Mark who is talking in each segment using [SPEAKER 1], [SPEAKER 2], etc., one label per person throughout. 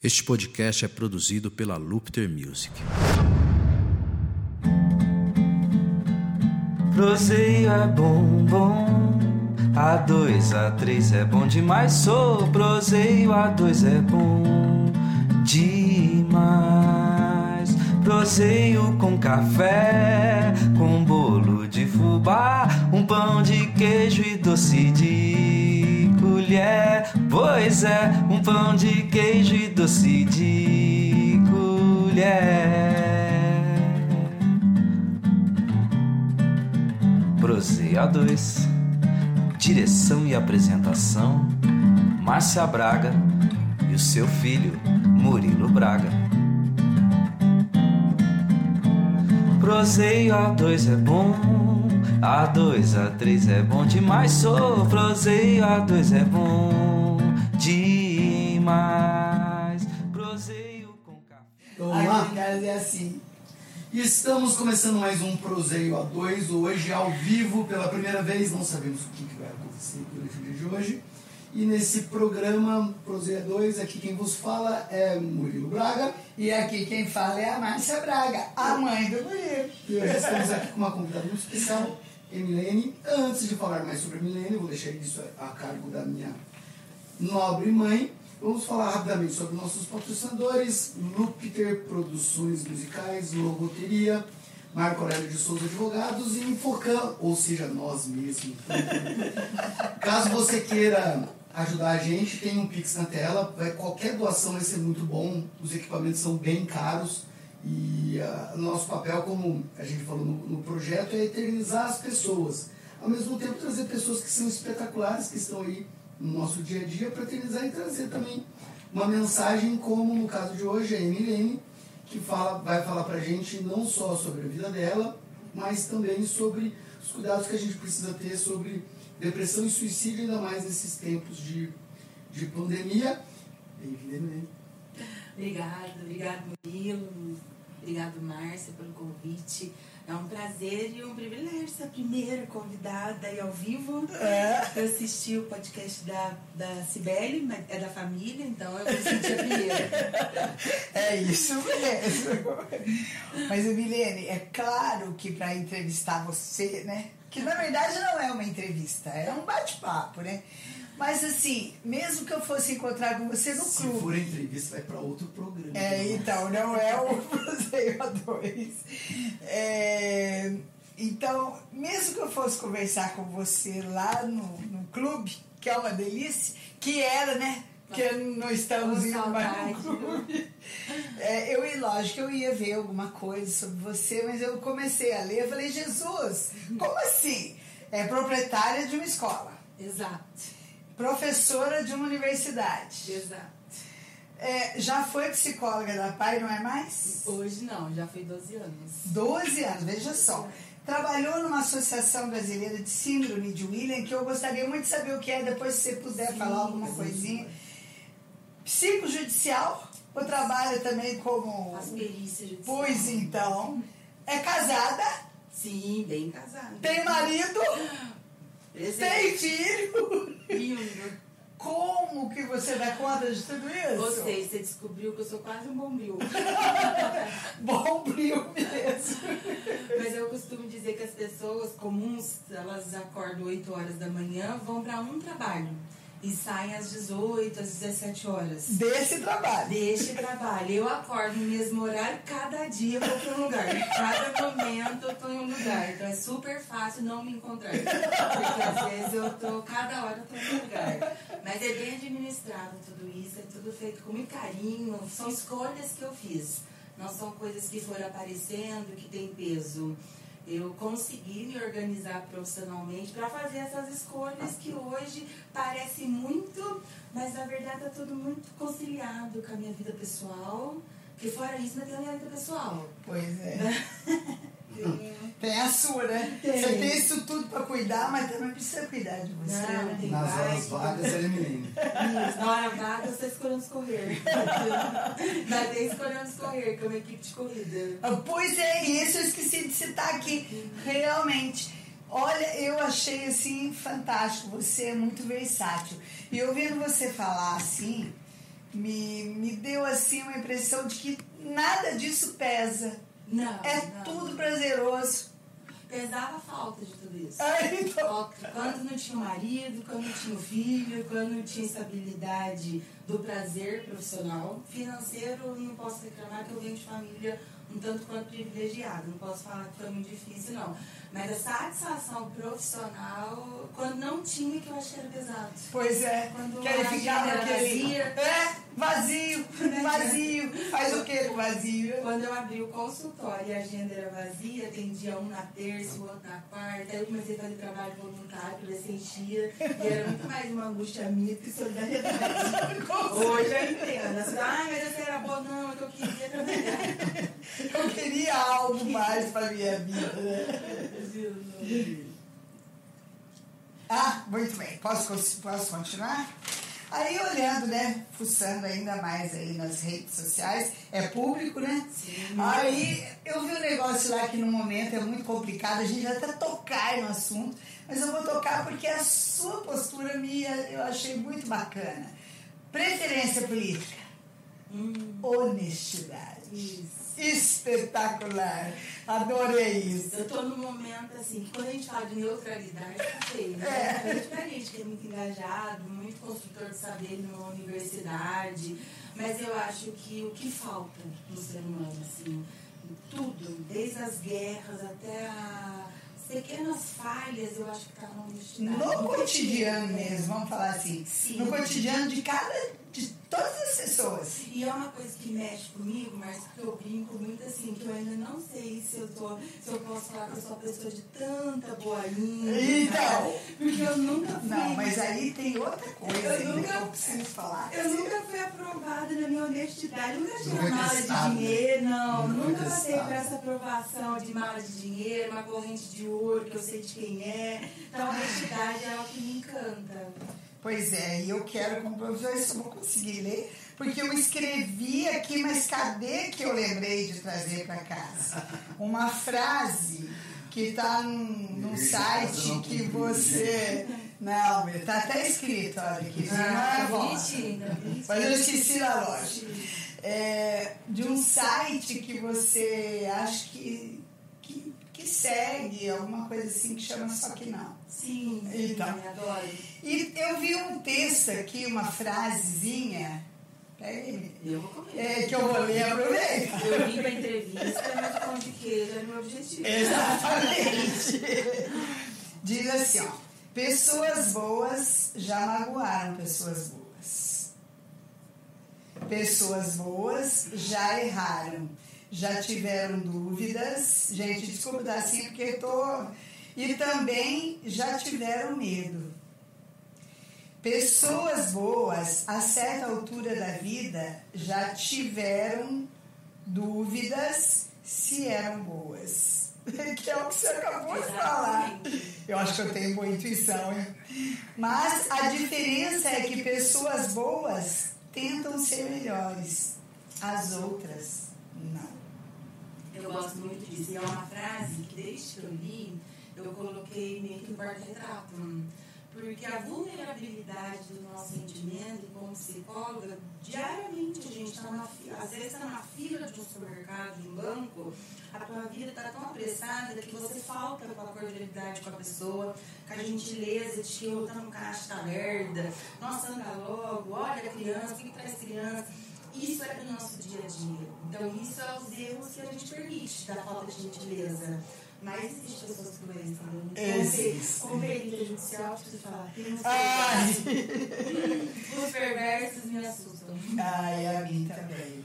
[SPEAKER 1] Este podcast é produzido pela Lupter Music.
[SPEAKER 2] Proseio é bom, bom. A dois, a três é bom demais. Sou proseio, a dois é bom demais. Proseio com café, com bolo de fubá, um pão de queijo e doce de colher. Pois é, um pão de queijo e doce de colher. Proseio a dois. Direção e apresentação: Márcia Braga e o seu filho, Murilo Braga. Proseio a dois é bom, a dois, a três é bom demais. Sou proseio a dois é bom demais. Proseio com café.
[SPEAKER 3] Vamos lá? é assim. Estamos começando mais um Proseio A2, hoje ao vivo pela primeira vez, não sabemos o que que vai acontecer durante o dia de hoje. E nesse programa Proseio A2, aqui quem vos fala é Murilo Braga.
[SPEAKER 4] E aqui quem fala é a Márcia Braga, a mãe do Murilo.
[SPEAKER 3] E hoje estamos aqui com uma convidada muito especial, Emilene. Antes de falar mais sobre a Emilene, vou deixar isso a cargo da minha nobre mãe. Vamos falar rapidamente sobre nossos patrocinadores, Lupiter Produções Musicais, Logoteria, Marco Aurélio de Souza Advogados e Infocan, ou seja, nós mesmos. Caso você queira ajudar a gente, tem um Pix na tela, qualquer doação vai ser muito bom, os equipamentos são bem caros e ah, nosso papel, como a gente falou no, no projeto, é eternizar as pessoas. Ao mesmo tempo, trazer pessoas que são espetaculares, que estão aí no nosso dia a dia, para eternizar e trazer também uma mensagem, como no caso de hoje, a Emilene, que fala, vai falar para a gente não só sobre a vida dela, mas também sobre os cuidados que a gente precisa ter sobre depressão e suicídio, ainda mais nesses tempos de, de pandemia. Bem-vinda, Emilene.
[SPEAKER 5] Obrigado, obrigado Murilo, obrigado Márcia pelo convite. É um prazer e um privilégio ser a primeira convidada aí ao vivo. Eu assisti o podcast da, da Cibele, mas é da família, então eu me senti a primeira.
[SPEAKER 4] É isso mesmo. Mas, Milene, é claro que para entrevistar você, né? Que na verdade não é uma entrevista, é um bate-papo, né? Mas assim, mesmo que eu fosse encontrar com você no
[SPEAKER 3] Se
[SPEAKER 4] clube.
[SPEAKER 3] for entrevista, vai para outro programa.
[SPEAKER 4] É, então, não é o Cruzeiro a dois. É, então, mesmo que eu fosse conversar com você lá no, no clube, que é uma delícia, que era, né? Que não estamos indo mais no clube. É, eu, e lógico, eu ia ver alguma coisa sobre você, mas eu comecei a ler, eu falei, Jesus, como assim? É proprietária de uma escola,
[SPEAKER 5] Exato,
[SPEAKER 4] professora de uma universidade.
[SPEAKER 5] exato.
[SPEAKER 4] É, já foi psicóloga da PAI, não é mais?
[SPEAKER 5] Hoje não, já foi 12 anos.
[SPEAKER 4] 12 anos, veja só. Trabalhou numa associação brasileira de síndrome de William, que eu gostaria muito de saber o que é, depois se você puder
[SPEAKER 5] Sim,
[SPEAKER 4] falar alguma coisinha. Psicojudicial, ou trabalha também como.
[SPEAKER 5] As perícias judiciais.
[SPEAKER 4] Pois então. É casada,
[SPEAKER 5] Sim, bem casada.
[SPEAKER 4] tem marido. tem filho.
[SPEAKER 5] Lindo.
[SPEAKER 4] Como que você dá conta de tudo isso?
[SPEAKER 5] Você, você descobriu que eu sou quase um bombril.
[SPEAKER 4] Bom brilho mesmo.
[SPEAKER 5] Mas eu costumo dizer que as pessoas comuns, elas acordam 8 horas da manhã, vão para um trabalho e saem às 18, às 17 horas.
[SPEAKER 4] Desse trabalho.
[SPEAKER 5] Deste trabalho. Eu acordo no mesmo horário, cada dia eu vou para um lugar. Cada momento eu tô em um lugar. Então é super fácil não me encontrar. Porque às vezes eu tô, cada hora eu tô em um lugar. Mas é bem administrado tudo isso, é tudo feito com muito carinho. São escolhas que eu fiz. Não são coisas que foram aparecendo, que tem peso. Eu consegui me organizar profissionalmente para fazer essas escolhas que hoje parece muito, mas na verdade é tudo muito conciliado com a minha vida pessoal. Porque fora isso, ainda tem a minha vida pessoal.
[SPEAKER 4] Pois é. Tem a sua, né?
[SPEAKER 5] Tem.
[SPEAKER 4] Você tem isso tudo pra cuidar, mas também precisa cuidar de você.
[SPEAKER 5] Não,
[SPEAKER 4] né?
[SPEAKER 5] tem
[SPEAKER 3] Nas horas vagas, é Emilene.
[SPEAKER 5] Isso, na hora vaga, você escolhendo correr. Mas tem escolhendo correr, que é uma equipe de corrida.
[SPEAKER 4] Ah, Pois é, isso eu esqueci de citar aqui. Realmente. Olha, eu achei assim fantástico. Você é muito versátil. E ouvindo você falar assim, me, me deu assim uma impressão de que nada disso pesa.
[SPEAKER 5] Não.
[SPEAKER 4] É
[SPEAKER 5] não.
[SPEAKER 4] tudo prazeroso.
[SPEAKER 5] Pesava a falta de tudo isso.
[SPEAKER 4] Ai, então-
[SPEAKER 5] Quando não tinha marido, quando não tinha filho, quando não tinha estabilidade do prazer profissional. Financeiro, não posso reclamar que eu venho de família um tanto quanto privilegiada. Não posso falar que foi muito difícil, não. Mas a satisfação profissional, quando não tinha, que eu acho que era pesado.
[SPEAKER 4] Pois é,
[SPEAKER 5] Quando
[SPEAKER 4] que ele ficava. É, vazio, vazio. Faz o que com vazio?
[SPEAKER 5] Quando eu abri o consultório e a agenda era vazia, atendia um na terça, o outro na quarta, aí eu comecei a fazer trabalho voluntário para ver se enchia, e era muito mais uma angústia minha que solidariedade. Hoje eu entendo. Assim, Ai, mas era boa, não, é que eu queria trabalhar.
[SPEAKER 4] Eu queria algo mais pra minha vida. né? Ah, muito bem. Posso, posso continuar? Aí olhando, né? Fuçando ainda mais aí nas redes sociais, é público, né?
[SPEAKER 5] Sim.
[SPEAKER 4] Aí eu vi um negócio lá que no momento é muito complicado, a gente vai até tocar no assunto, mas eu vou tocar porque a sua postura minha eu achei muito bacana. Preferência política,
[SPEAKER 5] Hum,
[SPEAKER 4] honestidade.
[SPEAKER 5] isso.
[SPEAKER 4] Espetacular! Adorei isso.
[SPEAKER 5] Eu tô num momento assim, que quando a gente fala de neutralidade, fica feio, né?
[SPEAKER 4] É.
[SPEAKER 5] É. Gente que é muito engajado, muito construtor de saber numa universidade, mas eu acho que o que falta no ser humano, assim, tudo, desde as guerras até as pequenas falhas, eu acho que tá na honestidade.
[SPEAKER 4] No cotidiano mesmo, vamos falar assim.
[SPEAKER 5] Sim.
[SPEAKER 4] No cotidiano de cada. De todas as pessoas.
[SPEAKER 5] E é uma coisa que mexe comigo, mas que eu brinco muito assim, que eu ainda não sei se eu, tô, se eu posso falar que eu sou uma pessoa de tanta boa índole.
[SPEAKER 4] Então.
[SPEAKER 5] Porque eu nunca fui.
[SPEAKER 4] Não, mas aí tem outra coisa
[SPEAKER 5] Eu nunca-
[SPEAKER 4] que eu preciso falar.
[SPEAKER 5] Eu nunca fui aprovada na minha honestidade, nunca tive
[SPEAKER 3] Nunca
[SPEAKER 5] mala de dinheiro, não.
[SPEAKER 3] Nunca
[SPEAKER 5] Nunca passei por essa aprovação de mala de dinheiro, uma corrente de ouro que eu sei de quem é. Então a honestidade é o que me encanta.
[SPEAKER 4] Pois é, e eu quero, professor, isso eu vou conseguir ler, porque eu escrevi aqui, mas cadê que eu lembrei de trazer para casa? Uma frase que está num, num site que você. Não, está até escrito, olha aqui. não é bom. Mas eu esqueci da loja. É, de um site que você acha que, que, segue, alguma coisa assim que chama Só Que Não.
[SPEAKER 5] Sim,
[SPEAKER 4] Então.
[SPEAKER 5] eu adoro.
[SPEAKER 4] E eu vi um texto aqui, uma frasezinha, pega aí,
[SPEAKER 5] Eu vou comer.
[SPEAKER 4] é, que eu vou ler, aproveita.
[SPEAKER 5] Eu vim pra entrevista, mas o pão de queijo era o meu objetivo.
[SPEAKER 4] Exatamente. Diz assim, ó, pessoas boas já magoaram pessoas boas. Pessoas boas já erraram, já tiveram dúvidas. Gente, desculpa dar assim porque eu tô. E também já tiveram medo. Pessoas boas, a certa altura da vida, já tiveram dúvidas se eram boas. Que é o que você acabou de falar. Eu acho que eu tenho boa intuição, hein? Mas a diferença é que pessoas boas tentam ser melhores, as outras não.
[SPEAKER 5] Eu gosto muito disso. E é uma frase que desde que eu li, eu coloquei meio que no porta-retrato. Porque a vulnerabilidade do nosso sentimento, como psicóloga, diariamente a gente está na fila, às vezes está na fila de um supermercado, de um banco, a tua vida está tão apressada que você falta com a cordialidade com a pessoa, com a gentileza de que eu tá no caixa, tá merda, nossa, anda logo, olha a criança, fica traz criança. Isso é do nosso dia a dia. Então, isso é os erros que a gente permite da falta de gentileza. Mas existem pessoas cruéis, entendeu? Como
[SPEAKER 4] Existe.
[SPEAKER 5] per- Como perita judicial, preciso falar. Tem uns perversos. Os perversos me assustam.
[SPEAKER 4] Ai, a mim também.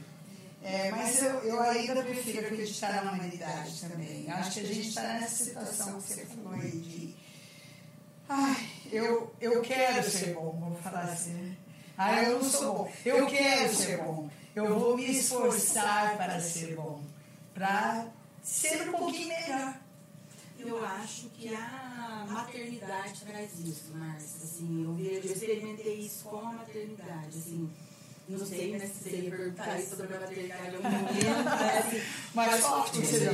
[SPEAKER 4] É, mas eu, eu ainda prefiro acreditar na humanidade também. Acho que a gente está nessa situação que você falou aí de. Ai, eu, eu quero ser bom, vou falar assim. Ai, eu não sou bom. Eu quero ser bom. Eu vou me esforçar para ser bom. Para ser um pouquinho melhor.
[SPEAKER 5] Eu acho que a maternidade traz isso, Márcia. Assim, eu, eu experimentei isso com a maternidade. Assim, não sei né, se você ia perguntar isso sobre a maternidade em algum momento, mas assim,
[SPEAKER 4] Mas que você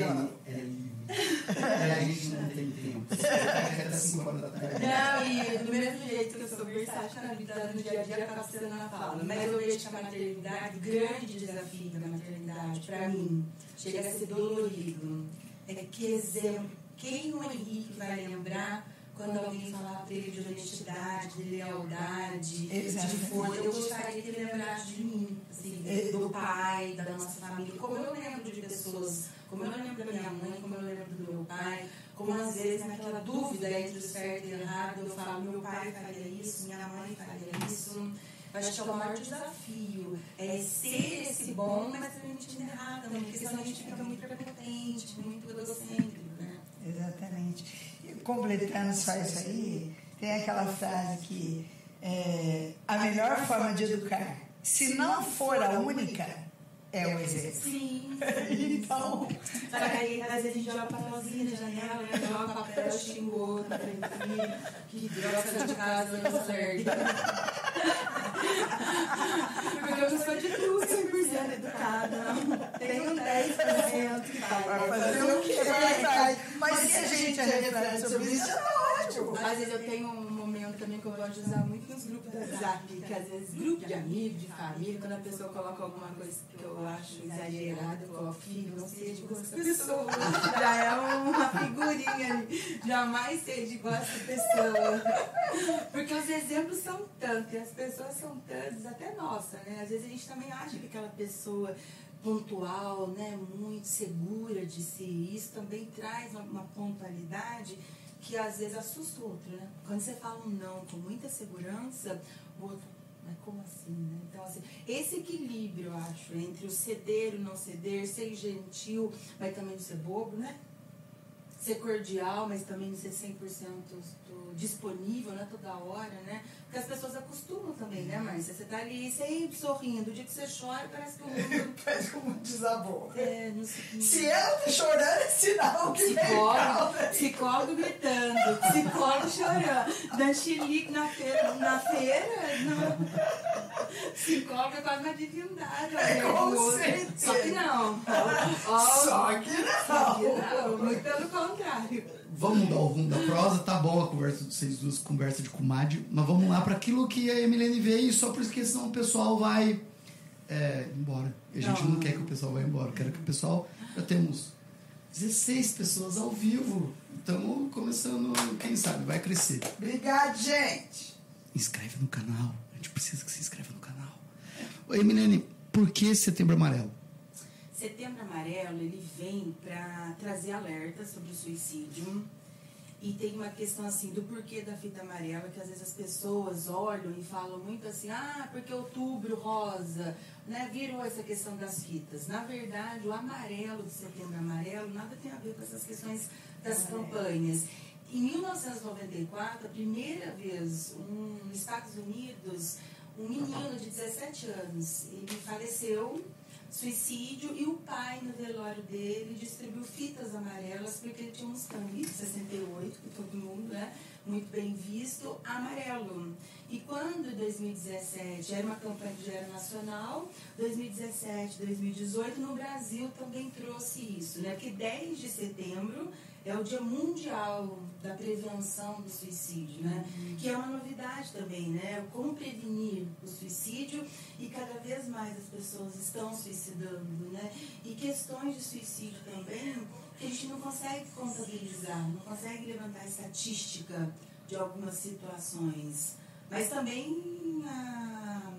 [SPEAKER 3] É, é. É, a gente não tem tempo. Até 5 horas da tarde.
[SPEAKER 5] Não, e do mesmo jeito que eu sou versátil na vida, no dia a dia, acaba sendo na fala. Mas eu vejo que a maternidade, grande desafio da maternidade, pra mim, chega a ser dolorido. É que exemplo, quem o Henrique vai lembrar quando alguém falar pra ele de honestidade, de lealdade,
[SPEAKER 4] Exato.
[SPEAKER 5] de força. Eu gostaria que ele lembrasse de mim, assim, do pai, da nossa família. Como eu lembro de pessoas, como eu lembro da minha mãe, como eu lembro do meu pai, como às vezes naquela dúvida entre o certo e o errado, eu falo, meu pai faria isso, minha mãe faria isso. Eu acho que é o maior desafio é ser esse bom, mas também não errado também, porque senão a gente fica muito prepotente, muito egocêntrico, né?
[SPEAKER 4] Exatamente. Completando só isso aí, tem aquela frase que é, a melhor forma de educar, se não for a única, é o exemplo.
[SPEAKER 5] Sim.
[SPEAKER 4] Então,
[SPEAKER 5] Só que aí, às vezes, a gente joga papelzinho na janela, né? joga papel, xinga o outro, filho, que droga saiu de casa, não tá certo. Porque eu sou de tudo 100% educada. Tenho 10% que
[SPEAKER 4] vai fazer o que é. Mas se a gente reflete sobre isso, é ótimo.
[SPEAKER 5] Às vezes eu tenho um também que eu gosto de usar muito nos grupos do WhatsApp, que às vezes grupo de amigos, de família, quando a pessoa coloca alguma coisa que eu acho exagerada, eu coloco filho, não seja igual essa pessoa. Já é uma figurinha ali. Jamais seja igual essa pessoa. Porque os exemplos são tantos, e as pessoas são tantas, até nossa, né? Às vezes a gente também acha que aquela pessoa pontual, né, muito segura de si, isso também traz uma, uma pontualidade que às vezes assusta o outro, né? Quando você fala um não com muita segurança, o outro, mas como assim, né? Então, assim, esse equilíbrio, eu acho, entre o ceder e o não ceder, ser gentil, mas também não ser bobo, né? Ser cordial, mas também não ser 100% do- disponível, né? Toda hora, né? Porque as pessoas acostumam também, né, Márcia? Você tá ali sempre sorrindo. O dia que você chora, parece que o mundo...
[SPEAKER 4] Parece como desabou.
[SPEAKER 5] É, não sei...
[SPEAKER 4] Se ela tá chorando, é sinal que vem
[SPEAKER 5] Psicólogo,
[SPEAKER 4] calma.
[SPEAKER 5] psicólogo gritando, psicólogo chorando, dando chilique na feira, na feira, não. Psicólogo é quase uma divindade. olha,
[SPEAKER 4] Com
[SPEAKER 5] o
[SPEAKER 4] certeza.
[SPEAKER 5] Só que não. Ó,
[SPEAKER 4] Só que
[SPEAKER 5] só que
[SPEAKER 4] não.
[SPEAKER 5] não, muito pelo contrário.
[SPEAKER 3] Vamos mudar o rumo da prosa, tá bom a conversa de vocês duas, conversa de comadre, mas vamos lá para aquilo que a Emilene veio, só porque senão o pessoal vai é, embora. E a gente não.
[SPEAKER 5] Não.
[SPEAKER 3] quer que o pessoal vá embora, quero que o pessoal. Já temos 16 pessoas ao vivo. Estamos começando, quem sabe, vai crescer.
[SPEAKER 4] Obrigado, gente.
[SPEAKER 3] Inscreve no canal. A gente precisa que se inscreva no canal. Ô, Emilene, por que setembro amarelo?
[SPEAKER 5] Setembro Amarelo, ele vem para trazer alerta sobre o suicídio. E tem uma questão assim do porquê da fita amarela, que às vezes as pessoas olham e falam muito assim, ah, porque outubro rosa, né? Virou essa questão das fitas. Na verdade, o amarelo do setembro amarelo nada tem a ver com essas questões das campanhas. Em 1994, a primeira vez, um, nos Estados Unidos, um menino de 17 anos, ele faleceu suicídio e o pai no velório dele distribuiu fitas amarelas porque ele tinha um Mustang 68 que todo mundo né muito bem visto amarelo e quando em 2017 era uma campanha que já era nacional 2017 2018 no Brasil também trouxe isso né porque 10 de setembro é o dia mundial da prevenção do suicídio, né? Que é uma novidade também, né? Como prevenir o suicídio e cada vez mais as pessoas estão suicidando, né? E questões de suicídio também que a gente não consegue contabilizar, não consegue levantar estatística de algumas situações. Mas também a,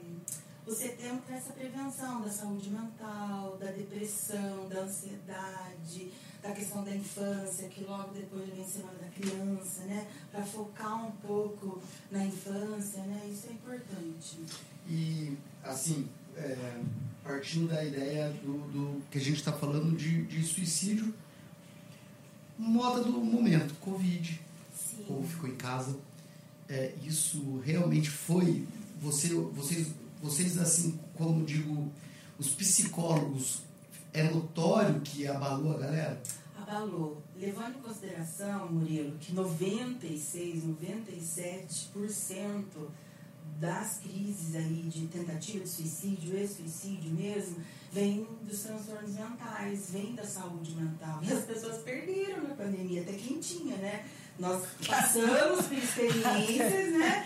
[SPEAKER 5] o setembro traz essa prevenção da saúde mental, da depressão, da ansiedade, da questão da infância, que logo depois vem Semana da Criança, né? Para focar um pouco na infância, né? Isso é importante.
[SPEAKER 3] E, assim, é, partindo da ideia do, do que a gente está falando de, de suicídio, moda do momento, Covid,
[SPEAKER 5] Sim.
[SPEAKER 3] ou ficou em casa. É, isso realmente foi. Você, vocês, vocês, assim, como digo, os psicólogos, é notório que abalou a galera?
[SPEAKER 5] Abalou. Levando em consideração, Murilo, que 96, 97% das crises aí de tentativa de suicídio e suicídio mesmo, vem dos transtornos mentais, vem da saúde mental. E as pessoas perderam na pandemia, até quem tinha, né? Nós passamos por experiências, né?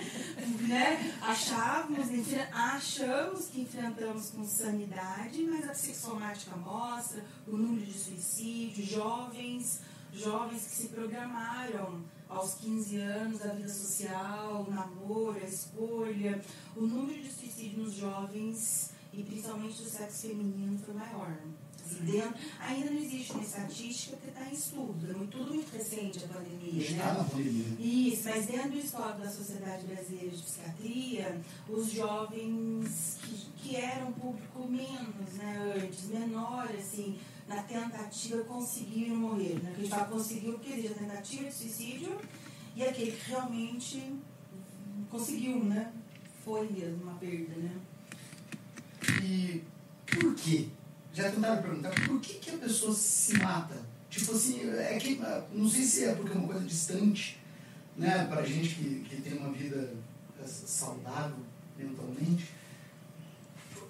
[SPEAKER 5] né? Achávamos, achamos que enfrentamos com sanidade, mas a psicossomática mostra o número de suicídio, jovens, jovens que se programaram aos 15 anos, a vida social, o namoro, a escolha. O número de suicídio nos jovens, e principalmente do sexo feminino, foi maior. Dentro, ainda não existe uma estatística porque está em estudo, é tudo muito recente a pandemia.
[SPEAKER 3] Está
[SPEAKER 5] né?
[SPEAKER 3] na pandemia.
[SPEAKER 5] Isso, mas dentro do histórico da Sociedade Brasileira de Psiquiatria, os jovens que, que eram público menos, né, antes, menor, assim, na tentativa conseguiram morrer. Né? A gente fala conseguiu porque a tentativa de suicídio e aquele que realmente conseguiu, né? Foi mesmo uma perda, né?
[SPEAKER 3] E por quê? Já tentaram perguntar por que, que a pessoa se mata? Tipo assim, é que, não sei se é porque é uma coisa distante, né, pra gente que, que tem uma vida eh, saudável mentalmente.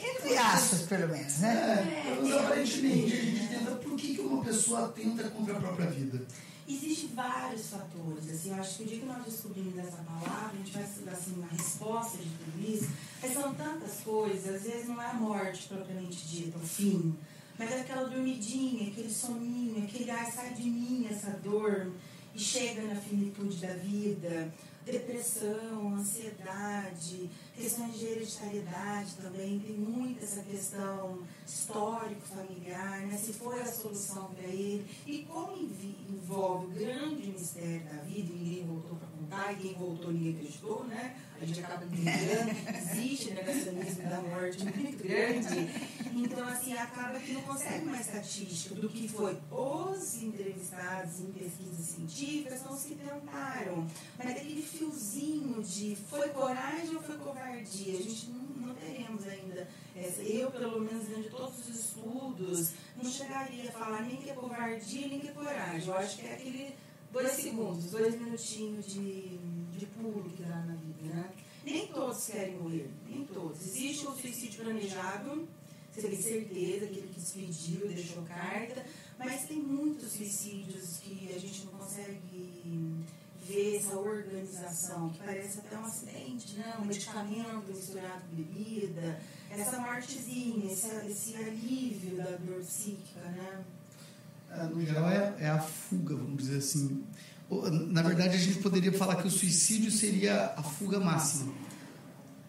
[SPEAKER 4] Entre aspas, pelo menos, né?
[SPEAKER 3] É, mas aparentemente a gente tenta. Por que, que uma pessoa tenta contra a própria vida?
[SPEAKER 5] Existem vários fatores, assim, eu acho que o dia que nós descobrimos essa palavra, a gente vai estudar assim, uma resposta de tudo isso, mas são tantas coisas, às vezes não é a morte propriamente dita, o fim, mas é aquela dormidinha, aquele soninho, aquele ai, sai de mim essa dor, e chega na finitude da vida, depressão, ansiedade, questões de hereditariedade também, tem muito essa questão histórico-familiar, né? se foi a solução para ele, e como envolve o grande mistério da vida, ninguém voltou para contar, e quem voltou ninguém acreditou, né? A gente acaba brigando, existe negacionismo da morte muito grande, então assim, acaba que não consegue uma estatística do que foi. Os entrevistados em pesquisas científicas, são os que tentaram, mas aquele fiozinho de foi coragem ou foi covardia, a gente não, não teremos ainda. Eu, pelo menos, dentro de todos os estudos, não chegaria a falar nem que é covardia, nem que é coragem. Eu acho que é aquele dois segundos, dois minutinhos de, de que dá na vida, né? Nem todos querem morrer, nem todos. Existe o suicídio planejado, você tem certeza, aquele que despediu, deixou carta, mas tem muitos suicídios que a gente não consegue ver essa organização, que parece até um acidente, né? um medicamento misturado com bebida, essa mortezinha, esse, esse alívio da dor psíquica, né?
[SPEAKER 3] Ah, no geral é, é a fuga, vamos dizer assim. Na verdade, a gente poderia falar que o suicídio seria a fuga máxima.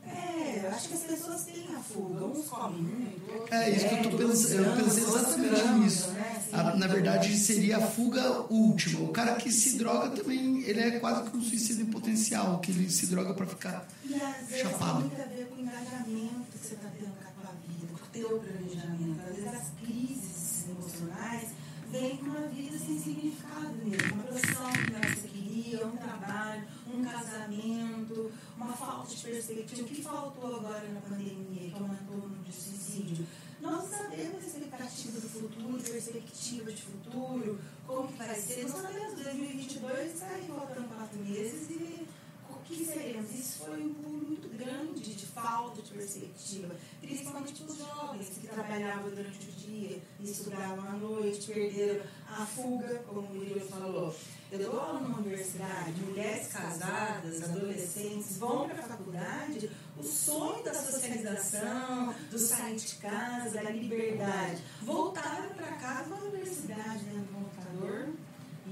[SPEAKER 5] É, eu acho que as pessoas têm a fuga, uns comem muito.
[SPEAKER 3] É, isso que eu estou pensando. Eu pensei exatamente nisso.
[SPEAKER 5] Né?
[SPEAKER 3] A, na verdade, seria a fuga última. O cara que se droga também, ele é quase que um suicídio em potencial, que ele se droga para ficar
[SPEAKER 5] e às vezes
[SPEAKER 3] chapado.
[SPEAKER 5] tem muito a ver com o engajamento que você está tendo com a tua vida, com o teu planejamento. Às vezes as crises emocionais vêm com uma vida sem significado mesmo, uma profissão que não você queria, um trabalho, um casamento, uma falta de perspectiva. O que faltou agora na pandemia, que aumentou o número de suicídio? Nós sabemos a expectativa do futuro, perspectiva de futuro, como que vai ser. Nós sabemos, 2022 está faltando quatro meses e o que seremos? Isso foi um pulo grande de falta de perspectiva, principalmente para os jovens que trabalhavam durante o dia, estudavam à noite, perderam a fuga, como o Murilo falou. Eu dou aula numa universidade, mulheres casadas, adolescentes, vão para a faculdade, o sonho da socialização, do sair de casa, da liberdade. Voltaram para casa na universidade, dentro do computador.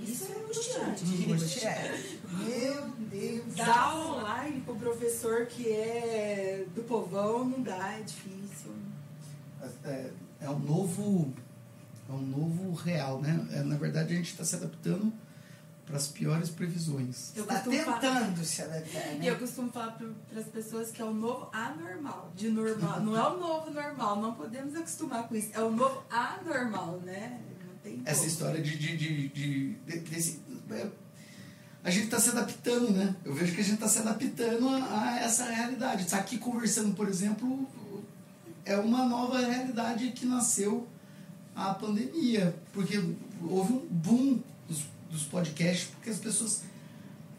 [SPEAKER 5] Isso é angustiante, gente.
[SPEAKER 4] É. Meu Deus.
[SPEAKER 5] Dar aula online para o professor que é do povão não dá, é difícil.
[SPEAKER 3] É, é um novo é um novo real, né? É, na verdade, a gente está se adaptando para as piores previsões.
[SPEAKER 5] Eu
[SPEAKER 4] Está
[SPEAKER 5] costumo falar-
[SPEAKER 4] tentando se adaptar,
[SPEAKER 5] E
[SPEAKER 4] né?
[SPEAKER 5] eu costumo falar para as pessoas que é o novo anormal. De normal. Não é o novo normal, não podemos acostumar com isso. É o novo anormal, né? Tem
[SPEAKER 3] Essa história de. de, de, de- de- desse, a gente está se adaptando, né? Eu vejo que a gente está se adaptando a, a essa realidade. Estar aqui conversando, por exemplo, é uma nova realidade que nasceu a pandemia. Porque houve um boom dos, dos podcasts, porque as pessoas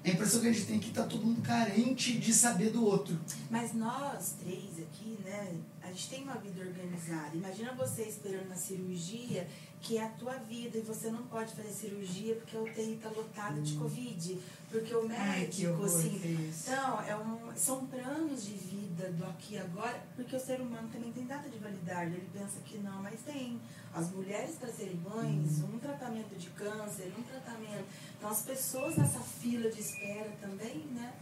[SPEAKER 3] a impressão que a gente tem é que tá todo mundo carente de saber do outro.
[SPEAKER 5] Mas nós três aqui, né, a gente tem uma vida organizada. Imagina você esperando na cirurgia, que é a tua vida, e você não pode fazer cirurgia porque a UTI tá lotada de Covid. Porque o médico,
[SPEAKER 4] Ai, que horror,
[SPEAKER 5] assim. Então, é um, são planos de vida do aqui e agora, porque o ser humano também tem data de validade. Ele pensa que não, mas tem. As mulheres para serem mães, um tratamento de câncer, um tratamento. Então, as pessoas nessa fila de espera também, né?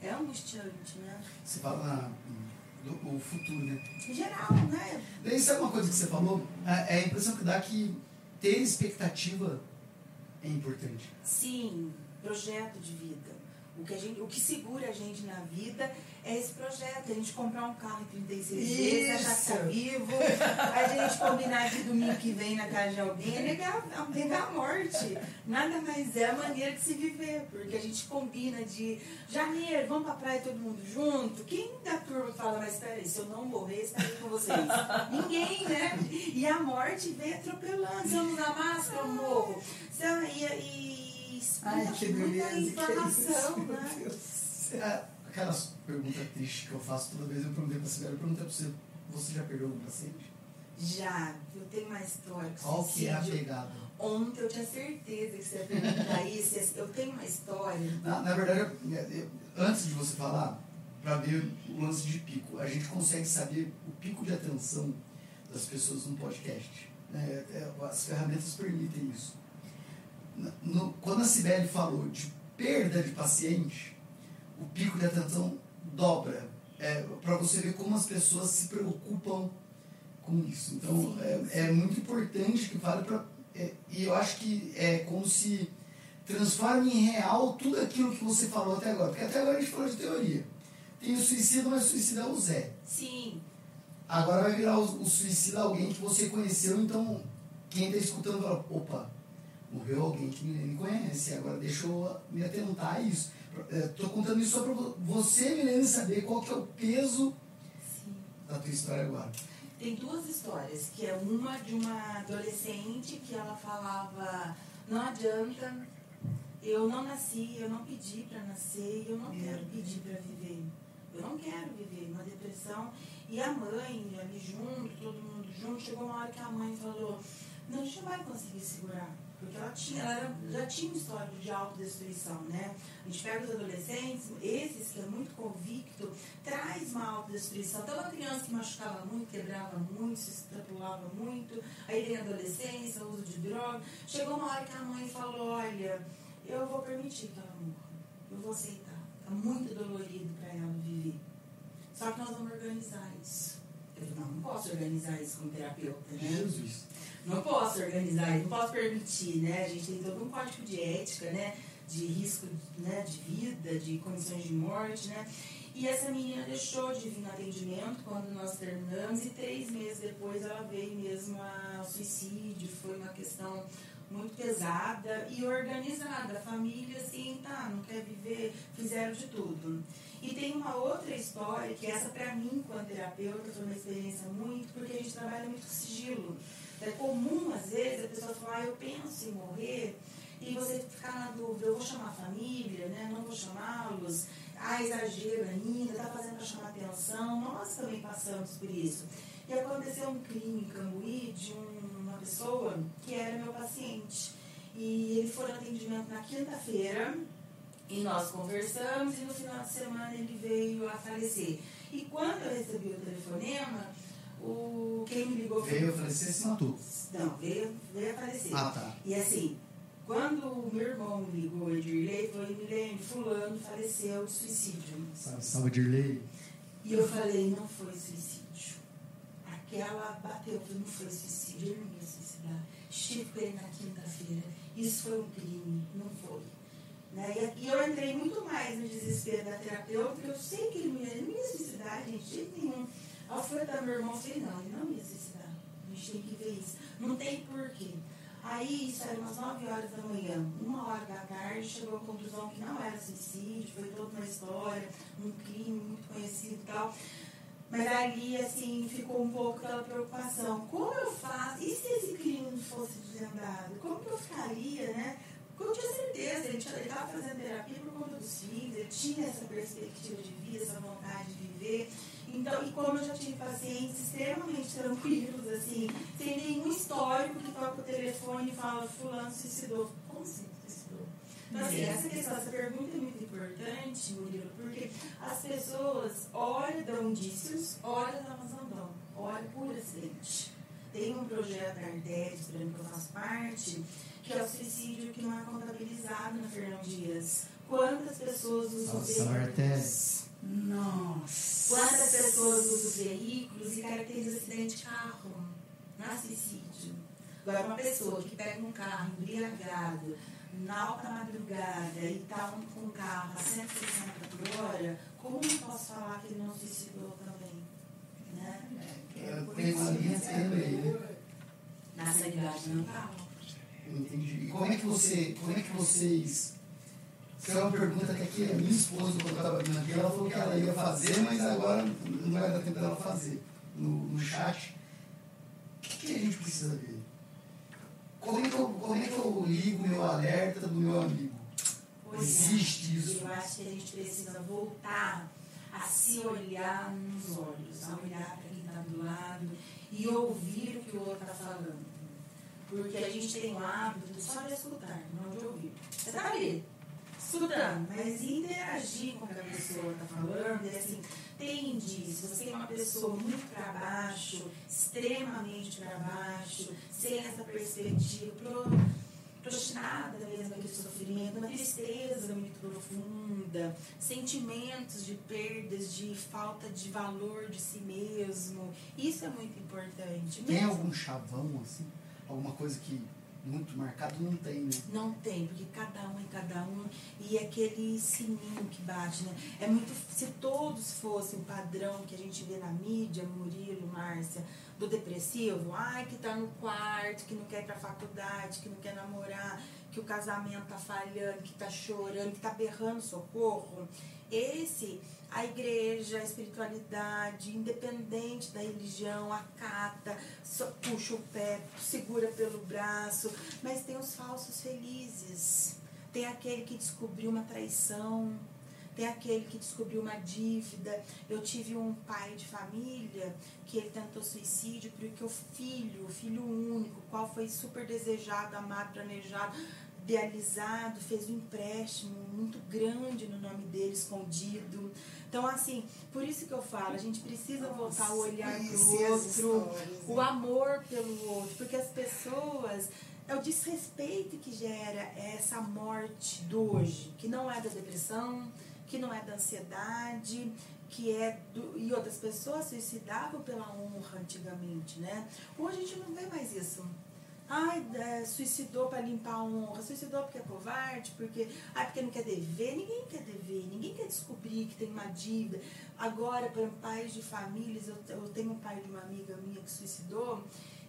[SPEAKER 5] É angustiante, né?
[SPEAKER 3] Você fala hum, do o futuro, né?
[SPEAKER 5] Em geral, né?
[SPEAKER 3] Daí sabe uma coisa que você falou? É é a impressão que dá que ter expectativa é importante.
[SPEAKER 5] Sim, projeto de vida. O que, a gente, o que segura a gente na vida é esse projeto. A gente comprar um carro em 36 vezes, achar que tá
[SPEAKER 4] Isso.
[SPEAKER 5] vivo. A gente combinar de domingo que vem na casa de alguém é negar, é negar a morte. Nada mais é a maneira de se viver. Porque a gente combina de janeiro, vamos pra praia todo mundo junto. Quem da turma fala, mas peraí, se eu não morrer, estarei com vocês? Ninguém, né? E a morte vem atropelando. Se eu não usar máscara, eu morro. Se eu, e, e
[SPEAKER 4] Ai,
[SPEAKER 5] muita-
[SPEAKER 4] que
[SPEAKER 5] muita
[SPEAKER 4] beleza. que
[SPEAKER 5] informação,
[SPEAKER 4] isso,
[SPEAKER 5] né?
[SPEAKER 4] Meu Deus.
[SPEAKER 3] É, aquelas perguntas tristes que eu faço toda vez, eu perguntei pra Sibeli, eu perguntei pra você, você já perdeu algum paciente?
[SPEAKER 5] Já, eu tenho uma história com
[SPEAKER 3] Qual que é a pegada?
[SPEAKER 5] Ontem eu tinha certeza que você ia perguntar isso. Eu tenho uma história.
[SPEAKER 3] Na, na verdade, eu- eu- antes de você falar, para ver o lance de pico, a gente consegue saber o pico de atenção das pessoas no podcast. né? É, as ferramentas permitem isso. No- quando a Sibeli falou de perda de paciente, o pico de atenção dobra. É, para você ver como as pessoas se preocupam com isso. Então, é, é muito importante que vale para. e eu acho que é como se transforme em real tudo aquilo que você falou até agora. Porque até agora a gente falou de teoria. Tem o suicida, mas o suicida é o Zé.
[SPEAKER 5] Sim,
[SPEAKER 3] Agora vai virar o, o suicida alguém que você conheceu, então quem está escutando fala, opa, morreu alguém que me, conhece, agora deixa eu me atentar a isso. Estou contando isso só para você, Milene, saber qual que é o peso
[SPEAKER 5] sim.
[SPEAKER 3] da tua história agora.
[SPEAKER 5] Tem duas histórias, que é uma de uma adolescente que ela falava, não adianta, eu não nasci, eu não pedi para nascer, eu não quero pedir para viver. Eu não quero viver uma depressão. E a mãe, ali junto, todo mundo junto, chegou uma hora que a mãe falou, não, a gente não vai conseguir segurar. Porque ela, tinha, ela era- já tinha um histórico de autodestruição, né? A gente pega os adolescentes, esses que é muito convicto, traz uma autodestruição. Então, uma criança que machucava muito, quebrava muito, se extrapolava muito, aí vem a adolescência, uso de droga. Chegou uma hora que a mãe falou: Olha, eu vou permitir que ela morra, eu vou aceitar. Está muito dolorido para ela viver. Só que nós vamos organizar isso. Eu não posso organizar isso como terapeuta, né?
[SPEAKER 3] Jesus.
[SPEAKER 5] Não posso organizar, não posso permitir, né? A gente tem todo um código de ética, né? De risco né? de vida, de condições de morte, né? E essa menina deixou de vir no atendimento quando nós terminamos e três meses depois ela veio mesmo ao suicídio. Foi uma questão muito pesada e organizada. A família, assim, tá, não quer viver, fizeram de tudo. E tem uma outra história, que essa pra mim, quando terapeuta, foi uma experiência muito, porque a gente trabalha muito com sigilo. É comum, às vezes, a pessoa falar, ah, eu penso em morrer, e você ficar na dúvida, eu vou chamar a família, né? não vou chamá-los, ah, exagero ainda, tá fazendo para chamar atenção. Nós também passamos por isso. E aconteceu um crime em Cambuí de um- uma pessoa que era meu paciente. E ele foi no atendimento na quinta-feira, e nós conversamos, e no final de semana ele veio a falecer. E quando eu recebi o telefonema, o, quem me ligou foi
[SPEAKER 3] Veio a falecer se matou.
[SPEAKER 5] não, veio, veio aparecer.
[SPEAKER 3] Ah, tá.
[SPEAKER 5] E assim, quando o meu irmão me ligou, Edirley, foi Milene, fulano faleceu de suicídio.
[SPEAKER 3] Sabe, salva Dirley.
[SPEAKER 5] E eu falei, não foi suicídio. Aquela bateu, não foi suicídio, ele não ia suicidar. Estive com ele na quinta-feira. Isso foi um crime, não foi. Né? E, e eu entrei muito mais no desespero da terapeuta, porque eu sei que ele não ia, ele não ia suicidar, gente, de jeito nenhum. Até meu irmão, falei, não, ele não ia suicidar. A gente tem que ver isso. Não tem porquê. Aí, isso era umas 9 horas da manhã, uma hora da tarde, chegou à conclusão que não era suicídio, foi toda uma história, um crime muito conhecido e tal. Mas ali, assim, ficou um pouco aquela preocupação. Como eu faço? E se esse crime fosse desvendado? Como que eu ficaria, né? Porque eu tinha certeza, ele estava fazendo terapia por conta dos filhos, ele tinha essa perspectiva de vida, essa vontade de viver. Então, e como eu já tive pacientes extremamente tranquilos, assim, sem nenhum histórico que toca o telefone e fala, fulano suicidou. Como se suicidou? Então, assim, essa questão, essa pergunta é muito importante, Murilo, porque as pessoas olham, dão indícios, olham, elas não dão, olham por acidente. Tem um projeto da Artetes, para mim, que eu faço parte, que é o suicídio que não é contabilizado na Fernão Dias. Quantas pessoas usam
[SPEAKER 3] Nossa, Artetes.
[SPEAKER 4] Nossa.
[SPEAKER 5] Quantas pessoas usam veículos e caracterizam acidente de carro? Não é suicídio. Agora, uma pessoa que pega um carro embriagado, na alta madrugada, e está com um carro a 160 por hora, como eu posso falar que ele não suicidou também? Né?
[SPEAKER 3] É, Tem uma linha aí, né?
[SPEAKER 5] Na sanidade carro.
[SPEAKER 3] Entendi. E como é que você, como é que vocês isso é uma pergunta que aqui a minha esposa, quando eu estava vindo aqui, ela falou que ela ia fazer, mas agora não vai dar tempo dela fazer no, no chat. O que, que a gente precisa ver? Como é, que eu, como é que eu ligo meu alerta do meu amigo?
[SPEAKER 5] Pois
[SPEAKER 3] Existe
[SPEAKER 5] é.
[SPEAKER 3] isso.
[SPEAKER 5] Eu acho que a gente precisa voltar a se olhar nos olhos, a olhar para quem está do lado e ouvir o que o outro está falando. Porque a gente tem o hábito só de escutar, não de ouvir. Você está ali, escutando, mas interagir com o que a pessoa está falando, e assim, tem indícios. Você é uma pessoa muito para baixo, extremamente para baixo, sem essa perspectiva, pro, prostinada mesmo aquele sofrimento, uma tristeza muito profunda, sentimentos de perdas, de falta de valor de si mesmo. Isso é muito importante.
[SPEAKER 3] Tem
[SPEAKER 5] Mesmo-
[SPEAKER 3] algum chavão, assim? Alguma coisa que muito marcado não tem, né?
[SPEAKER 5] Não tem, porque cada um é cada um e é aquele sininho que bate, né? É muito. Se todos fossem padrão que a gente vê na mídia, Murilo, Márcia, do depressivo, ai, que tá no quarto, que não quer ir pra faculdade, que não quer namorar, que o casamento tá falhando, que tá chorando, que tá berrando socorro. Esse, a igreja, a espiritualidade, independente da religião, acata, puxa o pé, segura pelo braço, mas tem os falsos felizes. Tem aquele que descobriu uma traição, tem aquele que descobriu uma dívida. Eu tive um pai de família que ele tentou suicídio porque o filho, o filho único, qual foi super desejado, amado, planejado, idealizado, fez um empréstimo muito grande no nome dele, escondido. Então, assim, por isso que eu falo, a gente precisa voltar o olhar pro
[SPEAKER 4] as
[SPEAKER 5] outro,
[SPEAKER 4] histórias,
[SPEAKER 5] o
[SPEAKER 4] né?
[SPEAKER 5] amor pelo outro, porque as pessoas é o desrespeito que gera essa morte do hoje, que não é da depressão, que não é da ansiedade, que é do, e outras pessoas suicidavam pela honra antigamente, né? Hoje a gente não vê mais isso. Ai, é, suicidou para limpar a honra, suicidou porque é covarde, porque, ai, porque não quer dever. Ninguém quer dever, ninguém quer descobrir que tem uma dívida. Agora, para pais de famílias, eu, eu tenho um pai de uma amiga minha que suicidou,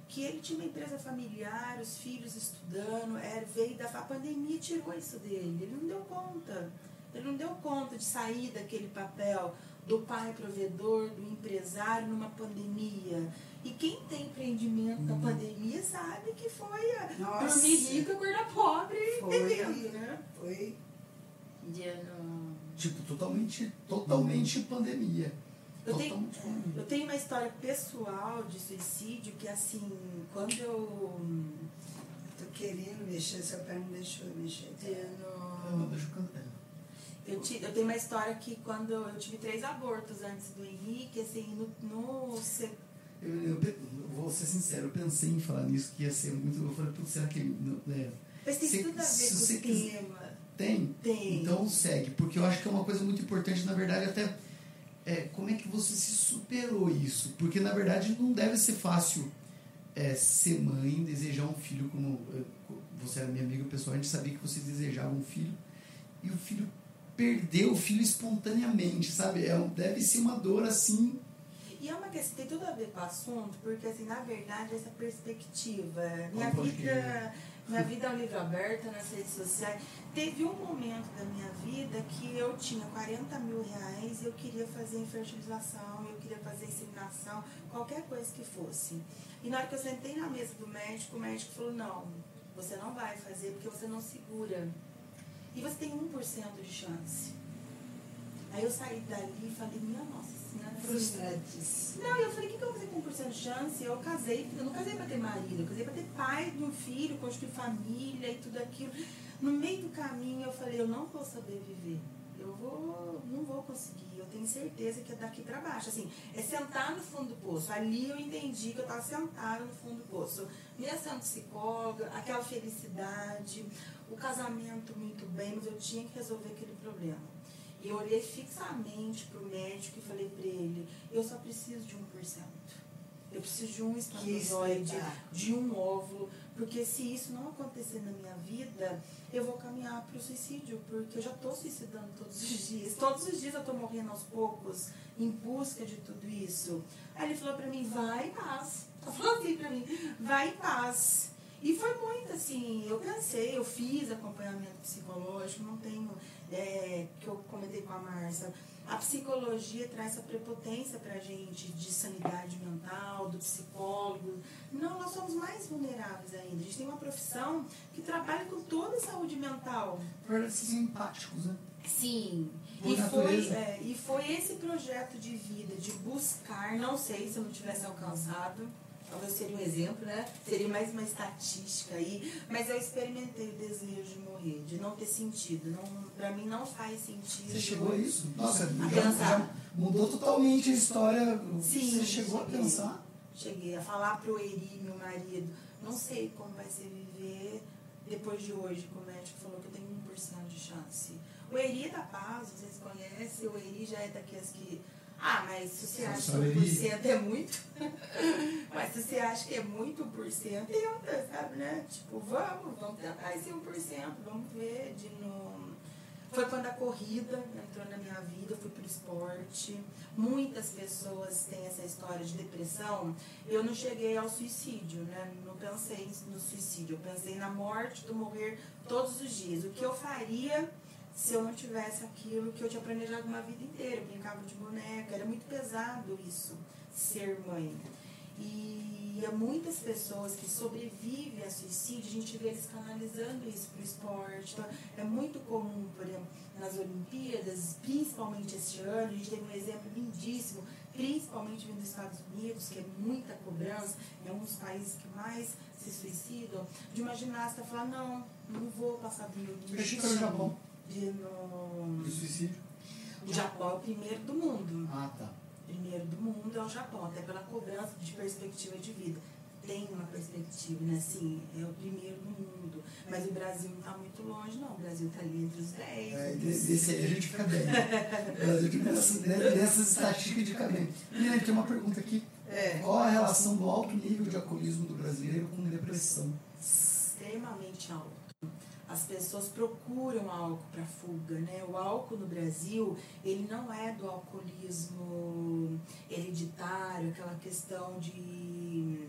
[SPEAKER 5] que ele tinha uma empresa familiar, os filhos estudando, era, veio da a pandemia tirou isso dele. Ele não deu conta. Ele não deu conta de sair daquele papel do pai provedor, do empresário numa pandemia. E quem tem empreendimento na pandemia sabe que foi a
[SPEAKER 4] Nossa.
[SPEAKER 5] dormir rico, acordar pobre e
[SPEAKER 4] Foi.
[SPEAKER 5] devendo, né?
[SPEAKER 4] Foi.
[SPEAKER 5] Não-
[SPEAKER 3] Tipo, totalmente, totalmente pandemia.
[SPEAKER 5] Eu tenho, eu tenho uma história pessoal de suicídio que, assim, quando eu.
[SPEAKER 4] Tô querendo mexer, seu pé não deixou eu mexer.
[SPEAKER 3] Ah,
[SPEAKER 5] no-
[SPEAKER 3] não, deixa eu cantar.
[SPEAKER 5] Eu, ti- eu tenho uma história que quando eu tive três abortos antes do Henrique, assim, no, no
[SPEAKER 3] Eu, eu vou ser sincero, eu pensei em falar nisso, que ia ser muito. Eu falei, putz, será que. não- É,
[SPEAKER 5] mas tem
[SPEAKER 3] Se-
[SPEAKER 5] tudo a ver com o tema.
[SPEAKER 3] tem?
[SPEAKER 5] Tem.
[SPEAKER 3] Então segue, porque eu acho que é uma coisa muito importante, na verdade, até. É, como é que você se superou isso? Porque na verdade não deve ser fácil é, ser mãe, desejar um filho como. é, Você era minha amiga pessoal, a gente sabia que você desejava um filho, e o filho perdeu o filho espontaneamente, sabe? É, deve ser uma dor assim.
[SPEAKER 5] E é uma questão, tem tudo a ver com o assunto, porque assim, na verdade, essa perspectiva. Minha
[SPEAKER 3] Como
[SPEAKER 5] vida, minha vida é um livro aberto nas redes sociais. Teve um momento da minha vida que eu tinha 40 mil reais e eu queria fazer infertilização, eu queria fazer inseminação, qualquer coisa que fosse. E na hora que eu sentei na mesa do médico, o médico falou, não, Você não vai fazer porque você não segura. E você tem 1% de chance. Aí eu saí dali e falei, minha nossa
[SPEAKER 4] Frustradíssima.
[SPEAKER 5] Não, eu falei, o que, que eu vou fazer com 1% de chance? Eu casei, eu não casei pra ter marido, eu casei pra ter pai de um filho, construir família e tudo aquilo. No meio do caminho eu falei, eu não vou saber viver. Eu vou, não vou conseguir. Eu tenho certeza que é daqui pra baixo. Assim, é sentar no fundo do poço. Ali eu entendi que eu estava sentada no fundo do poço. Mesmo sendo psicóloga, aquela felicidade, o casamento muito bem, mas eu tinha que resolver aquele problema. E eu olhei fixamente pro médico e falei para ele, eu só preciso de 1%. Eu preciso de um espermatozoide,
[SPEAKER 4] espetáculo.
[SPEAKER 5] de um óvulo, porque se isso não acontecer na minha vida, eu vou caminhar para o suicídio, porque eu já estou suicidando todos os dias. Todos os dias eu estou morrendo aos poucos, em busca de tudo isso. Aí ele falou para mim, vai em paz. Ele falou assim para mim, vai em paz. E foi muito assim, eu pensei, eu fiz acompanhamento psicológico, não tenho, é, que eu comentei com a Marcia, a psicologia traz essa prepotência pra gente de sanidade mental, do psicólogo. Não, nós somos mais vulneráveis ainda. A gente tem uma profissão que trabalha com toda a saúde mental.
[SPEAKER 3] Vocês são empáticos, né?
[SPEAKER 5] Sim.
[SPEAKER 3] Por
[SPEAKER 5] E foi, é, e foi esse projeto de vida, de buscar, não sei se eu não tivesse alcançado, talvez seria um exemplo, né? Seria mais uma estatística aí, mas eu experimentei o desejo de morrer, de não ter sentido. Não, pra mim não faz sentido.
[SPEAKER 3] Você chegou a isso? Nossa,
[SPEAKER 5] A
[SPEAKER 3] já,
[SPEAKER 5] pensar.
[SPEAKER 3] mudou totalmente a história.
[SPEAKER 5] Sim,
[SPEAKER 3] Você chegou a
[SPEAKER 5] cheguei.
[SPEAKER 3] pensar?
[SPEAKER 5] Cheguei a falar pro Eri, meu marido, não sei como vai ser viver depois de hoje, que o médico falou que eu tenho 1% de chance. O Eri é da paz, vocês conhecem, o Eri já é daqueles que. Ah, mas se você acha que
[SPEAKER 3] Só Eri.
[SPEAKER 5] 1% é muito, mas se você acha que é muito 1%, tenta, sabe, né? Tipo, vamos, vamos tentar esse 1%, vamos ver de novo. Foi quando a corrida entrou na minha vida, eu fui pro esporte. Muitas pessoas têm essa história de depressão. Eu não cheguei ao suicídio, né? Não pensei no suicídio. Eu pensei na morte, do morrer todos os dias. O que eu faria se eu não tivesse aquilo que eu tinha planejado uma vida inteira? Eu brincava de boneca, era muito pesado isso, ser mãe. E há muitas pessoas que sobrevivem a suicídio, a gente vê eles canalizando isso para o esporte. Então, é muito comum, por exemplo, nas Olimpíadas, principalmente este ano, a gente teve um exemplo lindíssimo, principalmente vindo dos Estados Unidos, que é muita cobrança, é um dos países que mais se suicidam, de uma ginasta falar, não, não vou passar do meu limite.
[SPEAKER 3] Eu achei que era o Japão.
[SPEAKER 5] De, no...
[SPEAKER 3] Suicídio?
[SPEAKER 5] O Japão é o primeiro do mundo
[SPEAKER 3] Ah, tá.
[SPEAKER 5] primeiro do mundo é o Japão, até pela cobrança de perspectiva de vida. Tem uma perspectiva, né? Sim, é o primeiro do mundo. Mas o Brasil não está muito longe, não. O Brasil está ali entre os 10.
[SPEAKER 3] É, de- desse aí a gente fica bem. Dessas, de- dessas estatísticas de. Menina, tem uma pergunta aqui.
[SPEAKER 4] É.
[SPEAKER 3] Qual a relação do alto nível de alcoolismo do brasileiro com depressão?
[SPEAKER 5] extremamente alto. As pessoas procuram álcool para fuga, né? O álcool no Brasil, ele não é do alcoolismo hereditário, aquela questão de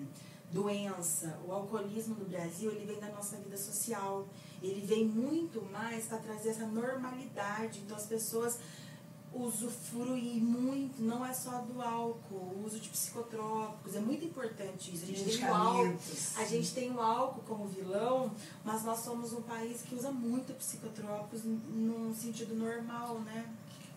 [SPEAKER 5] doença. O alcoolismo no Brasil, ele vem da nossa vida social. Ele vem muito mais para trazer essa normalidade. Então as pessoas usufruem muito, não é só do álcool, o uso de psicotrópicos, é muito importante isso. A gente tem o álcool, a gente tem o álcool como vilão, mas nós somos um país que usa muito psicotrópicos num sentido normal, né?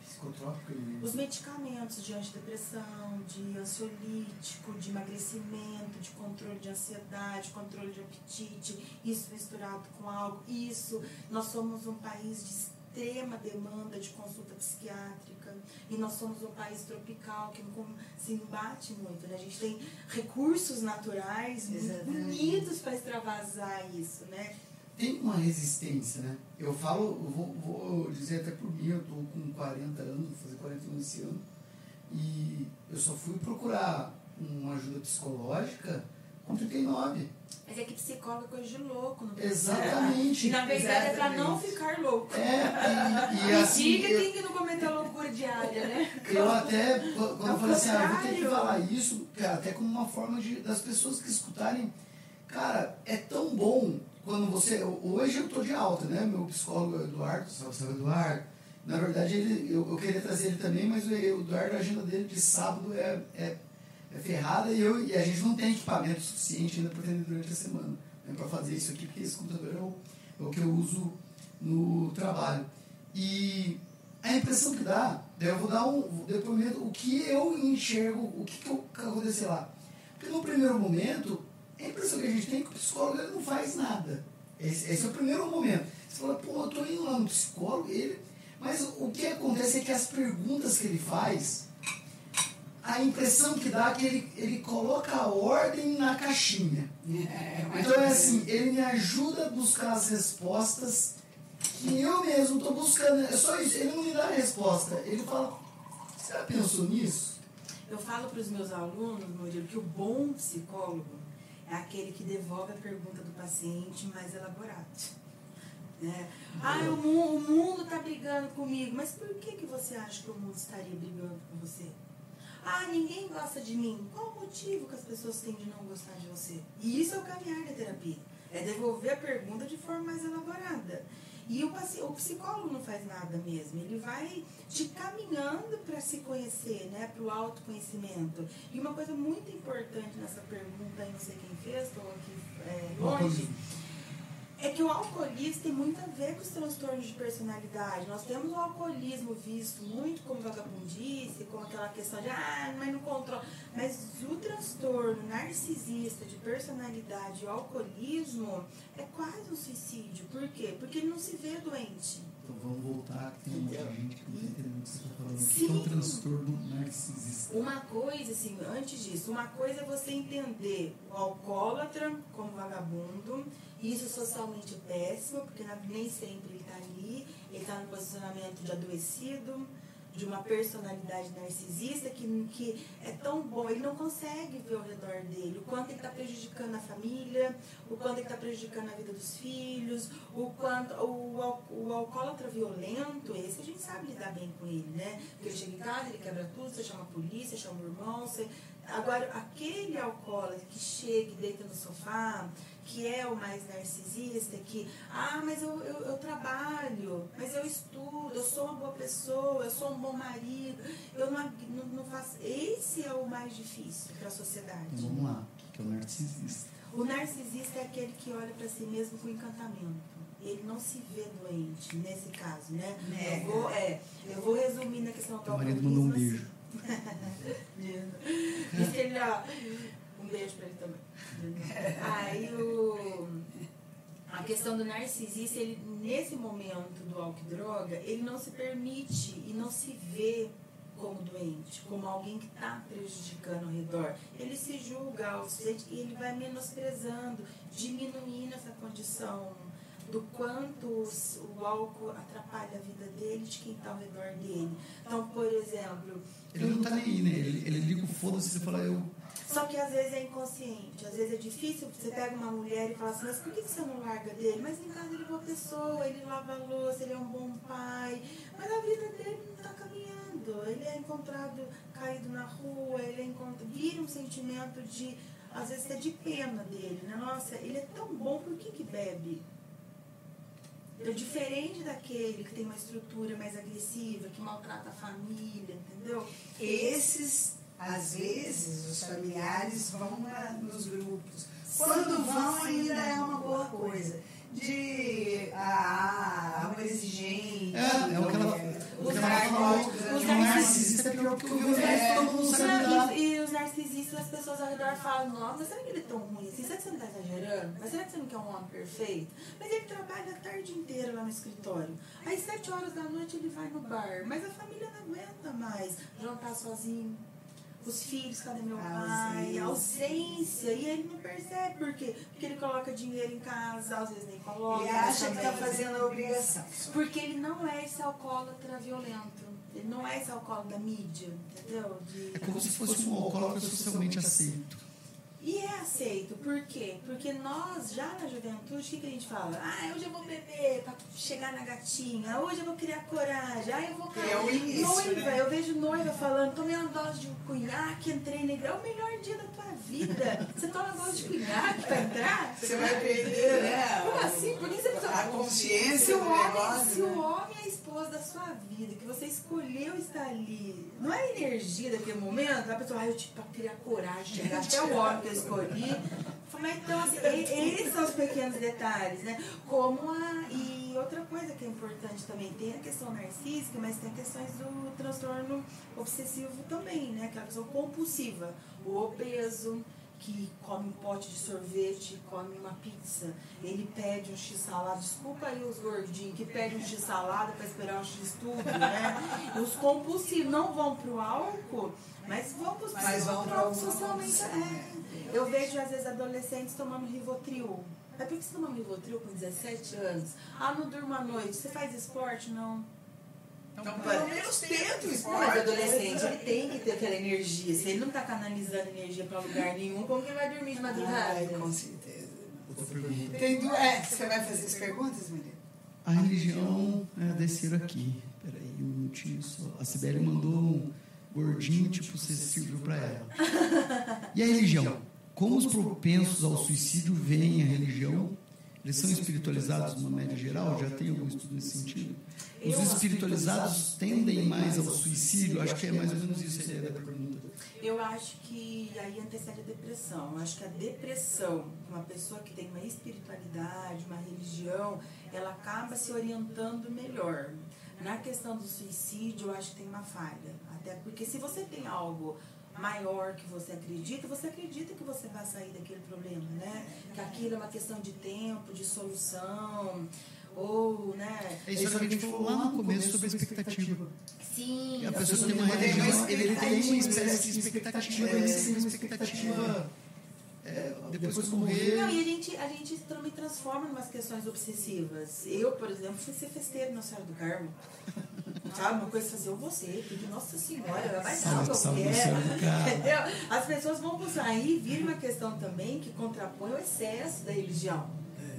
[SPEAKER 3] Psicotrópico e...
[SPEAKER 5] Os medicamentos de antidepressão, de ansiolítico, de emagrecimento, de controle de ansiedade, controle de apetite, isso misturado com álcool, isso. Nós somos um país de extrema demanda de consulta psiquiátrica e nós somos um país tropical que não se embate muito, né? A gente tem recursos naturais muito
[SPEAKER 4] Exatamente.
[SPEAKER 5] bonitos para extravasar isso, né?
[SPEAKER 3] Tem uma resistência, né? Eu falo, eu vou, vou dizer até por mim, eu tô com 40 anos, vou fazer 41 esse ano, e eu só fui procurar uma ajuda psicológica com 39.
[SPEAKER 5] Mas é que psicólogo é coisa de louco, não tem
[SPEAKER 3] Exatamente.
[SPEAKER 5] E na verdade é para não
[SPEAKER 4] Exatamente.
[SPEAKER 5] ficar louco.
[SPEAKER 3] É, e, e assim,
[SPEAKER 5] diga
[SPEAKER 3] eu,
[SPEAKER 5] quem que não cometeu loucura diária, né?
[SPEAKER 3] eu até, quando eu
[SPEAKER 5] Ao
[SPEAKER 3] falei assim, ah, eu vou ter que falar isso, cara, até como uma forma de, das pessoas que escutarem, cara, é tão bom quando você, hoje eu tô de alta, né, meu psicólogo é Eduardo, salve, salve Eduardo, na verdade ele, eu, eu queria trazer ele também, mas o Eduardo, a agenda dele de sábado é, é, é ferrada e, eu, e a gente não tem equipamento suficiente ainda para atender durante a semana. né, para fazer isso aqui, porque esse computador é o, é o que eu uso no trabalho. E a impressão que dá, daí eu vou dar um depoimento, o que eu enxergo, o que, que, que aconteceu lá. Porque no primeiro momento, a impressão que a gente tem é que o psicólogo não faz nada. Esse, esse é o primeiro momento. Você fala, pô, eu tô indo lá no psicólogo, ele. Mas o que acontece é que as perguntas que ele faz, a impressão que dá é que ele, ele coloca a ordem na caixinha.
[SPEAKER 4] É,
[SPEAKER 3] Então é assim, ele me ajuda a buscar as respostas que eu mesmo estou buscando. É só isso, ele não me dá a resposta. Ele fala, você já pensou nisso?
[SPEAKER 5] Eu falo para os meus alunos, Murilo, que o bom psicólogo é aquele que devolve a pergunta do paciente mais elaborado. Né? Ah, o mundo, o mundo está brigando comigo, mas por que, que você acha que o mundo estaria brigando com você? Ah, ninguém gosta de mim. Qual o motivo que as pessoas têm de não gostar de você? E isso é o caminhar da terapia. É devolver a pergunta de forma mais elaborada. E o, o psicólogo não faz nada mesmo, ele vai te caminhando para se conhecer, né, para o autoconhecimento. E uma coisa muito importante nessa pergunta, aí não sei quem fez, estou aqui é, longe, é que o alcoolismo tem muito a ver com os transtornos de personalidade. Nós temos o alcoolismo visto muito como vagabundice, como aquela questão de, ah, mas não controla. Mas o transtorno narcisista de personalidade, o alcoolismo, é quase um suicídio. Por quê? Porque ele não se vê doente.
[SPEAKER 6] Então vamos voltar, que tem muita gente que não está entendendo o que você está falando. O que
[SPEAKER 5] Sim.
[SPEAKER 6] é um transtorno narcisista?
[SPEAKER 5] Uma coisa, assim, antes disso, uma coisa é você entender o alcoólatra como vagabundo, isso socialmente é péssimo, porque nem sempre ele está ali, ele está no posicionamento de adoecido, de uma personalidade narcisista que, que é tão bom, ele não consegue ver ao redor dele, o quanto ele está prejudicando a família, o quanto ele está prejudicando a vida dos filhos, o quanto o, al- o alcoólatra violento, esse a gente sabe lidar bem com ele, né? Porque ele chega em casa, ele quebra tudo, você chama a polícia, chama o irmão, você... Agora, aquele alcoólatra que chega e deita no sofá, que é o mais narcisista, que, ah, mas eu, eu, eu trabalho, mas eu estudo, eu sou uma boa pessoa, eu sou um bom marido, eu não, não, não faço. Esse é o mais difícil para a sociedade.
[SPEAKER 6] Vamos lá, o que é o narcisista?
[SPEAKER 5] O narcisista é aquele que olha para si mesmo com encantamento. Ele não se vê doente, nesse caso, né?
[SPEAKER 4] Nega.
[SPEAKER 5] Eu vou, é, eu vou resumir na questão do
[SPEAKER 6] Teu marido mandou um beijo.
[SPEAKER 5] Diz que ele, ó, um beijo pra ele também. Aí o, a questão do narcisista, ele, nesse momento do álcool e droga, ele não se permite e não se vê como doente, como alguém que está prejudicando ao redor. Ele se julga ao e ele vai menosprezando, diminuindo essa condição do quanto o álcool atrapalha a vida dele de quem está ao redor dele. Então, por exemplo,
[SPEAKER 6] Ele não tá nem aí, né? Ele, ele liga o foda-se e fala, eu.
[SPEAKER 5] só que às vezes é inconsciente, às vezes é difícil. Você pega uma mulher e fala assim, mas por que você não larga dele? Mas em casa ele é boa pessoa, ele lava a louça, ele é um bom pai. Mas a vida dele não está caminhando. Ele é encontrado caído na rua, ele é encontrado. Vira um sentimento de, às vezes, até de pena dele, né? Nossa, ele é tão bom, por que, que bebe? É diferente daquele que tem uma estrutura mais agressiva, que maltrata a família, entendeu?
[SPEAKER 4] Esses, às vezes, os familiares vão nos grupos. Quando vão, ainda é uma boa coisa. De ah, amor exigente.
[SPEAKER 6] É, é o que ela, o que ela falou.
[SPEAKER 5] Os
[SPEAKER 6] que o narcisista é pior que o violento,
[SPEAKER 3] É.
[SPEAKER 6] todo mundo sabe lidar.
[SPEAKER 5] Não, e, os narcisistas, as pessoas ao redor falam, nossa, será que ele é tão ruim assim? Será que você não está exagerando? Mas será que você não quer um homem perfeito? Mas ele trabalha a tarde inteira lá no escritório. Às sete horas da noite ele vai no bar. Mas a família não aguenta mais jantar sozinho. Os filhos, cadê meu
[SPEAKER 4] A
[SPEAKER 5] pai?
[SPEAKER 4] ausência.
[SPEAKER 5] A ausência. E ele não percebe por quê? Porque ele coloca dinheiro em casa, às vezes nem coloca.
[SPEAKER 4] Ele acha que está fazendo a obrigação.
[SPEAKER 5] Porque ele não é esse alcoólatra violento. Ele não é esse alcoólatra da mídia, entendeu? De-
[SPEAKER 6] É como se fosse um alcoólatra socialmente aceito.
[SPEAKER 5] E é aceito, por quê? Porque nós, já na juventude, o que, que a gente fala? Ah, hoje eu vou beber pra chegar na gatinha, hoje eu vou criar coragem, ah, eu vou
[SPEAKER 4] É o início,
[SPEAKER 5] noiva,
[SPEAKER 4] né?
[SPEAKER 5] eu vejo noiva falando, tomei uma dose de cunhaque, entrei na igreja, é o melhor dia da tua vida. Você toma dose de cunhaque pra entrar?
[SPEAKER 4] Você vai perder, né?
[SPEAKER 5] Como assim? Por que você precisa...
[SPEAKER 4] A consciência
[SPEAKER 5] se o homem,
[SPEAKER 4] negócio,
[SPEAKER 5] Se o
[SPEAKER 4] né?
[SPEAKER 5] homem é a esposa da sua vida, que você escolheu estar ali, não é a energia daquele momento, a pessoa, ah, eu pra criar coragem, chegar até o homem que eu escolhi. Mas então, assim, esses são os pequenos detalhes, né? Como a. E outra coisa que é importante também, tem a questão narcísica, mas tem questões do transtorno obsessivo também, né? Aquela questão compulsiva. O obeso, que come um pote de sorvete, come uma pizza, ele pede um x-salada, desculpa aí os gordinhos, que pede um x-salada para esperar um x-tudo, né? Os compulsivos não vão pro álcool, mas vão psicotrópicos
[SPEAKER 4] alguma
[SPEAKER 5] socialmente. É. Eu vejo, às vezes, adolescentes tomando Rivotril. Mas por que você toma Rivotril com 17 anos? Ah, não durmo à noite. Você faz esporte? Não.
[SPEAKER 4] Então, pelo menos tenta o
[SPEAKER 5] Mas
[SPEAKER 4] esporte.
[SPEAKER 5] adolescente, ele tem que ter aquela energia. Se ele não tá canalizando energia pra lugar nenhum, como que ele vai dormir de madrugada?
[SPEAKER 4] Ai, com certeza. Tem du... É, você vai fazer as perguntas, menina?
[SPEAKER 6] A religião é descer aqui. Peraí, um minutinho só. A Sibeli mandou um gordinho, tipo, você serviu pra ela. E a religião? Como os propensos ao suicídio veem a religião? Eles são espiritualizados numa média geral? Já tem algum estudo nesse sentido? Os espiritualizados tendem mais ao suicídio? Acho que é mais ou menos isso a ideia da pergunta.
[SPEAKER 5] Eu acho que aí antecede a depressão. Eu acho que a depressão, uma pessoa que tem uma espiritualidade, uma religião, ela acaba se orientando melhor. Na questão do suicídio, eu acho que tem uma falha. Até porque se você tem algo maior que você acredita, você acredita que você vai sair daquele problema, né? Que aquilo é uma questão de tempo, de solução, ou, né?
[SPEAKER 6] É isso que a gente falou lá no começo sobre a expectativa.
[SPEAKER 5] Sim,
[SPEAKER 6] A pessoa tem uma religião, ele tem uma espécie de expectativa, ele tem uma expectativa. É, depois que morrer.
[SPEAKER 5] Não, e a gente, a gente também transforma em umas questões obsessivas. Eu, por exemplo, fui ser festeiro na Senhora do Carmo. Sabe, uma coisa assim, eu vou ser, porque, nossa senhora, vai dar o que eu quero. As pessoas vão buscar. Aí vira uma questão também que contrapõe o excesso da religião.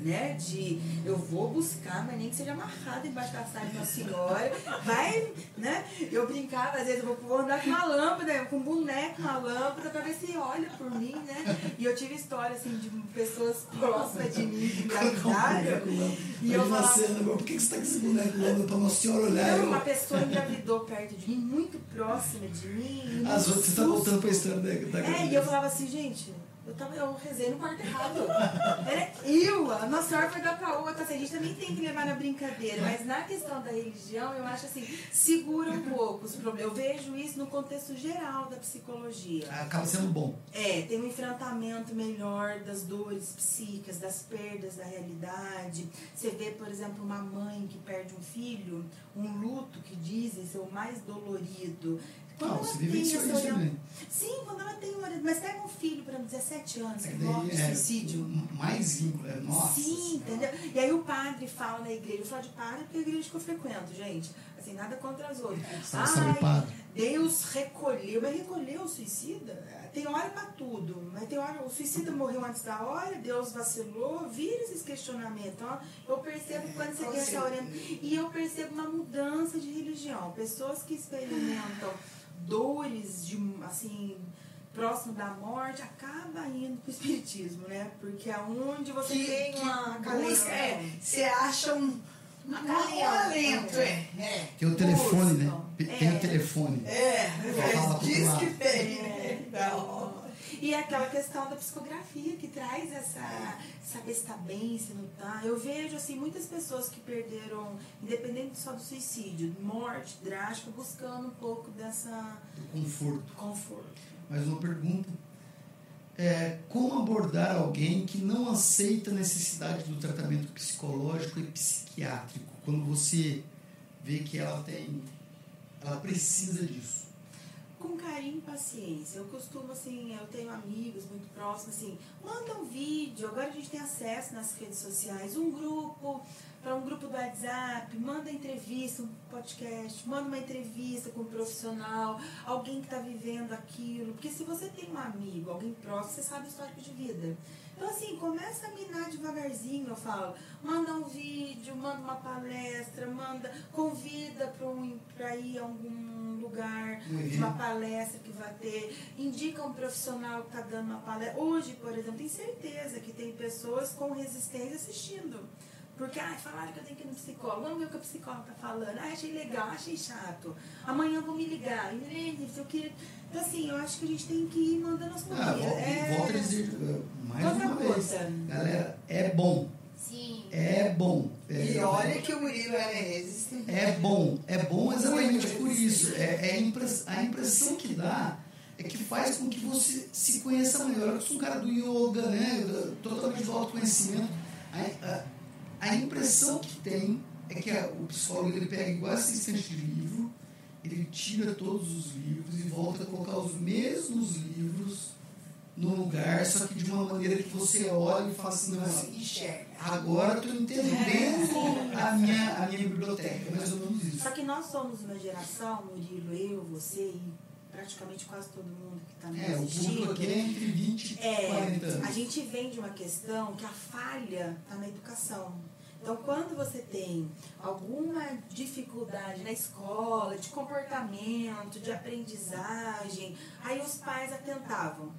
[SPEAKER 5] Né? De eu vou buscar, mas nem que seja amarrado embaixo da saia de uma senhora. Vai, né? Eu brincava, às vezes eu vou, andar com uma lâmpada, com um boneco, uma lâmpada, pra ver se olha por mim, né? E eu tive história assim de pessoas próximas de mim que engravidaram. E eu falava,
[SPEAKER 3] por que você tá com esse boneco lâmpada pra Nossa Senhora olhar?
[SPEAKER 5] não, uma pessoa engravidou perto de mim, muito próxima de mim.
[SPEAKER 3] Às vezes você tá voltando pra história da, da
[SPEAKER 5] É, e eu falava assim, gente, eu, tava, eu rezei no quarto errado. Era eu, a nossa senhora foi dar pra outra. Assim, a gente também tem que levar na brincadeira, mas na questão da religião, eu acho assim, segura um pouco os problemas. Eu vejo isso no contexto geral da psicologia.
[SPEAKER 3] Acaba sendo bom.
[SPEAKER 5] É, tem um enfrentamento melhor das dores psíquicas, das perdas da realidade. Você vê, por exemplo, uma mãe que perde um filho, um luto que dizem ser o mais dolorido. Quando
[SPEAKER 3] Não,
[SPEAKER 5] ela tem essa. Sim, quando ela tem uma. Mas pega um filho, por exemplo, 17 anos,
[SPEAKER 3] É
[SPEAKER 5] que
[SPEAKER 3] que
[SPEAKER 5] morre
[SPEAKER 3] é
[SPEAKER 5] suicídio.
[SPEAKER 3] mais vínculo. é, Nossa.
[SPEAKER 5] Sim, entendeu? E aí o padre fala na igreja, eu falo de padre porque é a igreja que eu frequento, gente. Assim, nada contra as outras.
[SPEAKER 3] Salve,
[SPEAKER 5] Ai. Deus recolheu, mas recolheu o suicida? Tem hora pra tudo, mas tem hora, o suicida morreu antes da hora, Deus vacilou, vira esses questionamentos. Então, eu percebo quando você tem essa orientação. E eu percebo uma mudança de religião. Pessoas que experimentam dores de assim próximo da morte acaba indo pro espiritismo, né? Porque é onde você
[SPEAKER 4] Que,
[SPEAKER 5] tem uma
[SPEAKER 4] busca, é, você acha um, um, um alento, é. É,
[SPEAKER 3] Tem o telefone, né? Tem
[SPEAKER 5] É.
[SPEAKER 3] o telefone.
[SPEAKER 4] é,
[SPEAKER 3] pro
[SPEAKER 4] diz que tem.
[SPEAKER 5] É.
[SPEAKER 4] Então,
[SPEAKER 5] E aquela questão da psicografia que traz essa saber se tá bem, se não tá. Eu vejo assim muitas pessoas que perderam, independente só do suicídio, morte drástica, buscando um pouco dessa
[SPEAKER 3] Do conforto.
[SPEAKER 5] conforto.
[SPEAKER 3] Mais uma pergunta. É, como abordar alguém que não aceita a necessidade do tratamento psicológico e psiquiátrico quando você vê que ela tem ela precisa disso
[SPEAKER 5] Com carinho e paciência. Eu costumo, assim, eu tenho amigos muito próximos, assim, manda um vídeo, agora a gente tem acesso nas redes sociais, um grupo, para um grupo do WhatsApp, manda entrevista, um podcast, manda uma entrevista com um profissional, alguém que está vivendo aquilo. Porque se você tem um amigo, alguém próximo, você sabe o histórico de vida. Então, assim, começa a minar devagarzinho, eu falo. Manda um vídeo, manda uma palestra, manda, convida para um, pra ir a algum lugar,
[SPEAKER 3] Um evento.
[SPEAKER 5] uma palestra que vai ter, indica um profissional que está dando uma palestra. Hoje, por exemplo, tenho certeza que tem pessoas com resistência assistindo. Porque, ai, falaram que eu tenho que ir no psicólogo. Vamos ver o que o psicólogo tá falando. Ah, achei legal, achei chato. Amanhã vou me ligar. E, eu queria... Então, assim, eu acho que a gente tem que ir mandando as coisas.
[SPEAKER 6] Ah, volta,
[SPEAKER 5] é...
[SPEAKER 6] volta a dizer mais
[SPEAKER 5] Outra
[SPEAKER 6] uma vez.
[SPEAKER 5] coisa.
[SPEAKER 6] Galera, é bom.
[SPEAKER 5] Sim.
[SPEAKER 6] É bom. É,
[SPEAKER 4] E olha que o Murilo era resistente.
[SPEAKER 6] É bom, é bom exatamente por isso. É, é a, impress- a impressão que dá é que faz com que você se conheça melhor. Eu sou um cara do yoga, né? Totalmente do autoconhecimento. A, a, a impressão que tem é que a- o psicólogo ele pega igual essa estante de livro, ele tira todos os livros e volta a colocar os mesmos livros no lugar, só que de uma maneira que você olha e fala assim, não, agora estou entendendo a minha, a minha biblioteca, é mais ou menos isso.
[SPEAKER 5] Só que nós somos uma geração, Murilo, eu, você e praticamente quase todo mundo que está nos
[SPEAKER 6] É, o
[SPEAKER 5] assistindo.
[SPEAKER 6] público aqui é entre 20 e
[SPEAKER 5] É,
[SPEAKER 6] 40 anos.
[SPEAKER 5] a gente vem de uma questão que a falha está na educação. Então, quando você tem alguma dificuldade na escola, de comportamento, de aprendizagem, aí os pais atentavam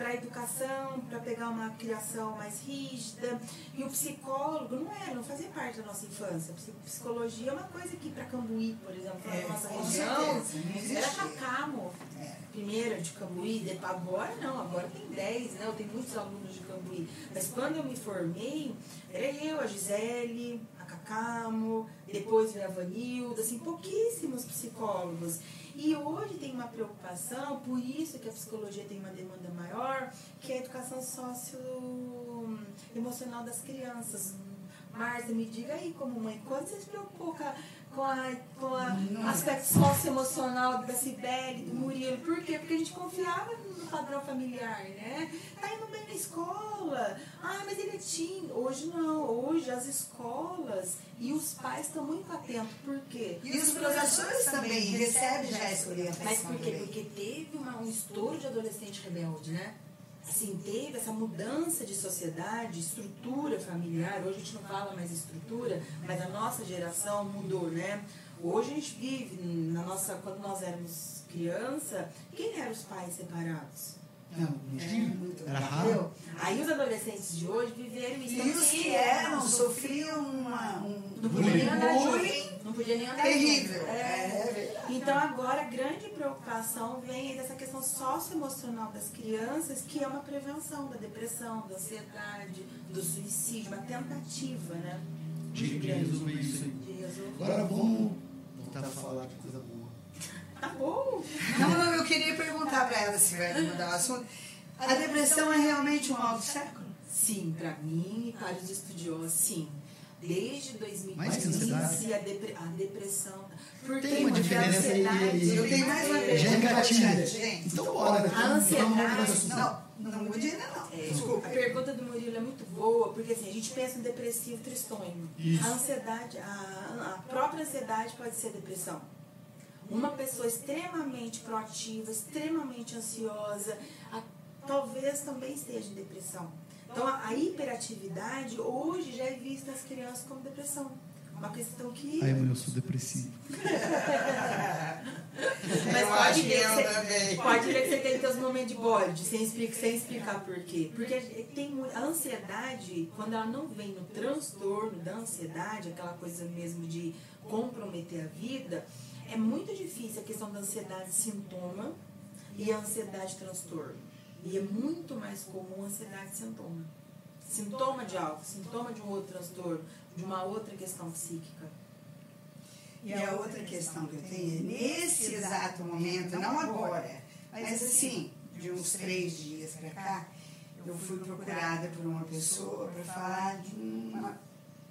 [SPEAKER 5] para a educação, para pegar uma criação mais rígida. E o psicólogo não era, não fazia parte da nossa infância. Psi- Psicologia é uma coisa que para Cambuí, por exemplo, na
[SPEAKER 4] É,
[SPEAKER 5] nossa
[SPEAKER 4] com
[SPEAKER 5] região,
[SPEAKER 4] certeza,
[SPEAKER 5] era Cacamo
[SPEAKER 4] É.
[SPEAKER 5] primeiro de Cambuí, depois agora não, agora tem 10, né? Eu tenho muitos alunos de Cambuí. Mas quando eu me formei, era eu, a Gisele, a Cacamo, depois veio a Vanilda, assim, pouquíssimos psicólogos. E hoje tem uma preocupação, por isso que a psicologia tem uma demanda maior, que é a educação socioemocional das crianças. Márcia, me diga aí como mãe, quando você se preocupou com a, com a, aspecto socioemocional da Cibele, do Murilo? Por quê? Porque a gente confiava padrão familiar, né? Tá indo bem na escola. Ah, mas ele é tímido. Hoje não. Hoje as escolas e os pais estão muito atentos. Por quê?
[SPEAKER 4] E os professores também recebem já essa orientação.
[SPEAKER 5] Mas por quê?
[SPEAKER 4] também.
[SPEAKER 5] Porque teve uma- um estouro de adolescente rebelde, né? Assim, teve essa mudança de sociedade, estrutura familiar. Hoje a gente não fala mais estrutura, mas a nossa geração mudou, né? Hoje a gente vive, na nossa, quando nós éramos criança, quem eram os pais separados?
[SPEAKER 6] Não, não tinha.
[SPEAKER 4] muito
[SPEAKER 6] Era raro.
[SPEAKER 5] Aí os adolescentes de hoje viveram isso.
[SPEAKER 4] E os que eram, sofriam uma, um
[SPEAKER 5] Não podia nem andar
[SPEAKER 4] bullying.
[SPEAKER 5] Não podia nem andar
[SPEAKER 4] terrível. É,
[SPEAKER 5] É.
[SPEAKER 4] é.
[SPEAKER 5] Então agora a grande preocupação vem dessa questão socioemocional das crianças, que é uma prevenção da depressão, da ansiedade, do suicídio, uma tentativa, né?
[SPEAKER 6] De, de resolver isso aí. Agora vamos voltar a falar de coisa boa.
[SPEAKER 5] Tá bom.
[SPEAKER 4] Não, não, eu queria perguntar para ela se vai mudar o assunto. A depressão é realmente um mal do século?
[SPEAKER 5] Sim, para mim e para os estudiosos, sim. Desde
[SPEAKER 6] Mais que
[SPEAKER 5] 2015,
[SPEAKER 6] ansiedade?
[SPEAKER 5] a, depre- a depressão. Porque,
[SPEAKER 6] Tem uma diferença aí.
[SPEAKER 5] ansiedade-
[SPEAKER 4] Eu tenho mais uma
[SPEAKER 6] Já
[SPEAKER 4] pergunta.
[SPEAKER 6] engatilha.
[SPEAKER 4] Gente,
[SPEAKER 6] Então bora.
[SPEAKER 5] A ansiedade-
[SPEAKER 4] não, não mude ainda não.
[SPEAKER 5] É,
[SPEAKER 4] Desculpa.
[SPEAKER 5] A pergunta do Murilo é muito boa, porque assim, a gente pensa no depressivo tristonho.
[SPEAKER 6] Isso.
[SPEAKER 5] A ansiedade, a, a própria ansiedade pode ser depressão. Uma pessoa extremamente proativa, extremamente ansiosa, a- talvez também esteja em depressão. Então a, a hiperatividade hoje já é vista nas crianças como depressão. Uma questão que.
[SPEAKER 6] Ai, mãe, eu sou depressivo.
[SPEAKER 5] Mas
[SPEAKER 4] Eu
[SPEAKER 5] pode ver,
[SPEAKER 4] que
[SPEAKER 5] você, pode ver que você tem teus momentos de bode, sem explicar, sem explicar por quê. Porque tem a ansiedade, quando ela não vem no transtorno da ansiedade, aquela coisa mesmo de comprometer a vida, é muito difícil a questão da ansiedade sintoma e a ansiedade transtorno. E é muito mais comum a ansiedade sintoma. Sintoma de algo, sintoma de um outro transtorno, de uma outra questão psíquica.
[SPEAKER 4] E a outra questão que eu tenho é, nesse exato momento, não agora, mas assim, de uns três dias para cá, eu fui procurada por uma pessoa para falar de uma,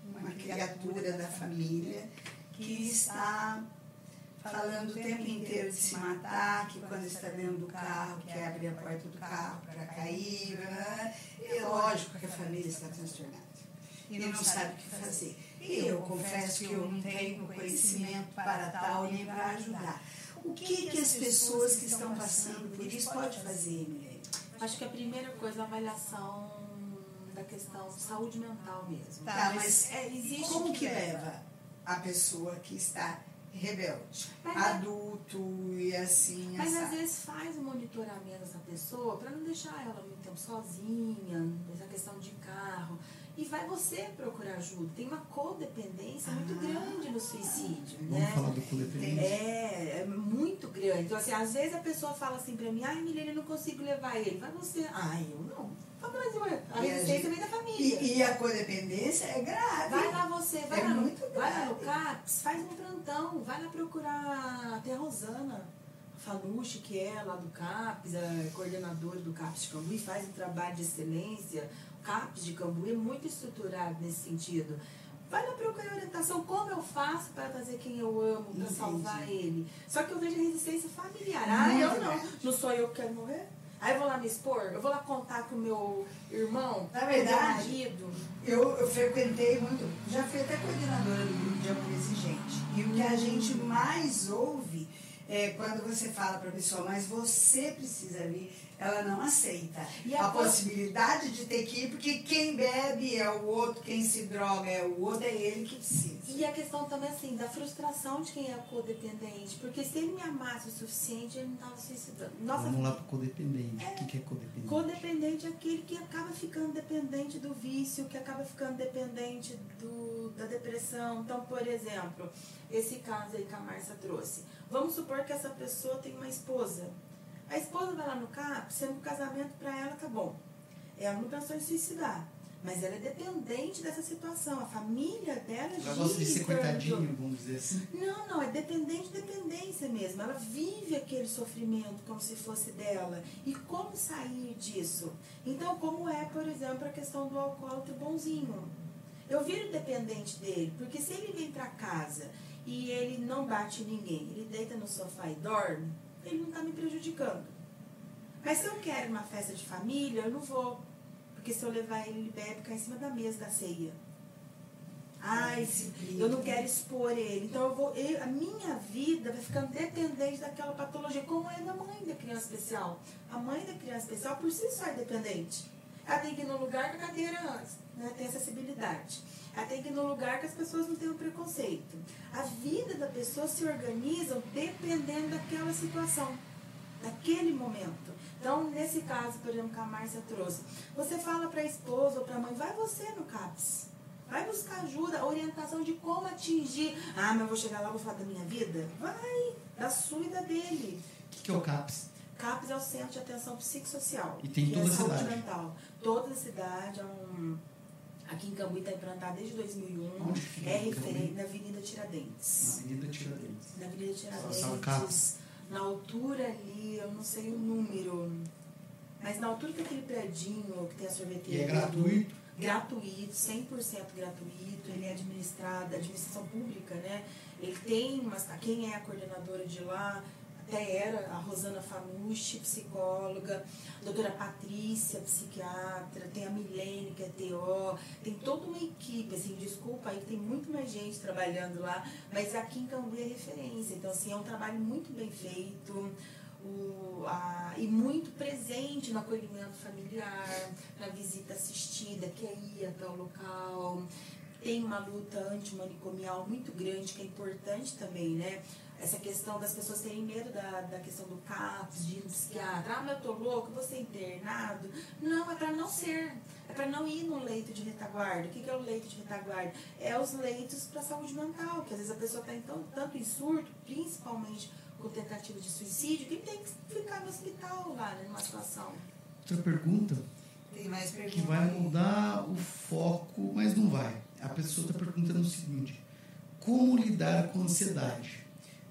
[SPEAKER 4] uma criatura da família que está falando o tempo inteiro de se matar, que quando está dentro do carro, quer abrir a porta do carro para cair. né? E lógico que a família está transtornada e não sabe o que fazer. E eu confesso que eu não tenho conhecimento para tal nem para ajudar. O que, que as pessoas que estão passando por isso podem fazer, Emily?
[SPEAKER 5] Acho que a primeira coisa é a avaliação da questão de saúde mental mesmo.
[SPEAKER 4] Tá, mas
[SPEAKER 5] é, existe
[SPEAKER 4] Como que leva a pessoa que está rebelde,
[SPEAKER 5] Mas-
[SPEAKER 4] adulto e assim,
[SPEAKER 5] Mas às
[SPEAKER 4] essa-
[SPEAKER 5] vezes faz o monitoramento dessa pessoa para não deixar ela muito tempo sozinha, essa questão de carro. E vai você procurar ajuda. Tem uma codependência muito
[SPEAKER 4] Ah.
[SPEAKER 5] grande no suicídio,
[SPEAKER 6] Vamos
[SPEAKER 5] né?
[SPEAKER 6] falar do codependente?
[SPEAKER 5] É, é muito grande. Então, assim, às vezes a pessoa fala assim pra mim, ai, Milene, eu não consigo levar ele. Vai você. Ai, eu não. Fala, mas ué, a
[SPEAKER 4] a
[SPEAKER 5] resistência vem da família.
[SPEAKER 4] E, e a codependência é grave.
[SPEAKER 5] Vai lá você, vai,
[SPEAKER 4] É
[SPEAKER 5] lá, no-
[SPEAKER 4] muito
[SPEAKER 5] vai lá no. CAPS, faz um plantão, vai lá procurar até a Rosana Fanucci, que é lá do CAPS, é coordenadora do CAPS de Cambuí, faz um trabalho de excelência. O CAPS de Cambuí é muito estruturado nesse sentido. Vai lá procurar orientação, como eu faço para trazer quem eu amo, para salvar ele. Só que eu vejo a resistência familiar. Ah, eu não. Não sou eu que quero morrer? Aí eu vou lá me expor? Eu vou lá contar com o meu irmão?
[SPEAKER 4] Na verdade,
[SPEAKER 5] meu marido?
[SPEAKER 4] Eu, eu frequentei muito, já fui até coordenadora do grupo de amor exigente. E o que a gente mais ouve é quando você fala para a pessoa, mas você precisa vir, ela não aceita.
[SPEAKER 5] E
[SPEAKER 4] a
[SPEAKER 5] a poss-
[SPEAKER 4] possibilidade de ter que ir, porque quem bebe é o outro, quem se droga é o outro, é ele que precisa.
[SPEAKER 5] E a questão também, assim, da frustração de quem é codependente. Porque se ele me amasse o suficiente, ele não estava suicidando. Nossa,
[SPEAKER 6] Vamos lá pro codependente. O que, é codependente?
[SPEAKER 5] codependente é aquele que acaba ficando dependente do vício, que acaba ficando dependente do, da depressão. Então, por exemplo, esse caso aí que a Márcia trouxe. Vamos supor que essa pessoa tem uma esposa. A esposa vai lá no CAP, sendo que o casamento para ela tá bom. Ela não pensou em suicidar. Mas ela é dependente dessa situação. A família dela
[SPEAKER 6] Ela gosta de ser coitadinho, vamos dizer assim.
[SPEAKER 5] não, não, é dependente de dependência mesmo. Ela vive aquele sofrimento como se fosse dela. E como sair disso? Então, como é, por exemplo, a questão do alcoólatra bonzinho? Eu viro dependente dele, porque se ele vem para casa e ele não bate ninguém, ele deita no sofá e dorme, ele não está me prejudicando. Mas se eu quero uma festa de família, eu não vou. Porque se eu levar ele, ele bebe, cai em cima da mesa da ceia. Ai, eu não quero expor ele. Então eu vou, eu- a minha vida vai ficando dependente daquela patologia, como é da mãe da criança especial. A mãe da criança especial por si só é dependente. Ela tem que ir no lugar que a cadeira né, tem acessibilidade. Ela tem que ir no lugar que as pessoas não tenham preconceito. A vida da pessoa se organiza dependendo daquela situação, daquele momento. Então, nesse caso, por exemplo, que a Márcia trouxe, você fala para a esposa ou para a mãe, vai você no CAPS. Vai buscar ajuda, orientação de como atingir. Ah, mas eu vou chegar lá, vou falar da minha vida? Vai, da sua e da dele.
[SPEAKER 6] O que, que é o CAPS?
[SPEAKER 5] CAPS é o Centro de Atenção Psicossocial.
[SPEAKER 6] E tem em
[SPEAKER 5] que
[SPEAKER 6] toda
[SPEAKER 5] é
[SPEAKER 6] a cidade?
[SPEAKER 5] mental. Toda a cidade. É um... Aqui em Cambuí está implantado desde 2001.
[SPEAKER 6] Onde fica
[SPEAKER 5] é referente na Avenida
[SPEAKER 6] Na
[SPEAKER 5] Tiradentes.
[SPEAKER 6] Avenida Tiradentes.
[SPEAKER 5] Na Avenida Tiradentes. Na altura ali, eu não sei o número. Mas na altura daquele predinho que tem a
[SPEAKER 6] E
[SPEAKER 5] sorveteria.
[SPEAKER 6] é gratuito?
[SPEAKER 5] gratuito, 100% gratuito, ele é administrado, administração pública, né? Ele tem, mas quem é a coordenadora de lá, até era a Rosana Fanucci, psicóloga, a doutora Patrícia, psiquiatra, tem a Milene, que é TO, tem toda uma equipe, assim, desculpa aí, tem muito mais gente trabalhando lá, mas aqui em Cambuí é referência, então assim, é um trabalho muito bem feito, o, a, e muito presente no acolhimento familiar, na visita assistida, que é ir até o local. Tem uma luta antimanicomial muito grande, que é importante também, né? Essa questão das pessoas terem medo da, da questão do CAPS, de ir no psiquiatra. Ah, mas eu tô louco, vou ser internado. Não, é para não ser. É para não ir no leito de retaguarda. O que, que é o leito de retaguarda? É os leitos para saúde mental, que às vezes a pessoa está então, tanto em surto, principalmente com tentativa de suicídio, que tem que ficar no hospital lá, né, numa situação.
[SPEAKER 6] Outra pergunta
[SPEAKER 4] Tem mais perguntas?
[SPEAKER 6] que vai mudar o foco, mas não vai. A pessoa está perguntando o seguinte: como lidar com ansiedade?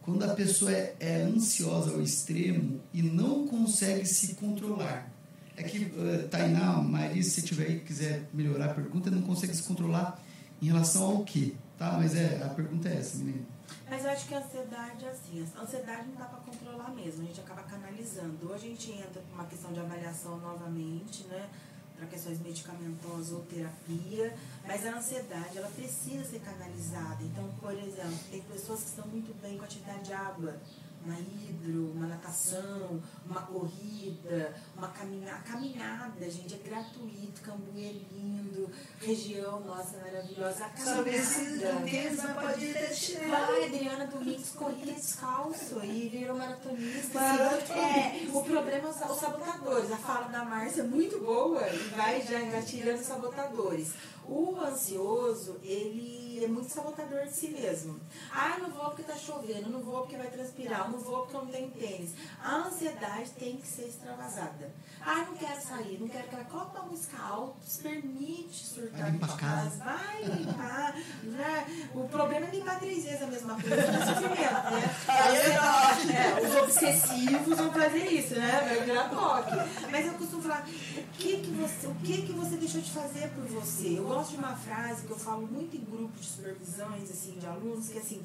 [SPEAKER 6] Quando a pessoa é, é ansiosa ao extremo e não consegue se controlar. É que, uh, Tainá, Maria, se tiver aí quiser melhorar a pergunta, não consegue se controlar em relação ao quê? Tá? Mas é, a pergunta é essa, menina.
[SPEAKER 5] Mas eu acho que a ansiedade é assim, a ansiedade não dá para controlar mesmo, a gente acaba canalizando. Ou a gente entra com uma questão de avaliação novamente, né? Para questões medicamentosas ou terapia, mas a ansiedade, ela precisa ser canalizada. Então, por exemplo, tem pessoas que estão muito bem com a atividade de água. Uma hidro, uma natação, uma corrida, uma caminhada. Caminhada, gente, é gratuito, Cambuí é lindo, região nossa é maravilhosa. A
[SPEAKER 4] Só precisa de
[SPEAKER 5] caminhada.
[SPEAKER 4] pode ir até chinelo.
[SPEAKER 5] Vai, Adriana Domingos corria descalço e virou maratonista.
[SPEAKER 4] Maratonista.
[SPEAKER 5] É, o problema são os sabotadores. A fala da Márcia é muito boa e vai já engatilhando os sabotadores. O ansioso, ele é muito sabotador de si mesmo. Ah, não vou porque tá chovendo, não vou porque vai transpirar, não vou porque eu não tenho tênis. A ansiedade tem que ser extravasada. Ah, não quero sair, não quero que ela coloque uma música alta, se permite surtar
[SPEAKER 3] Vai limpar
[SPEAKER 5] de
[SPEAKER 3] a casa.
[SPEAKER 5] Vai limpar. Já, o problema é limpar três vezes a mesma coisa. Não é sofrimento, né? É, os obsessivos vão fazer isso, né? Vai virar toque. Mas eu costumo falar, que que você, o que que você deixou de fazer por você? Eu gosto de uma frase que eu falo muito em grupos de supervisões, assim, de alunos, que é assim,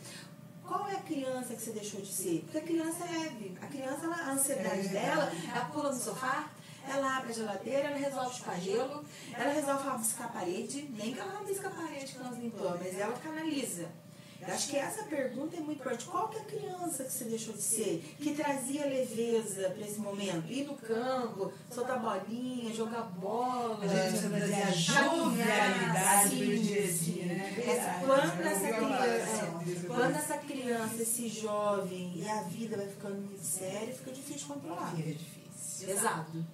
[SPEAKER 5] qual é a criança que você deixou de ser? Porque a criança é leve. A criança, ela- a ansiedade dela, ela pula no sofá, ela abre a geladeira, ela resolve chupar gelo, ela resolve rabiscar a parede, nem que ela rabisca a parede que nós limpamos, mas ela canaliza. Acho que essa pergunta é muito importante. Qual que é a criança que você deixou de ser? Que trazia leveza para esse momento? Ir no campo, soltar bolinha, jogar bola.
[SPEAKER 4] A gente precisa trazer a jovialidade dia a dia, né? Verdade.
[SPEAKER 5] quando essa,
[SPEAKER 4] ouvi uma
[SPEAKER 5] criança,
[SPEAKER 4] desse
[SPEAKER 5] quando essa criança, esse jovem, e a vida vai ficando muito séria, fica difícil de controlar.
[SPEAKER 4] É difícil.
[SPEAKER 5] Pesado.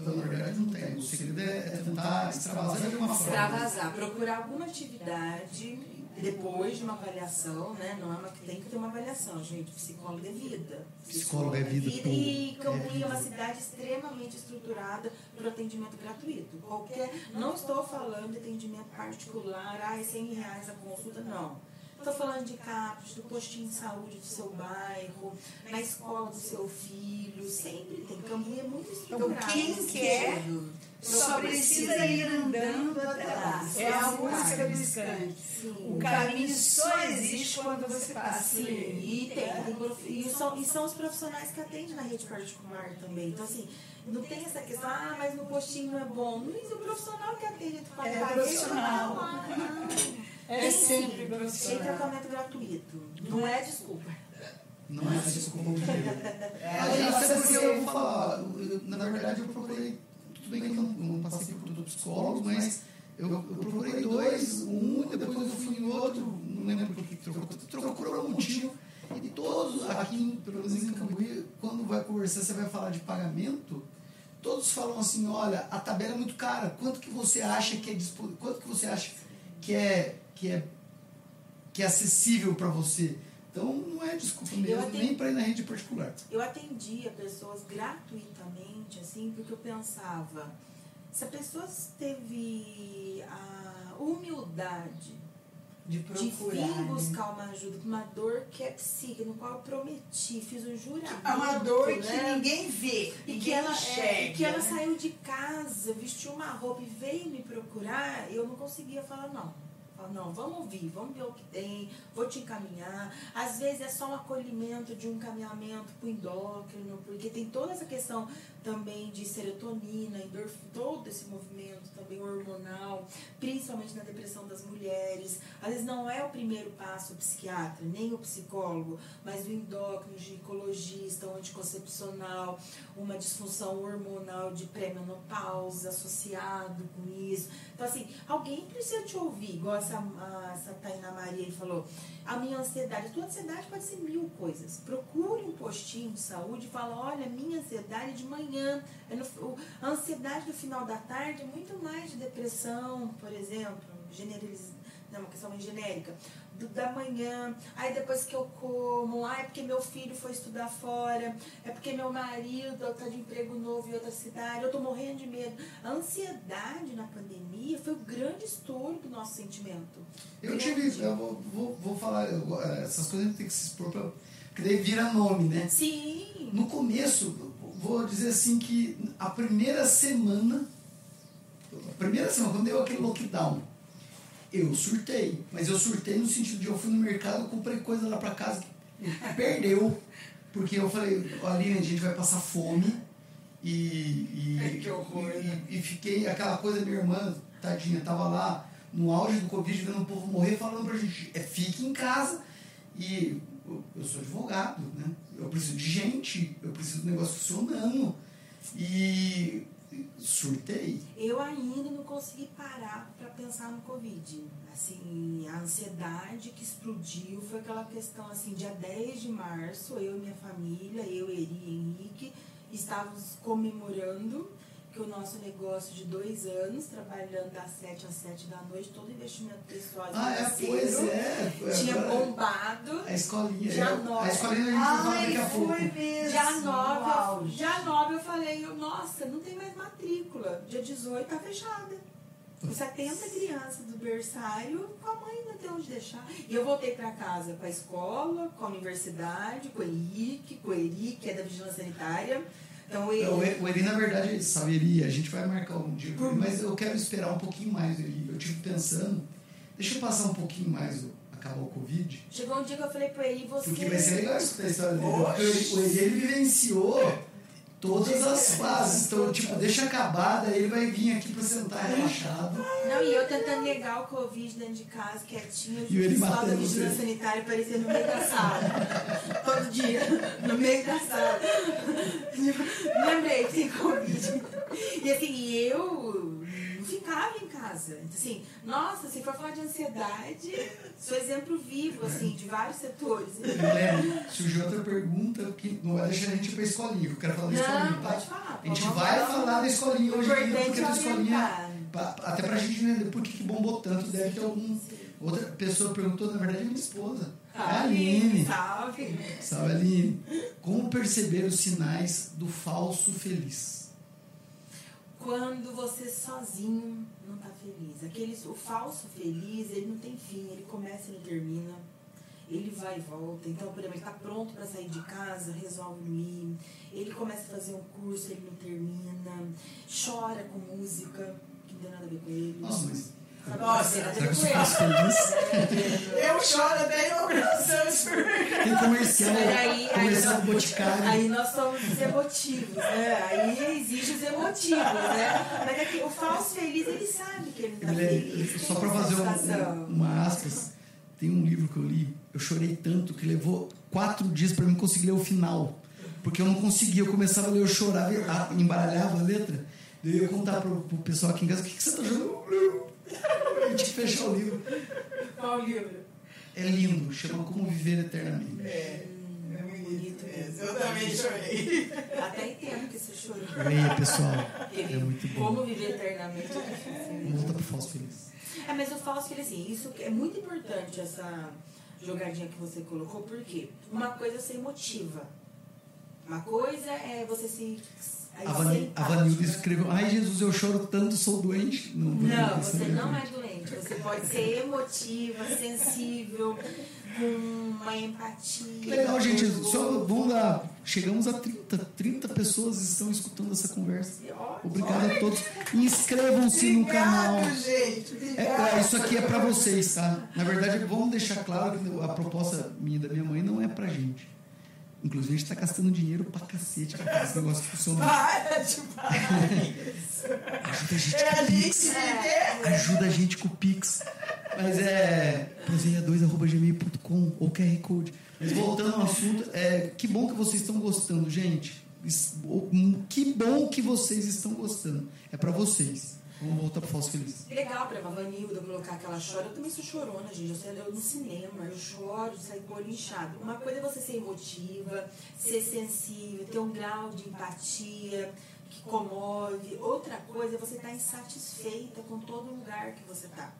[SPEAKER 3] Então, na verdade, não tem. O segredo é, é tentar extravasar de alguma forma.
[SPEAKER 5] Extravasar, procurar alguma atividade depois de uma avaliação, né? Não é uma que tem que ter uma avaliação, gente. Psicólogo é vida.
[SPEAKER 3] Psicólogo é vida
[SPEAKER 5] E,
[SPEAKER 3] pura.
[SPEAKER 5] e Cambuí
[SPEAKER 3] É
[SPEAKER 5] é uma
[SPEAKER 3] vida.
[SPEAKER 5] cidade extremamente estruturada para o atendimento gratuito. Qualquer, não estou falando de atendimento particular, ah, é 100 reais a consulta, não. Estou falando de CAPS, do postinho de saúde do seu bairro, na escola do seu filho, sempre tem. Cambuí é muito estruturado.
[SPEAKER 4] quem
[SPEAKER 5] nesse
[SPEAKER 4] quer,
[SPEAKER 5] sentido.
[SPEAKER 4] Só precisa ir andando até lá. É a música do Skank. O caminho só existe quando você passa.
[SPEAKER 5] Sim, e tem, tem e, são, e são os profissionais que atendem na rede particular também. Então, assim, não tem essa questão, ah, mas no postinho não é bom. Não, o profissional que atende tu paga
[SPEAKER 4] É profissional. É sempre
[SPEAKER 5] sim, Tem
[SPEAKER 4] profissional.
[SPEAKER 5] tratamento gratuito. Não é desculpa.
[SPEAKER 3] Não é desculpa.
[SPEAKER 4] É,
[SPEAKER 3] Aliás,
[SPEAKER 4] nossa,
[SPEAKER 3] até porque eu vou falar, na verdade eu procurei, tudo bem que eu não, não passei por todos os psicólogos, mas eu, eu procurei dois, um, depois eu fui em outro, não lembro por que trocou, trocou por algum motivo, e todos aqui, pelo menos em Cambuí, quando vai conversar, você vai falar de pagamento, todos falam assim, olha, a tabela é muito cara, quanto que você acha que é quanto que você acha que é, que é, que é acessível para você? Então não é desculpa mesmo,
[SPEAKER 5] até-
[SPEAKER 3] nem para ir na rede particular.
[SPEAKER 5] Eu atendia pessoas gratuitamente, assim, porque eu pensava, se a pessoa teve a humildade
[SPEAKER 4] De
[SPEAKER 5] de
[SPEAKER 4] procurar.
[SPEAKER 5] vir
[SPEAKER 4] né?
[SPEAKER 5] buscar uma ajuda uma dor que é psíquica, no qual eu prometi, fiz um juramento.
[SPEAKER 4] É uma dor que
[SPEAKER 5] né?
[SPEAKER 4] ninguém vê.
[SPEAKER 5] E
[SPEAKER 4] ninguém
[SPEAKER 5] que ela, é,
[SPEAKER 4] enxerga,
[SPEAKER 5] que ela
[SPEAKER 4] né?
[SPEAKER 5] saiu de casa, vestiu uma roupa e veio me procurar, eu não conseguia falar não. Falar, não, vamos ouvir, vamos ver o que tem, vou te encaminhar. Às vezes é só um acolhimento de um encaminhamento para o endócrino, porque tem toda essa questão também de serotonina, endorfina, todo esse movimento também hormonal, principalmente na depressão das mulheres. Às vezes não é o primeiro passo o psiquiatra, nem o psicólogo, mas o endócrino, o ginecologista, o anticoncepcional, uma disfunção hormonal de pré-menopausa associado com isso. Então, assim, alguém precisa te ouvir, igual essa, a, essa Tainá Maria falou. A minha ansiedade, a tua ansiedade pode ser mil coisas. Procure um postinho de saúde e fala, olha, minha ansiedade de manhã. É no, o- a ansiedade do final da tarde é muito mais de depressão, por exemplo, generaliz, não, uma questão mais genérica. Do, da manhã, aí depois que eu como, ah, é porque meu filho foi estudar fora, é porque meu marido está de emprego novo em outra cidade, eu tô morrendo de medo. A ansiedade na pandemia foi o grande estouro do nosso sentimento.
[SPEAKER 3] Eu tive, eu vou, vou, vou falar, eu essas coisas tem que se expor, pra, porque daí vira nome, né?
[SPEAKER 5] Sim,
[SPEAKER 3] No começo, vou dizer assim que a primeira semana, a primeira semana, quando deu aquele lockdown, eu surtei. Mas eu surtei no sentido de eu fui no mercado, comprei coisa lá pra casa que perdeu. Porque eu falei, Aline, a gente vai passar fome. E, e,
[SPEAKER 4] Que horror,
[SPEAKER 3] e,
[SPEAKER 4] né?
[SPEAKER 3] e fiquei, aquela coisa, minha irmã, tadinha, tava lá no auge do Covid, vendo o povo morrer, falando pra gente, é, fique em casa. E eu, eu sou advogado, né? Eu preciso de gente, eu preciso do negócio funcionando. E surtei.
[SPEAKER 5] Eu ainda não consegui parar para pensar no Covid. Assim, a ansiedade que explodiu foi aquela questão assim, dia 10 de março, eu e minha família, eu, Eri e Henrique, estávamos comemorando que o nosso negócio de dois anos, trabalhando das 7 às 7 da noite, todo investimento pessoal
[SPEAKER 3] Ah, é, pois é. Foi
[SPEAKER 5] tinha
[SPEAKER 3] agora.
[SPEAKER 5] bombado.
[SPEAKER 3] A escolinha.
[SPEAKER 5] Dia
[SPEAKER 3] eu-
[SPEAKER 5] nove.
[SPEAKER 3] a escolinha a gente vai
[SPEAKER 4] Ai,
[SPEAKER 3] daqui a pouco.
[SPEAKER 4] foi mesmo.
[SPEAKER 5] Dia 9, eu,
[SPEAKER 4] auge.
[SPEAKER 5] dia 9 eu falei, eu, nossa, não tem mais matrícula. Dia 18 tá fechada. Com 70 crianças do berçário, com a mãe não tem onde deixar. E eu voltei para casa com a escola, com a universidade, com o Henrique, com o Eri, que é da Vigilância Sanitária. Então, ele,
[SPEAKER 3] Não, O Eri, na verdade, ele sabe, a gente vai marcar um dia, com ele, mas eu quero esperar um pouquinho mais, Eri. Eu tive pensando, deixa eu passar um pouquinho mais o, acabar o Covid,
[SPEAKER 5] chegou um dia que eu falei para ele, você...
[SPEAKER 3] porque vai ser legal escutar a história dele. Porque o Eri, ele vivenciou todas as fases. Então, tipo, deixa acabar, daí ele vai vir aqui pra sentar relaxado.
[SPEAKER 5] Não, e eu tentando negar o Covid dentro de casa, quietinho,
[SPEAKER 3] E ele
[SPEAKER 5] pessoal da vigilância sanitária aparecendo no meio da sala. Todo dia, no meio da sala. Lembrei que tem Covid. E assim, eu ficava em casa. Então, assim, nossa, se for falar de ansiedade, sou exemplo vivo, assim, de vários setores.
[SPEAKER 3] Guilherme, surgiu outra pergunta que não vai deixar a gente ir pra escolinha, eu quero falar da escolinha,
[SPEAKER 5] Não,
[SPEAKER 3] tá?
[SPEAKER 5] pode falar.
[SPEAKER 3] A gente vai
[SPEAKER 5] falar.
[SPEAKER 3] falar da escolinha hoje, porque
[SPEAKER 5] é
[SPEAKER 3] da escolinha, pra- até pra gente entender por que, que bombou tanto, deve ter algum. Outra pessoa perguntou, na verdade, é minha esposa. É a Aline.
[SPEAKER 5] Salve.
[SPEAKER 3] Salve, Aline. Como perceber os sinais do falso feliz?
[SPEAKER 5] Quando você sozinho não tá feliz. Aqueles, o falso feliz, ele não tem fim, ele começa e não termina. Ele vai e volta. Então, por exemplo, ele tá pronto para sair de casa, resolve não ir. Ele começa a fazer um curso, ele não termina. Chora com música, que não tem nada a ver com ele.
[SPEAKER 3] Nossa, mas.
[SPEAKER 4] Nossa,
[SPEAKER 3] Será que falso feliz?
[SPEAKER 4] Eu choro até inauguração de supermercado.
[SPEAKER 3] Tem comercial,
[SPEAKER 5] Aí- aí-
[SPEAKER 3] comercial do Boticário.
[SPEAKER 5] Aí nós somos os emotivos, né? Aí exige os emotivos, né? Mas é que o falso feliz, ele sabe que ele tá
[SPEAKER 3] Guilherme,
[SPEAKER 5] feliz.
[SPEAKER 3] só
[SPEAKER 5] tem
[SPEAKER 3] para fazer um- um- uma aspas, tem um livro que eu li, eu chorei tanto que levou quatro dias para mim conseguir ler o final. Porque eu não conseguia, eu começava a ler, eu chorava, embaralhava a letra. Eu ia contar pro, pro pessoal aqui em casa, o que, que você tá jogando? Tinha que fechar o livro.
[SPEAKER 5] Qual livro?
[SPEAKER 3] É lindo, chama Como Viver Eternamente.
[SPEAKER 4] É, é muito bonito mesmo. Eu também chorei.
[SPEAKER 5] Até entendo que você chorou.
[SPEAKER 3] Leia, pessoal. É muito bom.
[SPEAKER 5] Como viver eternamente é difícil.
[SPEAKER 3] Voltar pro falso feliz.
[SPEAKER 5] É, mas eu falo que assim, isso é muito importante essa jogadinha que você colocou, porque uma coisa é ser emotiva. Uma coisa é você se. Aí
[SPEAKER 3] A, Van. Vanilda escreveu, ai Jesus, eu choro tanto, sou doente. Não,
[SPEAKER 5] Não, você não é doente. Você pode ser emotiva, sensível, com uma empatia.
[SPEAKER 3] Que legal, gente. Só vamos lá. Chegamos a 30. 30 pessoas estão escutando essa conversa. Obrigado a todos. Inscrevam-se no canal. É, é, isso aqui é pra vocês, tá? Na verdade, vamos deixar claro que a proposta minha e da minha mãe não é pra gente. Inclusive, a gente tá gastando dinheiro pra cacete pra fazer esse negócio funcionar.
[SPEAKER 4] Para de falar isso.
[SPEAKER 3] Ajuda a gente
[SPEAKER 4] É
[SPEAKER 3] com o Pix.
[SPEAKER 4] viver.
[SPEAKER 3] Ajuda a gente com o Pix. Mas é proseia2.gmail.com ou QR Code. Mas voltando ao assunto, é, que bom que vocês estão gostando, gente. O- Que bom que vocês estão gostando. É pra vocês. Vamos voltar pro falso feliz.
[SPEAKER 5] Legal pra Vanilda colocar aquela chora. Eu também sou chorona, gente. Eu, sei, eu no cinema, eu choro, saio com o olho inchado. Uma coisa é você ser emotiva, ser sensível, ter um grau de empatia que comove. Outra coisa é você estar insatisfeita com todo lugar que você está.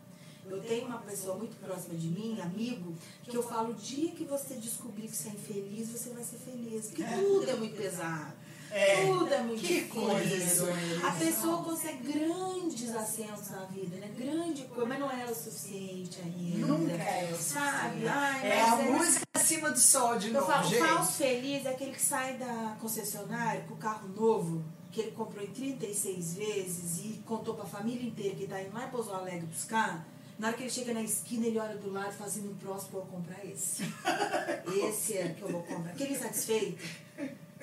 [SPEAKER 5] Eu tenho uma pessoa muito próxima de mim, amigo, que eu falo, o dia que você descobrir que você é infeliz, você vai ser feliz. Porque tudo é muito pesado.
[SPEAKER 4] É.
[SPEAKER 5] Tudo é muito
[SPEAKER 4] Que
[SPEAKER 5] difícil.
[SPEAKER 4] coisa,
[SPEAKER 5] A pessoa consegue grandes ascensos na vida, né? Grande coisa, mas não é o suficiente ainda.
[SPEAKER 4] Nunca é o
[SPEAKER 5] Sabe? Ai,
[SPEAKER 4] É a
[SPEAKER 5] mas
[SPEAKER 4] música acima do sol de
[SPEAKER 5] Eu
[SPEAKER 4] novo,
[SPEAKER 5] falo, o
[SPEAKER 4] gente.
[SPEAKER 5] falso feliz é aquele que sai da concessionária com o carro novo, que ele comprou em 36 vezes e contou pra família inteira que tá indo lá em Pouso Alegre buscar. Na hora que ele chega na esquina, ele olha do lado e fala assim, no próximo eu vou comprar esse. Esse é que eu vou comprar. Aquele insatisfeito.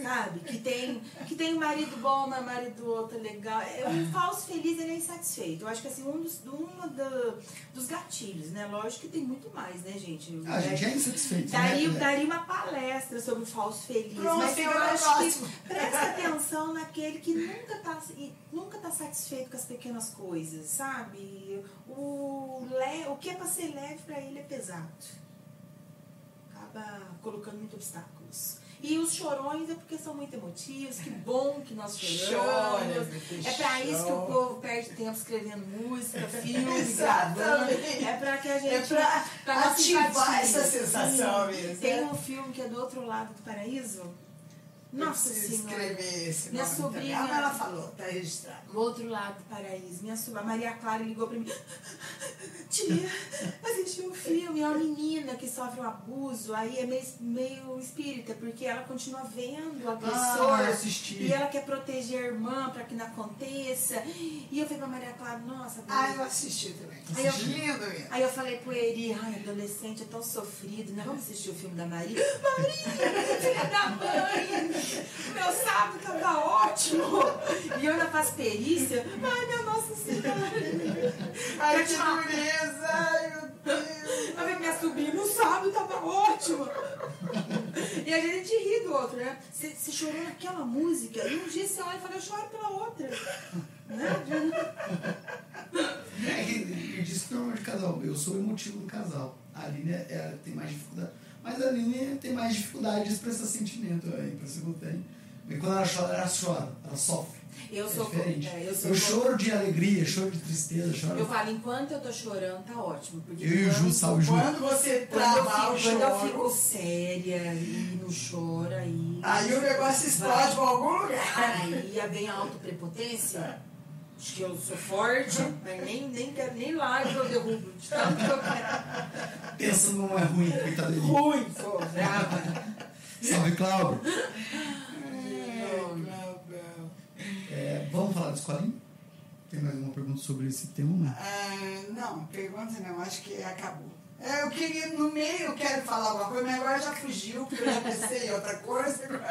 [SPEAKER 5] Sabe? Que tem, que tem um marido bom, mas marido outro legal. É, Um falso feliz, ele é insatisfeito. Eu acho que assim, um dos, uma da- dos gatilhos, né? Lógico que tem muito mais, né, gente?
[SPEAKER 3] A gente é insatisfeito,
[SPEAKER 5] Daria,
[SPEAKER 3] né?
[SPEAKER 5] daria uma palestra sobre o falso feliz.
[SPEAKER 4] Pronto,
[SPEAKER 5] mas eu
[SPEAKER 4] no
[SPEAKER 5] acho
[SPEAKER 4] próximo.
[SPEAKER 5] que presta atenção naquele que nunca tá, nunca tá satisfeito com as pequenas coisas, sabe? O, le, o que é pra ser leve pra ele é pesado. Acaba colocando muitos obstáculos. E os chorões é porque são muito emotivos. Que bom que nós
[SPEAKER 4] Chora,
[SPEAKER 5] choramos.
[SPEAKER 4] meu filho,
[SPEAKER 5] É pra isso que o
[SPEAKER 4] chora.
[SPEAKER 5] povo perde tempo escrevendo música, filme, gravando. É pra que a gente.
[SPEAKER 4] É pra
[SPEAKER 5] pra nossa
[SPEAKER 4] ativar essa sensação
[SPEAKER 5] Sim.
[SPEAKER 4] mesmo,
[SPEAKER 5] Tem
[SPEAKER 4] né?
[SPEAKER 5] um filme que é do outro lado do paraíso.
[SPEAKER 4] Eu
[SPEAKER 5] Nossa Senhora. Minha
[SPEAKER 4] nome
[SPEAKER 5] sobrinha-
[SPEAKER 4] também. Ela falou, tá registrado.
[SPEAKER 5] Do outro lado do paraíso. Minha sobrinha, a Maria Clara ligou pra mim. Tia, assisti um filme, é uma menina que sofre um abuso, aí é meio, meio espírita, porque ela continua vendo o agressor.
[SPEAKER 3] Ah, assisti.
[SPEAKER 5] e ela quer proteger a irmã pra que não aconteça. E eu falei pra Maria Clara, nossa,
[SPEAKER 4] Ah, eu assisti também.
[SPEAKER 5] Aí eu-
[SPEAKER 4] Assisti lindo mesmo.
[SPEAKER 5] Aí eu falei pro Eri, ai, adolescente é tão sofrido, né? Vamos assistir o filme da Maria? Maria, filha da mãe! Meu sábado tava ótimo! E eu ainda faço perícia. Ai, minha Nossa Senhora!
[SPEAKER 4] Ai, que dureza! Ai, meu Deus!
[SPEAKER 5] Eu vi minha sobrinha, meu sábado tava ótimo! E a gente ri do outro, né? Você você chorou naquela música, e um dia você olha e fala, eu choro pela outra.
[SPEAKER 3] É que eu disse que de casal. Eu sou emotivo no casal. A Aline é, é- tem mais dificuldade. Mas a Aline tem mais dificuldade de expressar sentimento. A impressão que eu tenho. E quando ela chora, ela chora. Ela sofre.
[SPEAKER 5] Eu
[SPEAKER 3] é
[SPEAKER 5] sou-
[SPEAKER 3] diferente.
[SPEAKER 5] é, eu
[SPEAKER 3] eu,
[SPEAKER 5] sou-
[SPEAKER 3] choro de alegria, choro de tristeza, choro.
[SPEAKER 5] Eu falo, enquanto eu tô chorando, tá ótimo. Porque
[SPEAKER 3] Eu e o Ju,
[SPEAKER 5] quando-
[SPEAKER 3] salve Ju.
[SPEAKER 4] Quando você
[SPEAKER 5] Quando eu,
[SPEAKER 4] travar o
[SPEAKER 5] fico, quando eu
[SPEAKER 4] choro,
[SPEAKER 5] fico séria e não choro, aí.
[SPEAKER 4] aí o negócio explode pra algum lugar.
[SPEAKER 5] Aí vem a autoprepotência. Acho que eu sou forte, mas nem, nem, quero- nem lá eu derrubo. De tanto que eu quero.
[SPEAKER 3] Pensa não é ruim, coitado dele.
[SPEAKER 5] Ruim, sou brava.
[SPEAKER 3] Salve, Cláudio.
[SPEAKER 4] É,
[SPEAKER 3] É, vamos falar de escolinha? Tem mais uma pergunta sobre esse tema?
[SPEAKER 4] Ah, não, pergunta não, acho que acabou. É, eu queria, no meio eu quero falar alguma coisa, mas agora já fugiu, porque eu já pensei em outra coisa.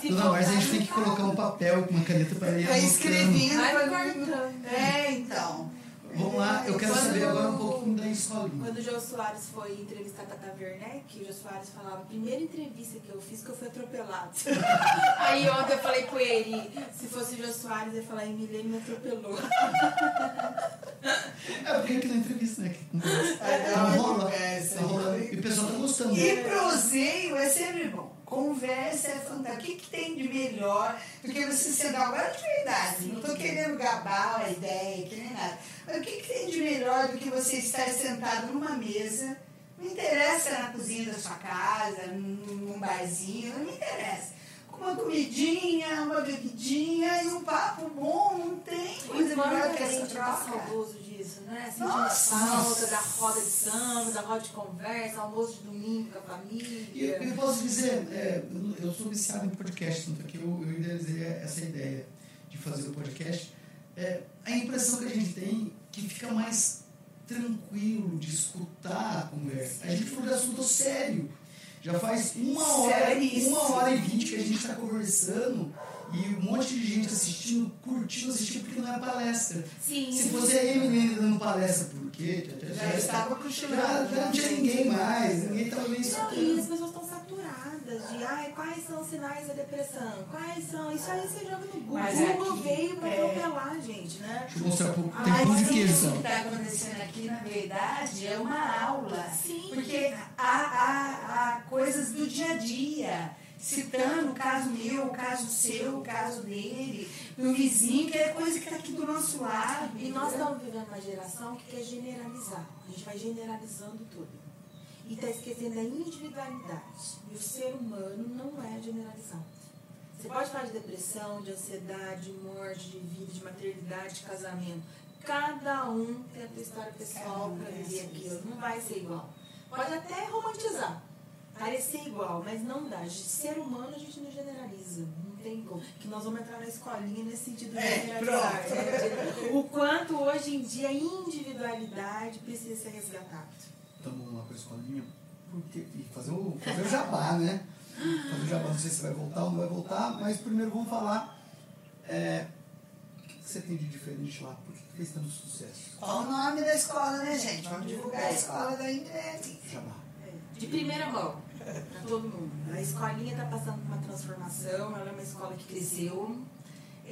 [SPEAKER 5] Se
[SPEAKER 3] Não, mas a gente tem que colocar um papel com uma caneta para ir
[SPEAKER 4] Tá
[SPEAKER 3] anotando.
[SPEAKER 4] escrevendo.
[SPEAKER 5] Vai
[SPEAKER 4] pra-
[SPEAKER 5] cortando.
[SPEAKER 4] É, então.
[SPEAKER 3] Vamos lá, eu quero
[SPEAKER 5] Quando-
[SPEAKER 3] saber agora um pouquinho da escolinha.
[SPEAKER 5] Quando o Jô Soares foi entrevistar a Tata Werneck, o Jô Soares falava, primeira entrevista que eu fiz que eu fui atropelado. Aí ontem eu falei com ele, se fosse o Jô Soares, eu ia falar, Emilene me atropelou.
[SPEAKER 3] É porque aqui na entrevista, né?
[SPEAKER 4] É,
[SPEAKER 3] Então
[SPEAKER 4] é,
[SPEAKER 3] rola.
[SPEAKER 4] é,
[SPEAKER 3] Tá. E o pessoal tá gostando.
[SPEAKER 4] E proseio é sempre bom. Conversa é fantástica. O que, que tem de melhor do que você sentar agora de verdade? Não estou querendo gabar a ideia, que nem nada. Mas o que, que tem de melhor do que você estar sentado numa mesa? Não interessa na cozinha da sua casa, num barzinho, não me interessa. Com uma comidinha, uma bebidinha e um papo bom, não tem coisa melhor que
[SPEAKER 5] a
[SPEAKER 4] essa
[SPEAKER 5] gente tá
[SPEAKER 4] troca.
[SPEAKER 5] saudoso disso, né? Sentindo
[SPEAKER 4] Nossa!
[SPEAKER 5] falta da roda de samba, da roda de conversa, almoço de domingo com a família.
[SPEAKER 3] E eu, eu posso dizer, é, eu, eu sou viciado em podcast, tanto que eu, eu idealizei essa ideia de fazer o podcast. É, a impressão que a gente tem que fica mais tranquilo de escutar a conversa. A gente falou de assunto sério. Já faz uma hora, uma hora e vinte que a gente está conversando e um monte de gente assistindo, curtindo, assistindo, porque não é palestra.
[SPEAKER 5] Sim.
[SPEAKER 3] Se fosse a Emily dando palestra, por quê?
[SPEAKER 4] Já estava
[SPEAKER 3] já,
[SPEAKER 4] cochilando.
[SPEAKER 3] já não tinha ninguém mais, ninguém estava nem
[SPEAKER 5] Não, e
[SPEAKER 3] escutando.
[SPEAKER 5] as pessoas estão saturadas de ai, quais são os sinais da depressão? Quais são? Isso aí você joga no Google.
[SPEAKER 4] Mas
[SPEAKER 5] O Google veio pra
[SPEAKER 4] é.
[SPEAKER 5] atropelar, gente, né?
[SPEAKER 3] Deixa eu mostrar um pouco. Tem
[SPEAKER 4] Mas
[SPEAKER 3] de
[SPEAKER 4] isso que está acontecendo aqui, na verdade, é uma aula.
[SPEAKER 5] Sim.
[SPEAKER 4] Porque há, há, há coisas do dia a dia, citando o caso meu, o caso seu, o caso dele, do vizinho, que é coisa que está aqui do nosso lado.
[SPEAKER 5] E nós estamos vivendo uma geração que quer generalizar. A gente vai generalizando tudo. E está esquecendo da individualidade. E o ser humano não é generalizado. Você pode falar de depressão, de ansiedade, de morte, de vida, de maternidade, de casamento. Cada um tem a sua história pessoal para
[SPEAKER 4] a
[SPEAKER 5] viver aquilo. Não vai ser igual. Pode até romantizar. Parecer igual, mas não dá. De ser humano a gente não generaliza. Não tem como. Que nós vamos entrar na escolinha nesse sentido de
[SPEAKER 4] É,
[SPEAKER 5] generalizar. né? O quanto hoje em dia a individualidade precisa ser resgatada.
[SPEAKER 3] Vamos lá com a escolinha. porque, e fazer o, fazer o jabá, né? Fazer o jabá, não sei se vai voltar ou não vai voltar, mas primeiro vamos falar é, o que você tem de diferente lá, por que fez tanto sucesso?
[SPEAKER 4] Qual o nome da escola, né, gente? Vamos divulgar a escola da Indrete.
[SPEAKER 3] Jabá.
[SPEAKER 5] De primeira mão, para todo mundo. A escolinha está passando por uma transformação, ela é uma escola que cresceu.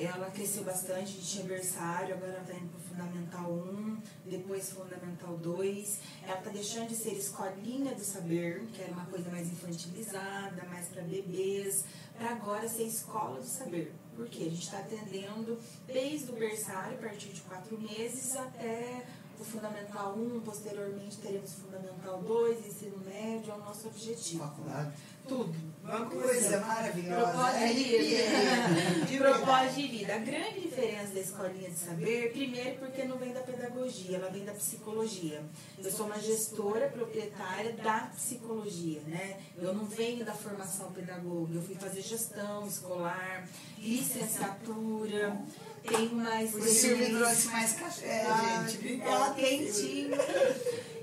[SPEAKER 5] Ela cresceu bastante, tinha berçário, agora está indo para o Fundamental 1, depois Fundamental 2. Ela está deixando de ser escolinha do saber, que era uma coisa mais infantilizada, mais para bebês, para agora ser escola do saber. Porque a gente está atendendo desde o berçário, a partir de quatro meses, até o Fundamental 1, posteriormente teremos Fundamental 2, ensino médio, é o nosso objetivo.
[SPEAKER 3] Faculdade.
[SPEAKER 5] Tudo.
[SPEAKER 4] Uma coisa maravilhosa.
[SPEAKER 5] Propósito
[SPEAKER 4] É
[SPEAKER 5] de vida. De propósito de vida. A grande diferença da escolinha de saber, primeiro porque não vem da pedagogia, ela vem da psicologia. Eu sou uma gestora proprietária da psicologia, né? Eu não venho da formação pedagoga, eu fui fazer gestão escolar, licenciatura, tenho mais
[SPEAKER 4] O Silvio trouxe mais café,
[SPEAKER 5] ah,
[SPEAKER 4] gente.
[SPEAKER 5] ela
[SPEAKER 4] Obrigada.
[SPEAKER 5] quentinho.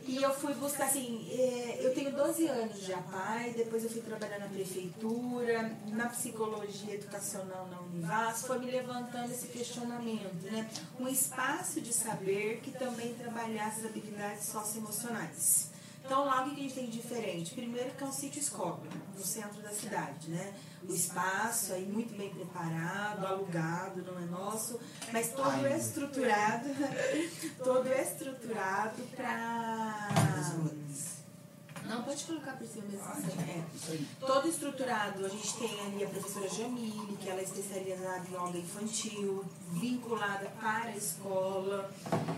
[SPEAKER 5] E eu fui buscar, assim, é, eu tenho 12 anos de APAI, depois eu fui trabalhar na prefeitura, na psicologia educacional na Univas, foi me levantando esse questionamento, né? Um espaço de saber que também trabalhasse as habilidades socioemocionais. Então lá o que a gente tem de diferente? Primeiro que é um sítio escola, no centro da cidade, né? O espaço aí muito bem preparado, alugado, não é nosso, mas todo é estruturado, todo é estruturado para não, pode colocar por cima mesmo. assim, é. Todo estruturado, a gente tem ali a professora Jamile, que ela é especializada em yoga infantil, vinculada para a escola.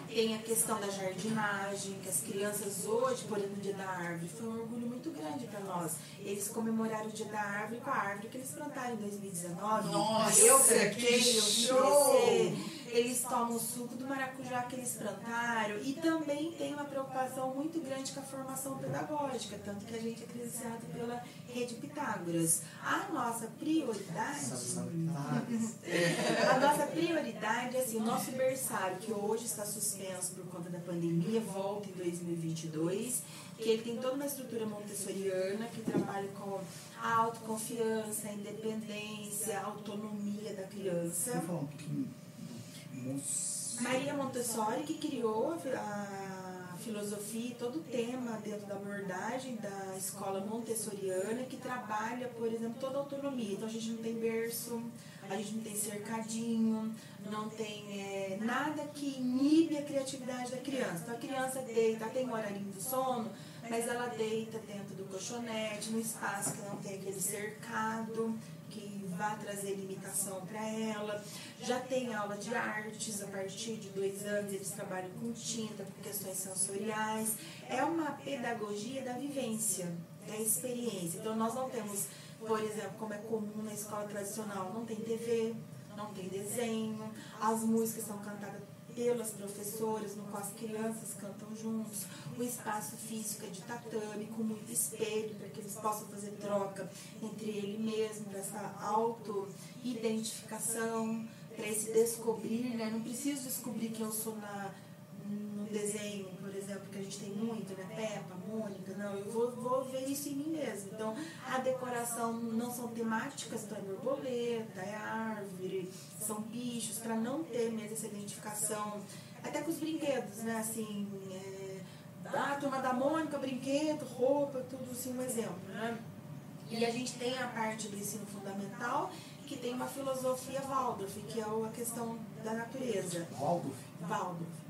[SPEAKER 5] Tem a questão da jardinagem, que as crianças hoje, por exemplo, no Dia da Árvore, foi um orgulho muito grande para nós. Eles comemoraram o Dia da Árvore com a árvore que eles plantaram em 2019.
[SPEAKER 4] Nossa,
[SPEAKER 5] eu
[SPEAKER 4] que
[SPEAKER 5] cerquei, eu
[SPEAKER 4] show!
[SPEAKER 5] crescer. Eles tomam o suco do maracujá que eles plantaram e também tem uma preocupação muito grande com a formação pedagógica, tanto que a gente é credenciado pela Rede Pitágoras. A nossa prioridade, a nossa prioridade é assim, o nosso berçário, que hoje está suspenso por conta da pandemia, volta em 2022, que ele tem toda uma estrutura montessoriana que trabalha com a autoconfiança, a independência, a autonomia da criança.
[SPEAKER 3] Falar um pouquinho.
[SPEAKER 5] Maria Montessori que criou a filosofia e todo o tema dentro da abordagem da escola montessoriana que trabalha, por exemplo, toda a autonomia. Então a gente não tem berço, a gente não tem cercadinho, não tem é, nada que inibe a criatividade da criança. Então a criança deita, tem um horarinho do sono, mas ela deita dentro do colchonete, no espaço que não tem aquele cercado vai trazer limitação para ela. Já tem aula de artes, a partir de dois anos eles trabalham com tinta, com questões sensoriais. É uma pedagogia da vivência, da experiência. Então nós não temos, por exemplo, como é comum na escola tradicional, não tem TV, não tem desenho, as músicas são cantadas pelas professoras, no qual as crianças cantam juntos, o espaço físico é de tatame, com muito espelho, para que eles possam fazer troca entre ele mesmo, para essa auto-identificação, para esse descobrir, né? Não preciso descobrir que eu sou na, no desenho, exemplo, que a gente tem muito, né? Peppa, Mônica, não, eu vou, vou ver isso em mim mesmo. Então, a decoração não são temáticas, então é borboleta, é árvore, são bichos, para não ter mesmo essa identificação, até com os brinquedos, né? Assim, é, ah, turma da Mônica, brinquedo, roupa, tudo assim, um exemplo, né? E a gente tem a parte do ensino fundamental, que tem uma filosofia Waldorf, que é a questão da natureza.
[SPEAKER 3] Waldorf.
[SPEAKER 5] Waldorf.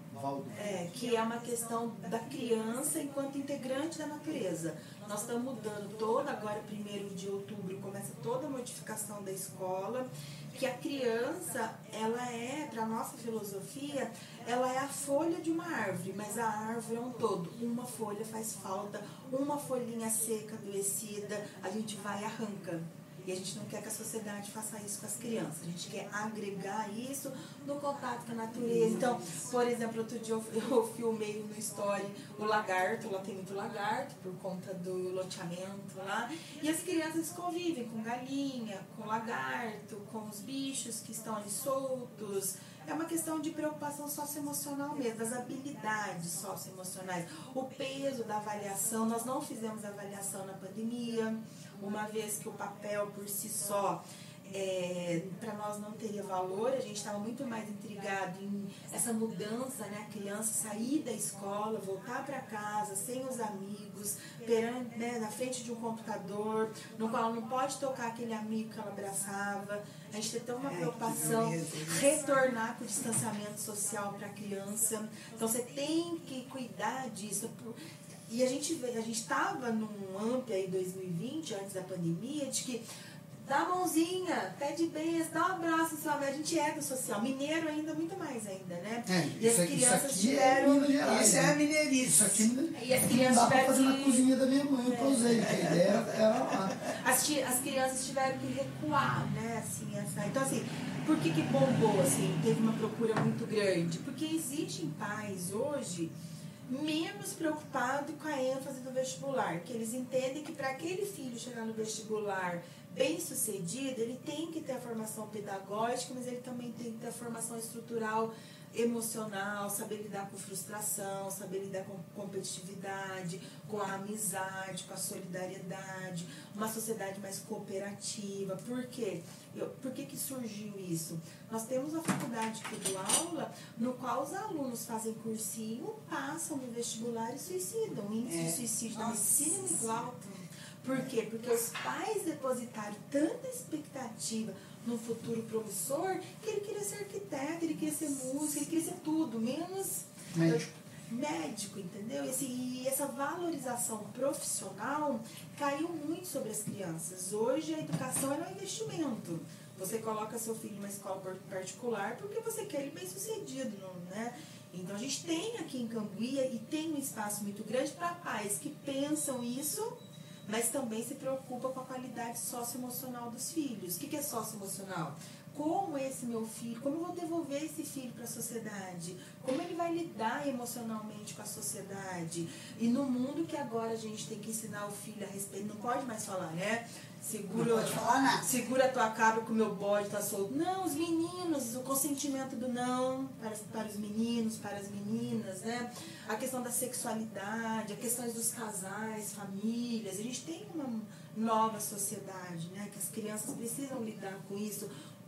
[SPEAKER 5] É, que é uma questão da criança enquanto integrante da natureza. Nós estamos mudando toda, agora, primeiro de outubro, começa toda a modificação da escola, que a criança, ela é, para nossa filosofia, ela é a folha de uma árvore, mas a árvore é um todo. Uma folha faz falta, uma folhinha seca, adoecida, a gente vai e arranca. E a gente não quer que a sociedade faça isso com as crianças. A gente quer agregar isso no contato com a natureza. Então, por exemplo, outro dia eu, filmei no story o lagarto, lá tem muito lagarto por conta do loteamento lá. E as crianças convivem com galinha, com lagarto, com os bichos que estão ali soltos. é uma questão de preocupação socioemocional mesmo, das habilidades socioemocionais. O peso da avaliação, nós não fizemos avaliação na pandemia, uma vez que o papel por si só é, para nós não teria valor, a gente estava muito mais intrigado em essa mudança, né? A criança sair da escola, voltar para casa sem os amigos, perante, né, na frente de um computador, no qual não pode tocar aquele amigo que ela abraçava. A gente tem toda uma
[SPEAKER 4] É,
[SPEAKER 5] preocupação, retornar com o distanciamento social para a criança. Então você tem que cuidar disso. E a gente vê- a gente estava num AMP aí 2020, antes da pandemia, de que dá a mãozinha, pede beijo, dá um abraço, sabe? A gente é do social. Mineiro ainda, muito mais ainda, né?
[SPEAKER 3] É,
[SPEAKER 5] e as
[SPEAKER 3] aqui-
[SPEAKER 5] crianças
[SPEAKER 3] aqui
[SPEAKER 5] tiveram.
[SPEAKER 3] é Gerais,
[SPEAKER 4] Isso é
[SPEAKER 3] né?
[SPEAKER 4] mineirice.
[SPEAKER 3] Isso aqui não,
[SPEAKER 5] E as
[SPEAKER 3] não
[SPEAKER 5] crianças
[SPEAKER 3] dá pra
[SPEAKER 5] tiveram
[SPEAKER 3] fazer na
[SPEAKER 5] que-
[SPEAKER 3] cozinha da minha mãe, eu usei, porque a ideia era, era lá.
[SPEAKER 5] as, ti- as crianças tiveram que recuar, né? Assim, essa, então, assim, por que, que bombou, assim, teve uma procura muito grande? Porque existem pais hoje menos preocupados com a ênfase do vestibular, que eles entendem que para aquele filho chegar no vestibular bem sucedido, ele tem que ter a formação pedagógica, mas ele também tem que ter a formação estrutural emocional, saber lidar com frustração, saber lidar com competitividade, com a amizade, com a solidariedade, uma sociedade mais cooperativa. Por quê? Eu, por que, que surgiu isso? Nós temos a faculdade que do aula, no qual os alunos fazem cursinho, passam no vestibular e suicidam. O índice
[SPEAKER 4] É.
[SPEAKER 5] de suicídio na
[SPEAKER 4] Nossa.
[SPEAKER 5] medicina é muito alto. Por quê? Porque os pais depositaram tanta expectativa no futuro promissor que ele queria ser arquiteto, ele queria ser músico, ele queria ser tudo, menos
[SPEAKER 3] Médico.
[SPEAKER 5] médico, entendeu? E, assim, e essa valorização profissional caiu muito sobre as crianças. Hoje a educação é um investimento. Você coloca seu filho numa escola par- particular porque você quer ele bem sucedido, não, né? Então a gente tem aqui em Cambuí e tem um espaço muito grande para pais que pensam isso, mas também se preocupa com a qualidade socioemocional dos filhos. O que, é socioemocional? Como esse meu filho, como eu vou devolver esse filho para a sociedade? Como ele vai lidar emocionalmente com a sociedade? E no mundo que agora a gente tem que ensinar o filho a respeito, não pode mais falar, né? Segura,
[SPEAKER 4] Não pode falar nada.
[SPEAKER 5] segura a tua cabra que o meu bode tá solto. Não, os meninos, o consentimento do não para, para os meninos, para as meninas, né? A questão da sexualidade, a questões dos casais, famílias. A gente tem uma nova sociedade, né? Que as crianças precisam lidar com isso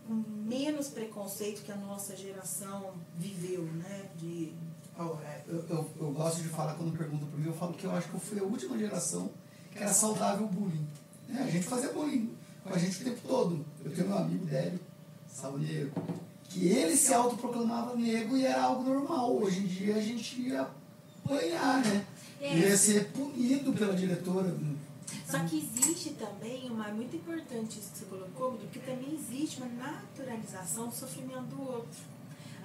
[SPEAKER 5] com menos preconceito que a nossa geração viveu, né? De,
[SPEAKER 3] Eu, eu, eu, eu gosto de falar quando perguntam para mim, eu falo que eu acho que eu fui a última geração que era saudável o bullying. né? A gente fazia bullying com a gente o tempo todo. Eu tenho meu amigo Délio, salve que ele se autoproclamava negro e era algo normal. Hoje em dia a gente ia apanhar, né?
[SPEAKER 5] É.
[SPEAKER 3] Ia ser punido pela diretora.
[SPEAKER 5] Só que existe também uma muito importante isso que você colocou, porque também existe uma naturalização do sofrimento do outro.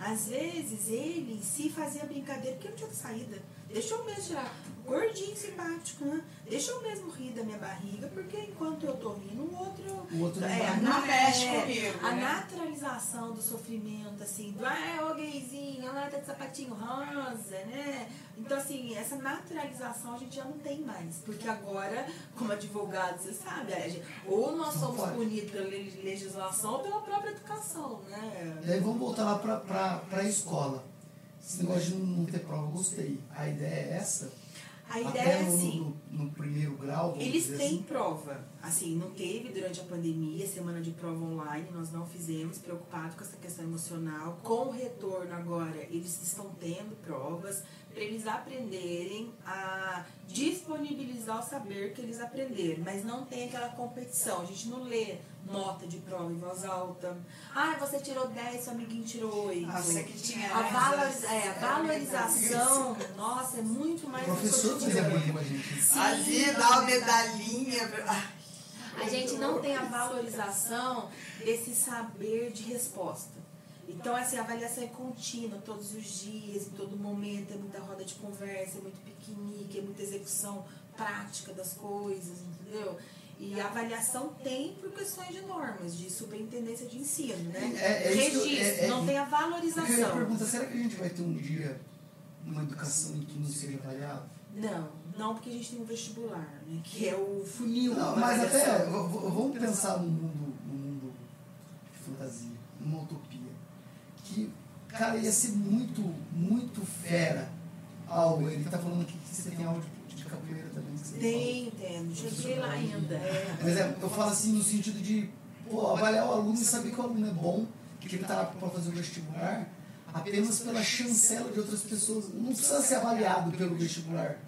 [SPEAKER 5] Às vezes ele si fazia brincadeira porque não tinha saída. Deixa eu mesmo tirar gordinho simpático, né? Deixa eu mesmo rir da minha barriga, porque enquanto eu tô rindo, o outro.
[SPEAKER 3] O outro
[SPEAKER 5] é, a
[SPEAKER 4] Não mexe
[SPEAKER 5] é,
[SPEAKER 4] comigo,
[SPEAKER 5] A
[SPEAKER 4] né?
[SPEAKER 5] naturalização do sofrimento, assim, do ah, é o gayzinho, ela tá de sapatinho rosa, né? Então, assim, essa naturalização a gente já não tem mais. Porque agora, como advogado, você sabe, ou nós
[SPEAKER 3] Não
[SPEAKER 5] somos punidos pela le- legislação ou pela própria educação, né?
[SPEAKER 3] E aí vamos voltar lá pra, pra, pra escola. Esse negócio de não ter prova, eu gostei. A ideia é essa.
[SPEAKER 5] A
[SPEAKER 3] Até
[SPEAKER 5] ideia é
[SPEAKER 3] no,
[SPEAKER 5] assim.
[SPEAKER 3] no, no primeiro grau,
[SPEAKER 5] Eles têm
[SPEAKER 3] assim.
[SPEAKER 5] prova. Assim, não teve durante a pandemia, semana de prova online, nós não fizemos, preocupados com essa questão emocional. Com o retorno agora, eles estão tendo provas para eles aprenderem a disponibilizar o saber que eles aprenderam, mas não tem aquela competição. A gente não lê nota de prova em voz alta. Ah, você tirou 10, seu amiguinho tirou 8.
[SPEAKER 4] Nossa, que tinha
[SPEAKER 5] A, valor,
[SPEAKER 4] essas-
[SPEAKER 5] é, a valorização, nossa, é muito
[SPEAKER 3] O
[SPEAKER 5] mais
[SPEAKER 3] professor fazia bullying com a gente.
[SPEAKER 4] Ali dá uma medalhinha. pra-
[SPEAKER 5] A gente não tem a valorização desse saber de resposta. Então, assim, a avaliação é contínua, todos os dias, em todo momento, é muita roda de conversa, é muito piquenique, é muita execução prática das coisas, entendeu? E a avaliação tem por questões de normas, de superintendência de ensino, né?
[SPEAKER 3] É- é
[SPEAKER 5] Registro,
[SPEAKER 3] é- é-
[SPEAKER 5] não tem a
[SPEAKER 3] Eu queria
[SPEAKER 5] valorização.
[SPEAKER 3] perguntar, será que a gente vai ter um dia uma educação em que não seja avaliado?
[SPEAKER 5] Não, não porque a gente tem um vestibular, né? Que é o funil.
[SPEAKER 3] Não, mas até, vamos pensar num mundo, num mundo de fantasia, numa utopia, que cara, ia ser muito, muito fera. Algo, ele tá falando aqui que você tem áudio de capoeira também.
[SPEAKER 5] Tem, tem. Não cheguei lá ainda. É.
[SPEAKER 3] Mas é, eu falo assim no sentido de pô, avaliar o aluno e saber que o aluno é bom, que ele está lá para fazer o vestibular, apenas pela chancela de outras pessoas. Não precisa ser avaliado pelo vestibular.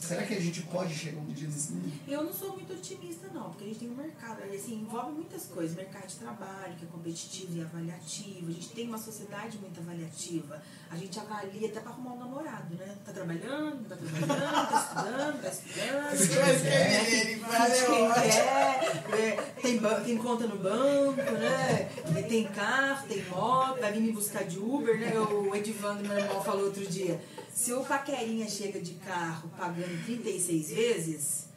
[SPEAKER 3] Será que a gente pode chegar um dia nesse nível?
[SPEAKER 5] Eu não sou muito otimista, não, porque a gente tem um mercado, assim, envolve muitas coisas. Mercado de trabalho, que é competitivo e avaliativo. A gente tem uma sociedade muito avaliativa. A gente avalia até para arrumar um namorado, né? Tá trabalhando, tá trabalhando, tá estudando, tá estudando.
[SPEAKER 4] É, ele
[SPEAKER 5] Quem quer, é, tem, tem conta no banco, né? Tem carro, tem moto, vai vir me buscar de Uber, né? O Edivando, meu irmão, falou outro dia. Se o Paquerinha chega de carro pagando 36 vezes,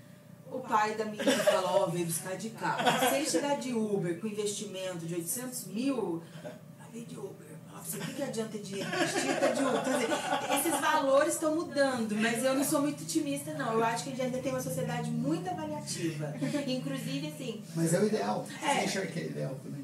[SPEAKER 5] o pai da menina fala, ó, veio buscar de carro. Se ele chegar de Uber com investimento de 800 mil, vai vir de Uber. Nossa, o que, que adianta dinheiro investir? Tá de Uber. Esses valores estão mudando, mas eu não sou muito otimista, não. Eu acho que a gente ainda tem uma sociedade muito avaliativa. Inclusive, assim,
[SPEAKER 3] Mas é o ideal.
[SPEAKER 5] É.
[SPEAKER 3] Você enxerga que é ideal também.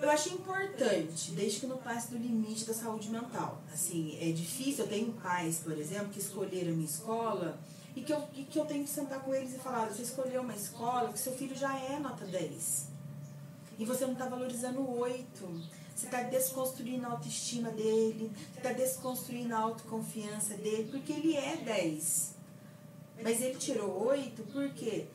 [SPEAKER 5] Eu acho importante, desde que não passe do limite da saúde mental. Assim, é difícil, eu tenho pais, por exemplo, que escolheram a minha escola e que eu, e que eu tenho que sentar com eles e falar, você escolheu uma escola que seu filho já é nota 10. E você não está valorizando o 8. Você está desconstruindo a autoestima dele, você está desconstruindo a autoconfiança dele, porque ele é 10. Mas ele tirou 8 por quê?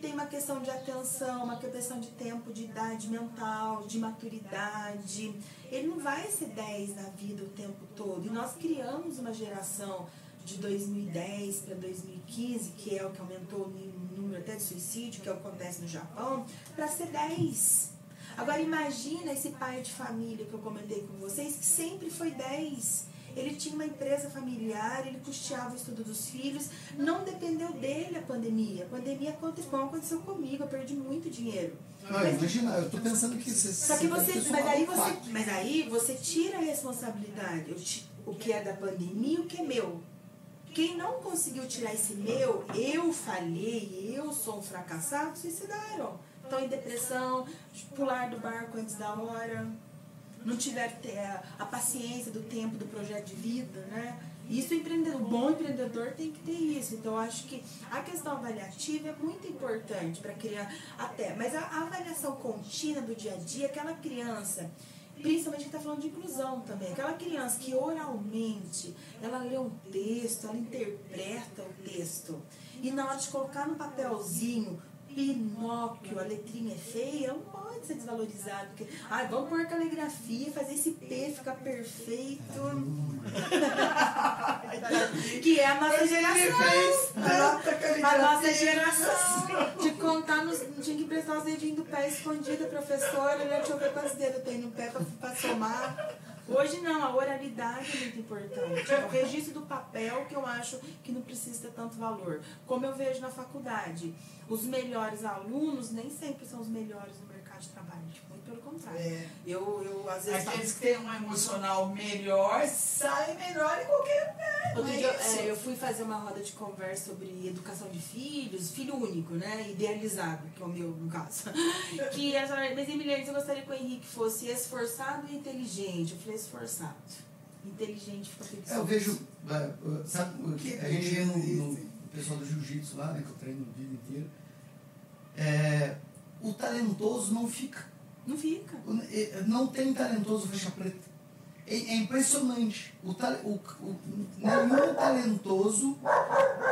[SPEAKER 5] Tem uma questão de atenção, uma questão de tempo, de idade mental, de maturidade. Ele não vai ser 10 na vida o tempo todo. E nós criamos uma geração de 2010 para 2015, que é o que aumentou o número até de suicídio, que é o que acontece no Japão, para ser 10. Agora imagina esse pai de família que eu comentei com vocês, que sempre foi 10. Ele tinha uma empresa familiar, ele custeava o estudo dos filhos, não dependeu dele a pandemia. A pandemia aconteceu, aconteceu comigo, eu perdi muito dinheiro.
[SPEAKER 3] Não, imagina, eu tô pensando que você.
[SPEAKER 5] Só que você, mas aí você, mas aí você tira a responsabilidade, o que é da pandemia e o que é meu. Quem não conseguiu tirar esse meu, eu falhei, eu sou um fracassado, suicidaram. Estão em depressão, pular do barco antes da hora, não tiveram te- a, paciência do tempo do projeto de vida, né? Isso o empreendedor, o bom empreendedor tem que ter isso. Então acho que a questão avaliativa é muito importante para criar até, mas a, a avaliação contínua do dia a dia, aquela criança Principalmente que está falando de inclusão também. Aquela criança que oralmente, ela lê um texto, ela interpreta o texto. E na hora de colocar no papelzinho, Pinóquio, a letrinha é feia, não pode ser desvalorizado. Porque, ai, vamos pôr caligrafia, fazer esse P ficar perfeito. que é a nossa geração. A nossa geração de contar nos. Tinha que prestar os dedinhos do pé escondido, professora. Olha, deixa eu ver quantos dedos tem no pé pra, pra somar. Hoje não, a oralidade é muito importante. É o registro do papel que eu acho que não precisa ter tanto valor. Como eu vejo na faculdade, os melhores alunos nem sempre são os melhores no mercado de trabalho. Tipo, muito pelo contrário.
[SPEAKER 4] É.
[SPEAKER 5] Eu, eu, às vezes.
[SPEAKER 4] Aqueles que têm um emocional melhor saem melhor em qualquer lugar.
[SPEAKER 5] Outro
[SPEAKER 4] é
[SPEAKER 5] dia é, eu fui fazer uma roda de conversa sobre educação de filhos, filho único, né? Idealizado, que é o meu, no caso. Que ela falou, mas eu gostaria que o Henrique fosse esforçado e inteligente. Eu falei, esforçado. Inteligente fica preguiçoso.
[SPEAKER 3] É, eu vejo, é, sabe, o a gente vê no, no o pessoal do jiu-jitsu lá, né, que eu treino a vida inteira, é, o talentoso não fica.
[SPEAKER 5] Não fica.
[SPEAKER 3] É, Não tem talentoso faixa preta. É, é impressionante. O, o, o, nenhum talentoso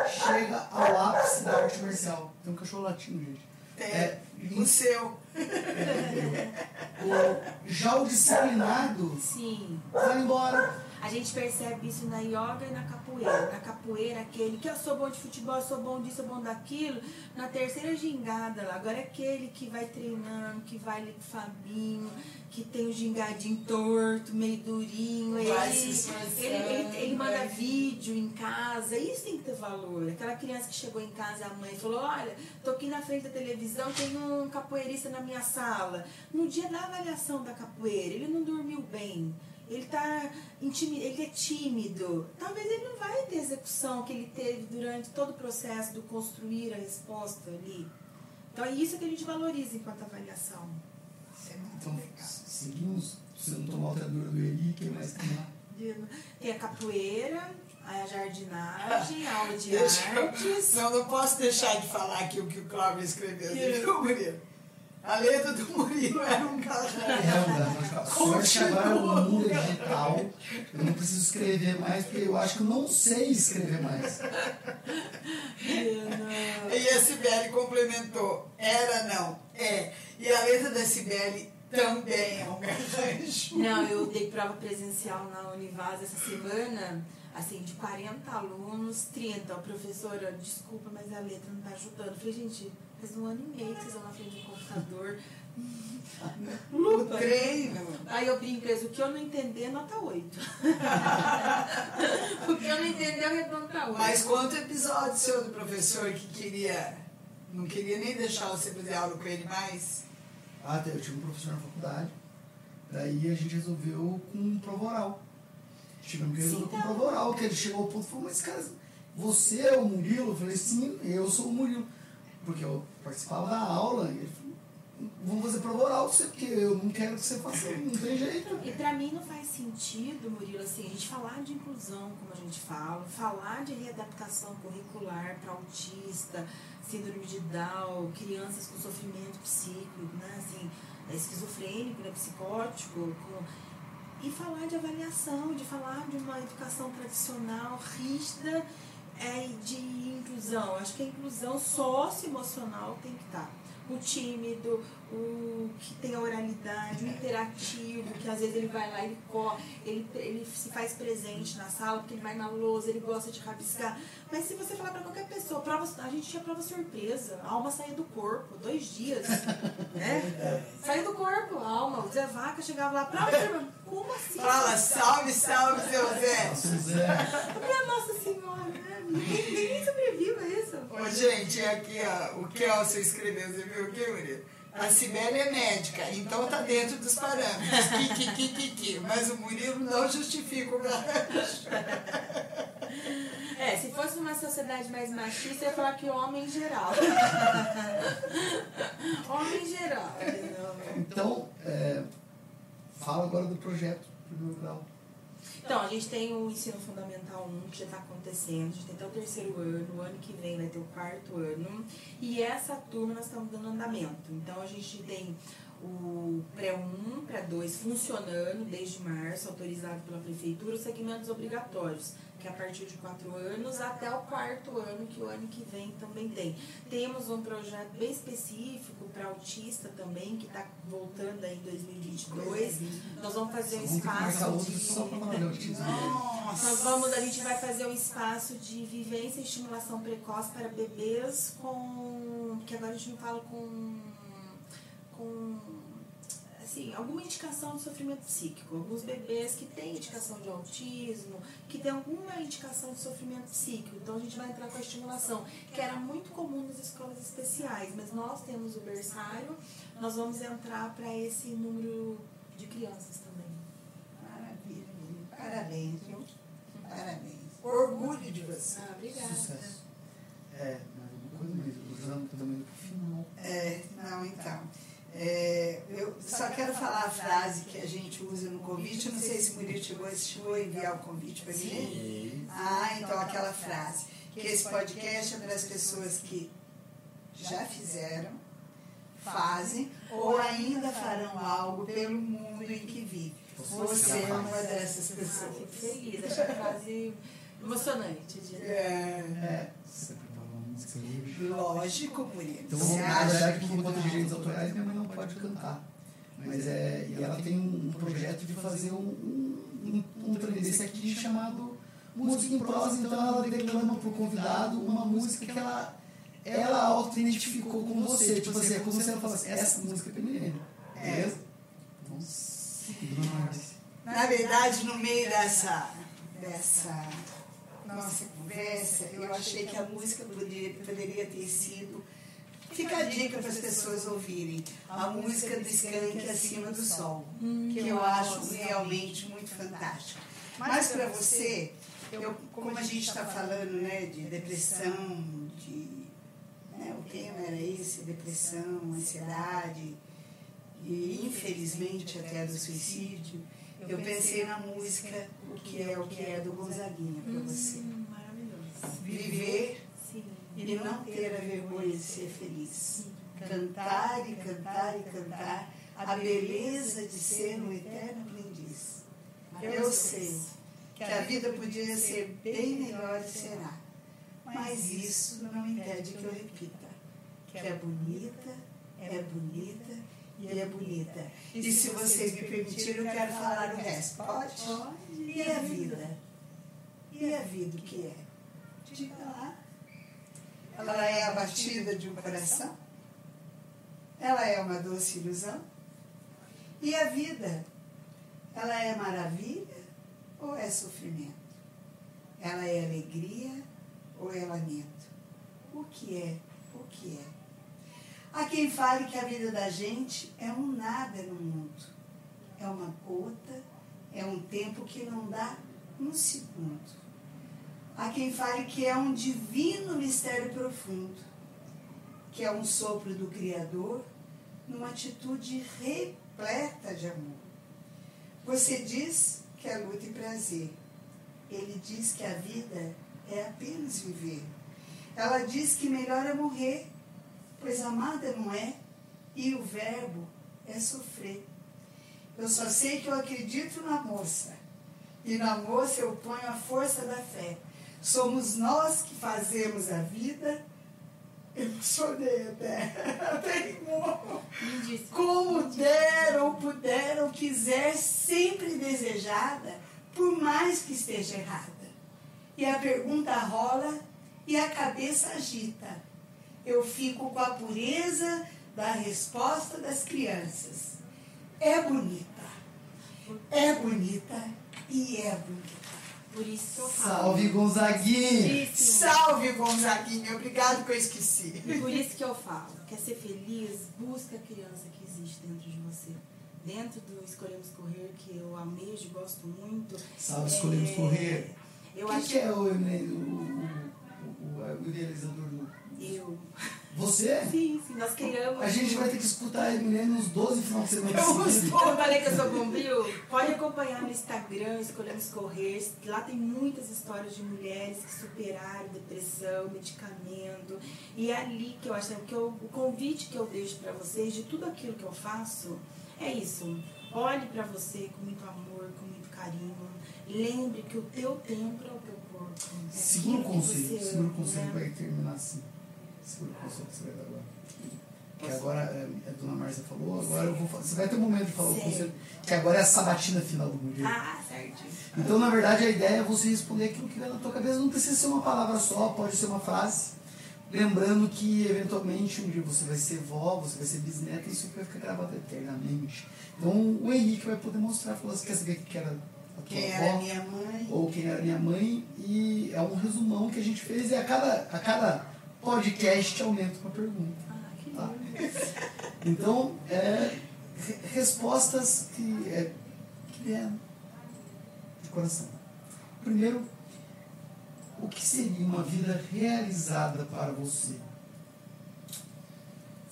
[SPEAKER 3] chega ao ápice da arte marcial. Tem um cachorro latindo, gente.
[SPEAKER 4] Tem.
[SPEAKER 3] É,
[SPEAKER 4] o seu.
[SPEAKER 3] O, já o disciplinado
[SPEAKER 5] Sim.
[SPEAKER 3] vai embora.
[SPEAKER 5] A gente percebe isso na yoga e na capoeira. Na capoeira, aquele que eu sou bom de futebol, eu sou bom disso, eu sou bom daquilo. Na terceira gingada lá, agora é aquele que vai treinando, que vai ali com o Fabinho, que tem o gingadinho torto, meio durinho. Ele, ele, ele, ele manda
[SPEAKER 4] vai.
[SPEAKER 5] vídeo em casa, isso tem que ter valor. Aquela criança que chegou em casa, a mãe falou, olha, tô aqui na frente da televisão, tem um capoeirista na minha sala. No dia da avaliação da capoeira, ele não dormiu bem. Ele tá intimi- ele é tímido. Talvez ele não vai ter a execução que ele teve durante todo o processo do construir a resposta ali. Então é isso que a gente valoriza enquanto avaliação.
[SPEAKER 4] Isso é muito
[SPEAKER 3] Então,
[SPEAKER 4] legal.
[SPEAKER 3] seguimos você não tomar o treinador do Eli, quem mais tem lá?
[SPEAKER 5] Tem a capoeira, a jardinagem, a aula de
[SPEAKER 4] Deixa eu-
[SPEAKER 5] artes.
[SPEAKER 4] Não, não posso deixar de falar aqui o que o Cláudio escreveu. Viu, Murilo? A letra do Murilo era um.
[SPEAKER 3] É, a sorte que agora o mundo é digital. Eu não preciso escrever mais, porque eu acho que eu não sei escrever mais.
[SPEAKER 4] E a Sibeli complementou. Era, não. É. E a letra da Sibeli também é um garrancho.
[SPEAKER 5] Não, eu dei prova presencial na Univaz essa semana, assim, de 40 alunos, 30. A professora, desculpa, mas a letra não tá ajudando. Eu falei, gente, faz um ano e meio que vocês vão na frente do computador.
[SPEAKER 4] O treino.
[SPEAKER 5] Aí eu brinco, o que eu não entender, nota 8. o que eu não entender, eu redondo pra 8.
[SPEAKER 4] Mas quanto episódio seu do professor que queria, não queria nem deixar você fazer aula com ele mais?
[SPEAKER 3] Ah, eu tive um professor na faculdade. Daí a gente resolveu com prova oral. Tivemos que resolver com prova oral, que ele chegou ao ponto e falou, mas cara, você é o Murilo? Eu falei, sim, eu sou o Murilo. Porque eu participava da aula e ele falou, vamos fazer prova oral, porque eu não quero que você faça, não tem jeito.
[SPEAKER 5] E pra mim não faz sentido, Murilo, assim, a gente falar de inclusão, como a gente fala, falar de readaptação curricular para autista, síndrome de Down, crianças com sofrimento psíquico, né, assim, é, esquizofrênico, né, psicótico, com- e falar de avaliação, de falar de uma educação tradicional, rígida é, de inclusão. Acho que a inclusão socioemocional tem que estar. O tímido, o que tem a oralidade, o interativo, que às vezes ele vai lá, ele corre, ele, ele se faz presente na sala, porque ele vai na lousa, ele gosta de rabiscar. Mas se você falar pra qualquer pessoa, prova, a gente tinha prova surpresa, a alma saía do corpo, dois dias. né? Saiu do corpo, a alma. O Zé Vaca chegava lá, prova surpresa. Como assim?
[SPEAKER 4] Fala, salve, salve, seu Zé.
[SPEAKER 3] Nossa, Zé,
[SPEAKER 5] Nossa Senhora? Ninguém, sobrevive a isso.
[SPEAKER 4] Ô, gente, é aqui, ó, o Kelso escreveu, você viu o que, Murilo? A Sibeli é médica, então tá dentro dos parâmetros. Ki, ki, ki, ki, ki. Mas o Murilo não justifica o garrancho.
[SPEAKER 5] É, se fosse uma sociedade mais machista, eu ia falar que homem em geral. homem em geral.
[SPEAKER 3] Então, é, fala agora do projeto primeiro grau.
[SPEAKER 5] Então, a gente tem o ensino fundamental 1 que já está acontecendo, a gente tem até o terceiro ano, o ano que vem vai ter o quarto ano, e essa turma nós estamos dando andamento. Então, a gente tem o pré-1, pré-2 funcionando desde março, autorizado pela prefeitura, os segmentos obrigatórios, que é a partir de quatro anos até o quarto ano, que o ano que vem também tem. Temos um projeto bem específico para autista também, que está voltando aí em 2022. Nós vamos fazer um espaço de...
[SPEAKER 3] só.
[SPEAKER 5] Nós vamos, a gente vai fazer um espaço de vivência e estimulação precoce para bebês com. que agora a gente não fala com. Com. assim, alguma indicação de sofrimento psíquico. Alguns bebês que têm indicação de autismo, que têm alguma indicação de sofrimento psíquico. Então a gente vai entrar com a estimulação, que era muito comum nas escolas especiais, mas nós temos o berçário, nós vamos entrar para esse número de crianças também.
[SPEAKER 4] Maravilha. Parabéns, viu? Parabéns. Orgulho de você.
[SPEAKER 5] Ah, obrigada.
[SPEAKER 3] Sucesso. É, mais alguma coisa, mas usando também pro final.
[SPEAKER 4] É, não, então. É, eu só quero falar a frase que a gente usa no convite. Eu não sei se o Murilo chegou, chegou a enviar o convite para mim. Ah, então aquela frase. Que esse podcast é para as pessoas que já fizeram, fazem ou ainda farão algo pelo mundo em que vive. Você é uma dessas
[SPEAKER 5] Ah,
[SPEAKER 4] pessoas.
[SPEAKER 5] fico feliz, achei a frase emocionante. De...
[SPEAKER 4] É,
[SPEAKER 3] É, hoje.
[SPEAKER 4] lógico, Murilo.
[SPEAKER 3] Então,
[SPEAKER 4] Você
[SPEAKER 3] na
[SPEAKER 4] acha
[SPEAKER 3] verdade,
[SPEAKER 4] que
[SPEAKER 3] por conta de direitos autorais, minha mãe não pode cantar. Mas é, e ela tem um projeto de fazer um, um, um trem desse aqui chamado Música em Prosa. Então, ela declama para o convidado uma música que ela, ela auto-identificou com você. Tipo assim, é como se ela falasse: essa música é pra Milene. Beleza? Nossa, Márcia.
[SPEAKER 4] Na verdade, no meio dessa, dessa nossa conversa, eu achei que a música poderia, poderia ter sido. Fica a dica para as pessoas ouvirem. A música do Skank Acima do Sol, que eu acho realmente muito fantástica. Mas para você, eu, como a gente está falando né, de depressão, de. Né, o tema era esse, depressão, ansiedade. e infelizmente até do suicídio, eu pensei na música O que é o que é do Gonzaguinha para você.
[SPEAKER 5] Hum, maravilhoso.
[SPEAKER 4] Viver
[SPEAKER 5] Sim.
[SPEAKER 4] e não ter a vergonha de ser feliz. Cantar e cantar e cantar a beleza de ser um eterno aprendiz. Eu sei que a vida podia ser bem melhor e será, mas isso não impede que eu repita que é bonita, é bonita e é bonita. E se vocês me permitirem, eu quero falar o resto. Pode? E a vida? E a vida o que é? Diga lá. Ela é a batida de um coração? Ela é uma doce ilusão? E a vida? Ela é maravilha ou é sofrimento? Ela é alegria ou é lamento? O que é? O que é? Há quem fale que a vida da gente é um nada no mundo. É uma gota, é um tempo que não dá um segundo. Há quem fale que é um divino mistério profundo, que é um sopro do Criador numa atitude repleta de amor. Você diz que é luta e prazer. Ele diz que a vida é apenas viver. Ela diz que melhor é morrer, pois amada não é, e o verbo é sofrer. Eu só sei que eu acredito na moça, e na moça eu ponho a força da fé. Somos nós que fazemos a vida. Eu chorei até, até. Como der ou puder ou quiser, sempre desejada, por mais que esteja errada. E a pergunta rola e a cabeça agita. Eu fico com a pureza da resposta das crianças. É bonita, é bonita e é bonita.
[SPEAKER 5] Por isso que eu falo.
[SPEAKER 3] Salve Gonzaguinha!
[SPEAKER 5] Lindíssimo.
[SPEAKER 4] Salve, Gonzaguinha. Obrigado que eu esqueci.
[SPEAKER 5] Por isso que eu falo. Quer ser feliz? Busca a criança que existe dentro de você. Dentro do Escolhemos Correr, que eu amejo e gosto muito.
[SPEAKER 3] Salve, Escolhemos Correr.
[SPEAKER 5] Eu
[SPEAKER 3] Quem
[SPEAKER 5] acho
[SPEAKER 3] que é o, o, o, o, o idealizador do...
[SPEAKER 5] Eu.
[SPEAKER 3] Você?
[SPEAKER 5] Sim, sim, nós criamos.
[SPEAKER 3] A gente vai ter que escutar a Emiliane uns 12 finais de semana
[SPEAKER 5] Eu
[SPEAKER 3] seguidos.
[SPEAKER 5] falei que eu sou bombril. Pode acompanhar no Instagram, Escolhemos Correr. Lá tem muitas histórias de mulheres que superaram depressão, medicamento. E é ali que eu acho que eu, o convite que eu deixo para vocês, de tudo aquilo que eu faço, é isso. Olhe para você com muito amor, com muito carinho. Lembre que o teu templo é o teu corpo. É
[SPEAKER 3] Segura o conselho, segura o conselho
[SPEAKER 5] né?
[SPEAKER 3] vai terminar assim. Segura o conselho que você vai dar agora. É, a dona Márcia falou, agora eu vou Você vai ter um momento de falar o conselho, que agora é a sabatina final do dia.
[SPEAKER 5] Ah, certinho.
[SPEAKER 3] Então, na verdade, a ideia é você responder aquilo que vem na tua cabeça. Não precisa ser uma palavra só, pode ser uma frase. Lembrando que, eventualmente, um dia você vai ser vó, você vai ser bisneta, e isso vai ficar gravado eternamente. Então, o Henrique vai poder mostrar, falar, você quer saber que era a tua
[SPEAKER 4] Quem
[SPEAKER 3] avó?
[SPEAKER 4] era minha mãe?
[SPEAKER 3] ou quem era minha mãe, e é um resumão que a gente fez, e a cada, a cada podcast aumenta uma pergunta.
[SPEAKER 5] Ah, que
[SPEAKER 3] Tá. Então, é, re- respostas que, é, que vieram de coração. Primeiro, o que seria uma vida realizada para você?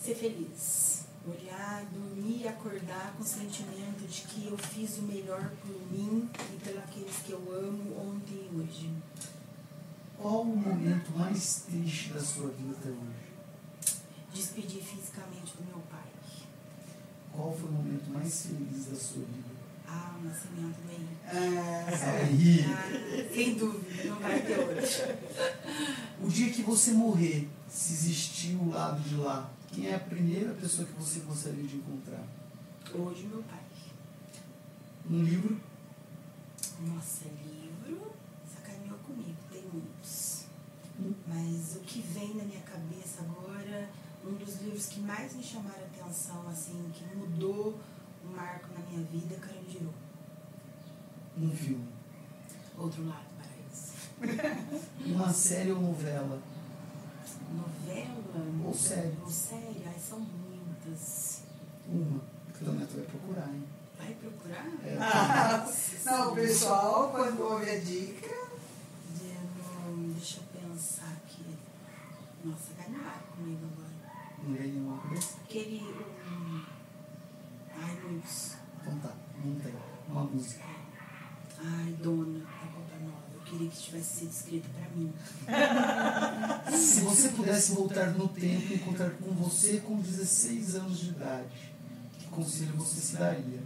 [SPEAKER 5] Ser feliz. Olhar, dormir e acordar com o sentimento de que eu fiz o melhor por mim e pelos que eu amo ontem e hoje.
[SPEAKER 3] Qual o momento mais triste da sua vida até hoje?
[SPEAKER 5] Despedir fisicamente do meu pai.
[SPEAKER 3] Qual foi o momento mais feliz da sua vida?
[SPEAKER 5] Ah, o nascimento do Henrique.
[SPEAKER 4] Ah,
[SPEAKER 5] Ah, sem dúvida, não vai ter hoje.
[SPEAKER 3] o dia que você morrer, se existir o lado de lá, quem é a primeira pessoa que você gostaria de encontrar?
[SPEAKER 5] Hoje, meu pai.
[SPEAKER 3] Um livro?
[SPEAKER 5] Nossa, livro sacaneou comigo, tem muitos. Mas o que vem na minha cabeça agora, um dos livros que mais me chamaram a atenção, assim, que mudou um marco na minha vida, é.
[SPEAKER 3] Um filme?
[SPEAKER 5] Outro lado, paraíso.
[SPEAKER 3] Uma série ou novela?
[SPEAKER 5] Novela?
[SPEAKER 3] Ou série.
[SPEAKER 5] Ou série? Ai, são muitas.
[SPEAKER 3] Uma. Que o Neto vai procurar, hein?
[SPEAKER 5] Vai procurar?
[SPEAKER 3] É.
[SPEAKER 4] Ah, não, o pessoal, quando ouve a dica,
[SPEAKER 5] De- não- deixa eu. Nossa, ganharam comigo agora.
[SPEAKER 3] Não ganhei nenhuma cabeça?
[SPEAKER 5] Aquele. Um, todos.
[SPEAKER 3] Então tá, não tem uma música.
[SPEAKER 5] Ai, dona da Copa Nova, eu queria que tivesse sido escrito pra mim.
[SPEAKER 3] Se você pudesse voltar no tempo e encontrar com você com 16 anos de idade, que conselho você se daria?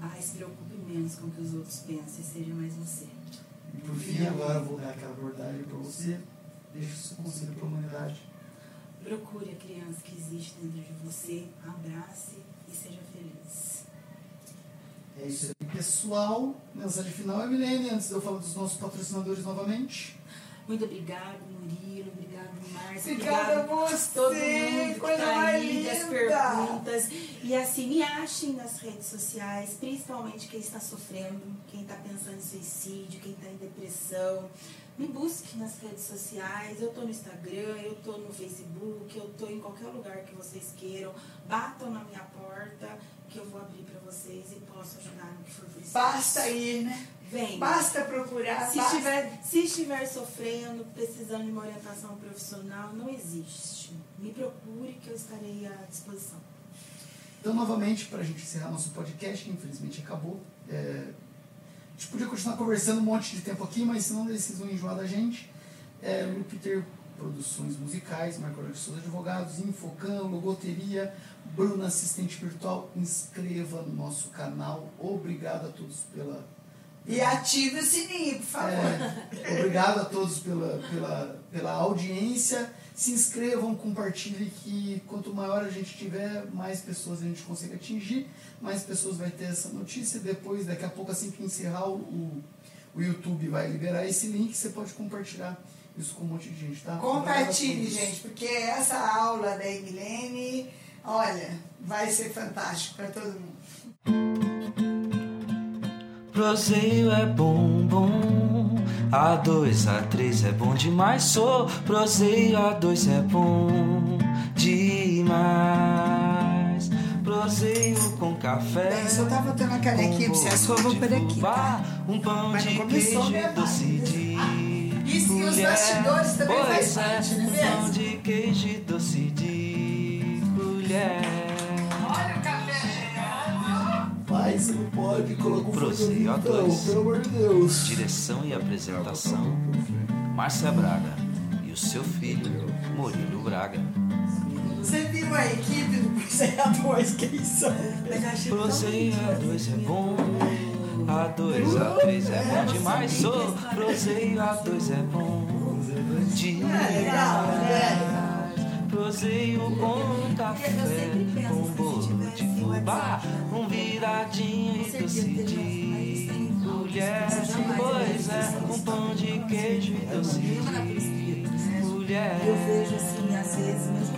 [SPEAKER 5] Ai, se preocupe menos com o que os outros pensam e seja mais você.
[SPEAKER 3] E por fim, agora eu vou dar aquela abordagem para você. Deixe o seu conselho para a humanidade.
[SPEAKER 5] Procure a criança que existe dentro de você, abrace e seja feliz.
[SPEAKER 3] É isso aí, pessoal. Mensagem final é Milene, antes de eu falar dos nossos patrocinadores novamente.
[SPEAKER 5] Muito obrigado, Murilo. Obrigado, Márcia.
[SPEAKER 4] Obrigada a
[SPEAKER 5] obrigado
[SPEAKER 4] você,
[SPEAKER 5] todo mundo que
[SPEAKER 4] coisa
[SPEAKER 5] tá
[SPEAKER 4] mais linda.
[SPEAKER 5] perguntas. E assim, me achem nas redes sociais, principalmente quem está sofrendo, quem está pensando em suicídio, quem está em depressão. Me busque nas redes sociais. Eu estou no Instagram, eu estou no Facebook, eu estou em qualquer lugar que vocês queiram. Batam na minha porta que eu vou abrir para vocês e posso ajudar no que for preciso.
[SPEAKER 4] Basta ir, né?
[SPEAKER 5] Vem.
[SPEAKER 4] Basta procurar.
[SPEAKER 5] Se
[SPEAKER 4] basta-
[SPEAKER 5] estiver, se estiver sofrendo, precisando de uma orientação profissional, não existe. Me procure que eu estarei à disposição.
[SPEAKER 3] Então, novamente, para a gente encerrar nosso podcast, que infelizmente acabou. é, A gente podia continuar conversando um monte de tempo aqui, mas senão eles vão enjoar da gente. É, Lupiter Produções Musicais, Marco Aurélio de Souza Advogados, Infocan, Logoteria, Bruna Assistente Virtual. Inscreva no nosso canal. Obrigado a todos pela
[SPEAKER 4] E ative o sininho, por favor.
[SPEAKER 3] É, obrigado a todos pela, pela, pela audiência. Se inscrevam, compartilhem que quanto maior a gente tiver, mais pessoas a gente consegue atingir, mais pessoas vai ter essa notícia. Depois, daqui a pouco, assim que encerrar o, o, YouTube vai liberar esse link, você pode compartilhar isso com um monte de gente, tá?
[SPEAKER 4] Compartilhe, gente, porque essa aula da Emilene, olha, vai ser fantástico para todo mundo.
[SPEAKER 2] Proseio é bom, bom. A2, A3 é bom demais. Sou proseio, A2 é bom demais. Proseio com café.
[SPEAKER 4] Bem, só tava botando a canequinha pra você, as ruas vão por aqui, tá?
[SPEAKER 2] Um pão
[SPEAKER 4] Mas
[SPEAKER 2] de queijo doce de
[SPEAKER 4] Isso e os
[SPEAKER 2] colher.
[SPEAKER 4] bastidores também faz
[SPEAKER 2] Pois é,
[SPEAKER 4] parte, né
[SPEAKER 2] um pão de queijo doce de colher.
[SPEAKER 3] Você não pode colocar o
[SPEAKER 2] Proseio
[SPEAKER 3] fone no
[SPEAKER 2] A2.
[SPEAKER 3] então, pelo amor de Deus.
[SPEAKER 2] Direção e apresentação: Márcia Braga e o seu filho, Murilo Braga.
[SPEAKER 4] Você viu a equipe do Cruzeiro 2, quem são?
[SPEAKER 5] Eu achei tão
[SPEAKER 2] Proseio
[SPEAKER 5] lindo
[SPEAKER 2] A2 é
[SPEAKER 5] esse
[SPEAKER 2] bom, A2, A3 é bom demais. Sou Proseio A2 é bom
[SPEAKER 4] legal,
[SPEAKER 2] demais. Proseio com café,
[SPEAKER 5] sempre penso,
[SPEAKER 2] com
[SPEAKER 5] se
[SPEAKER 2] bolo de
[SPEAKER 5] um
[SPEAKER 2] fubá, um viradinho e
[SPEAKER 5] certeza
[SPEAKER 2] doce de colher. Pois é, um pão de queijo e doce de colher.
[SPEAKER 5] Eu vejo assim, às vezes, meus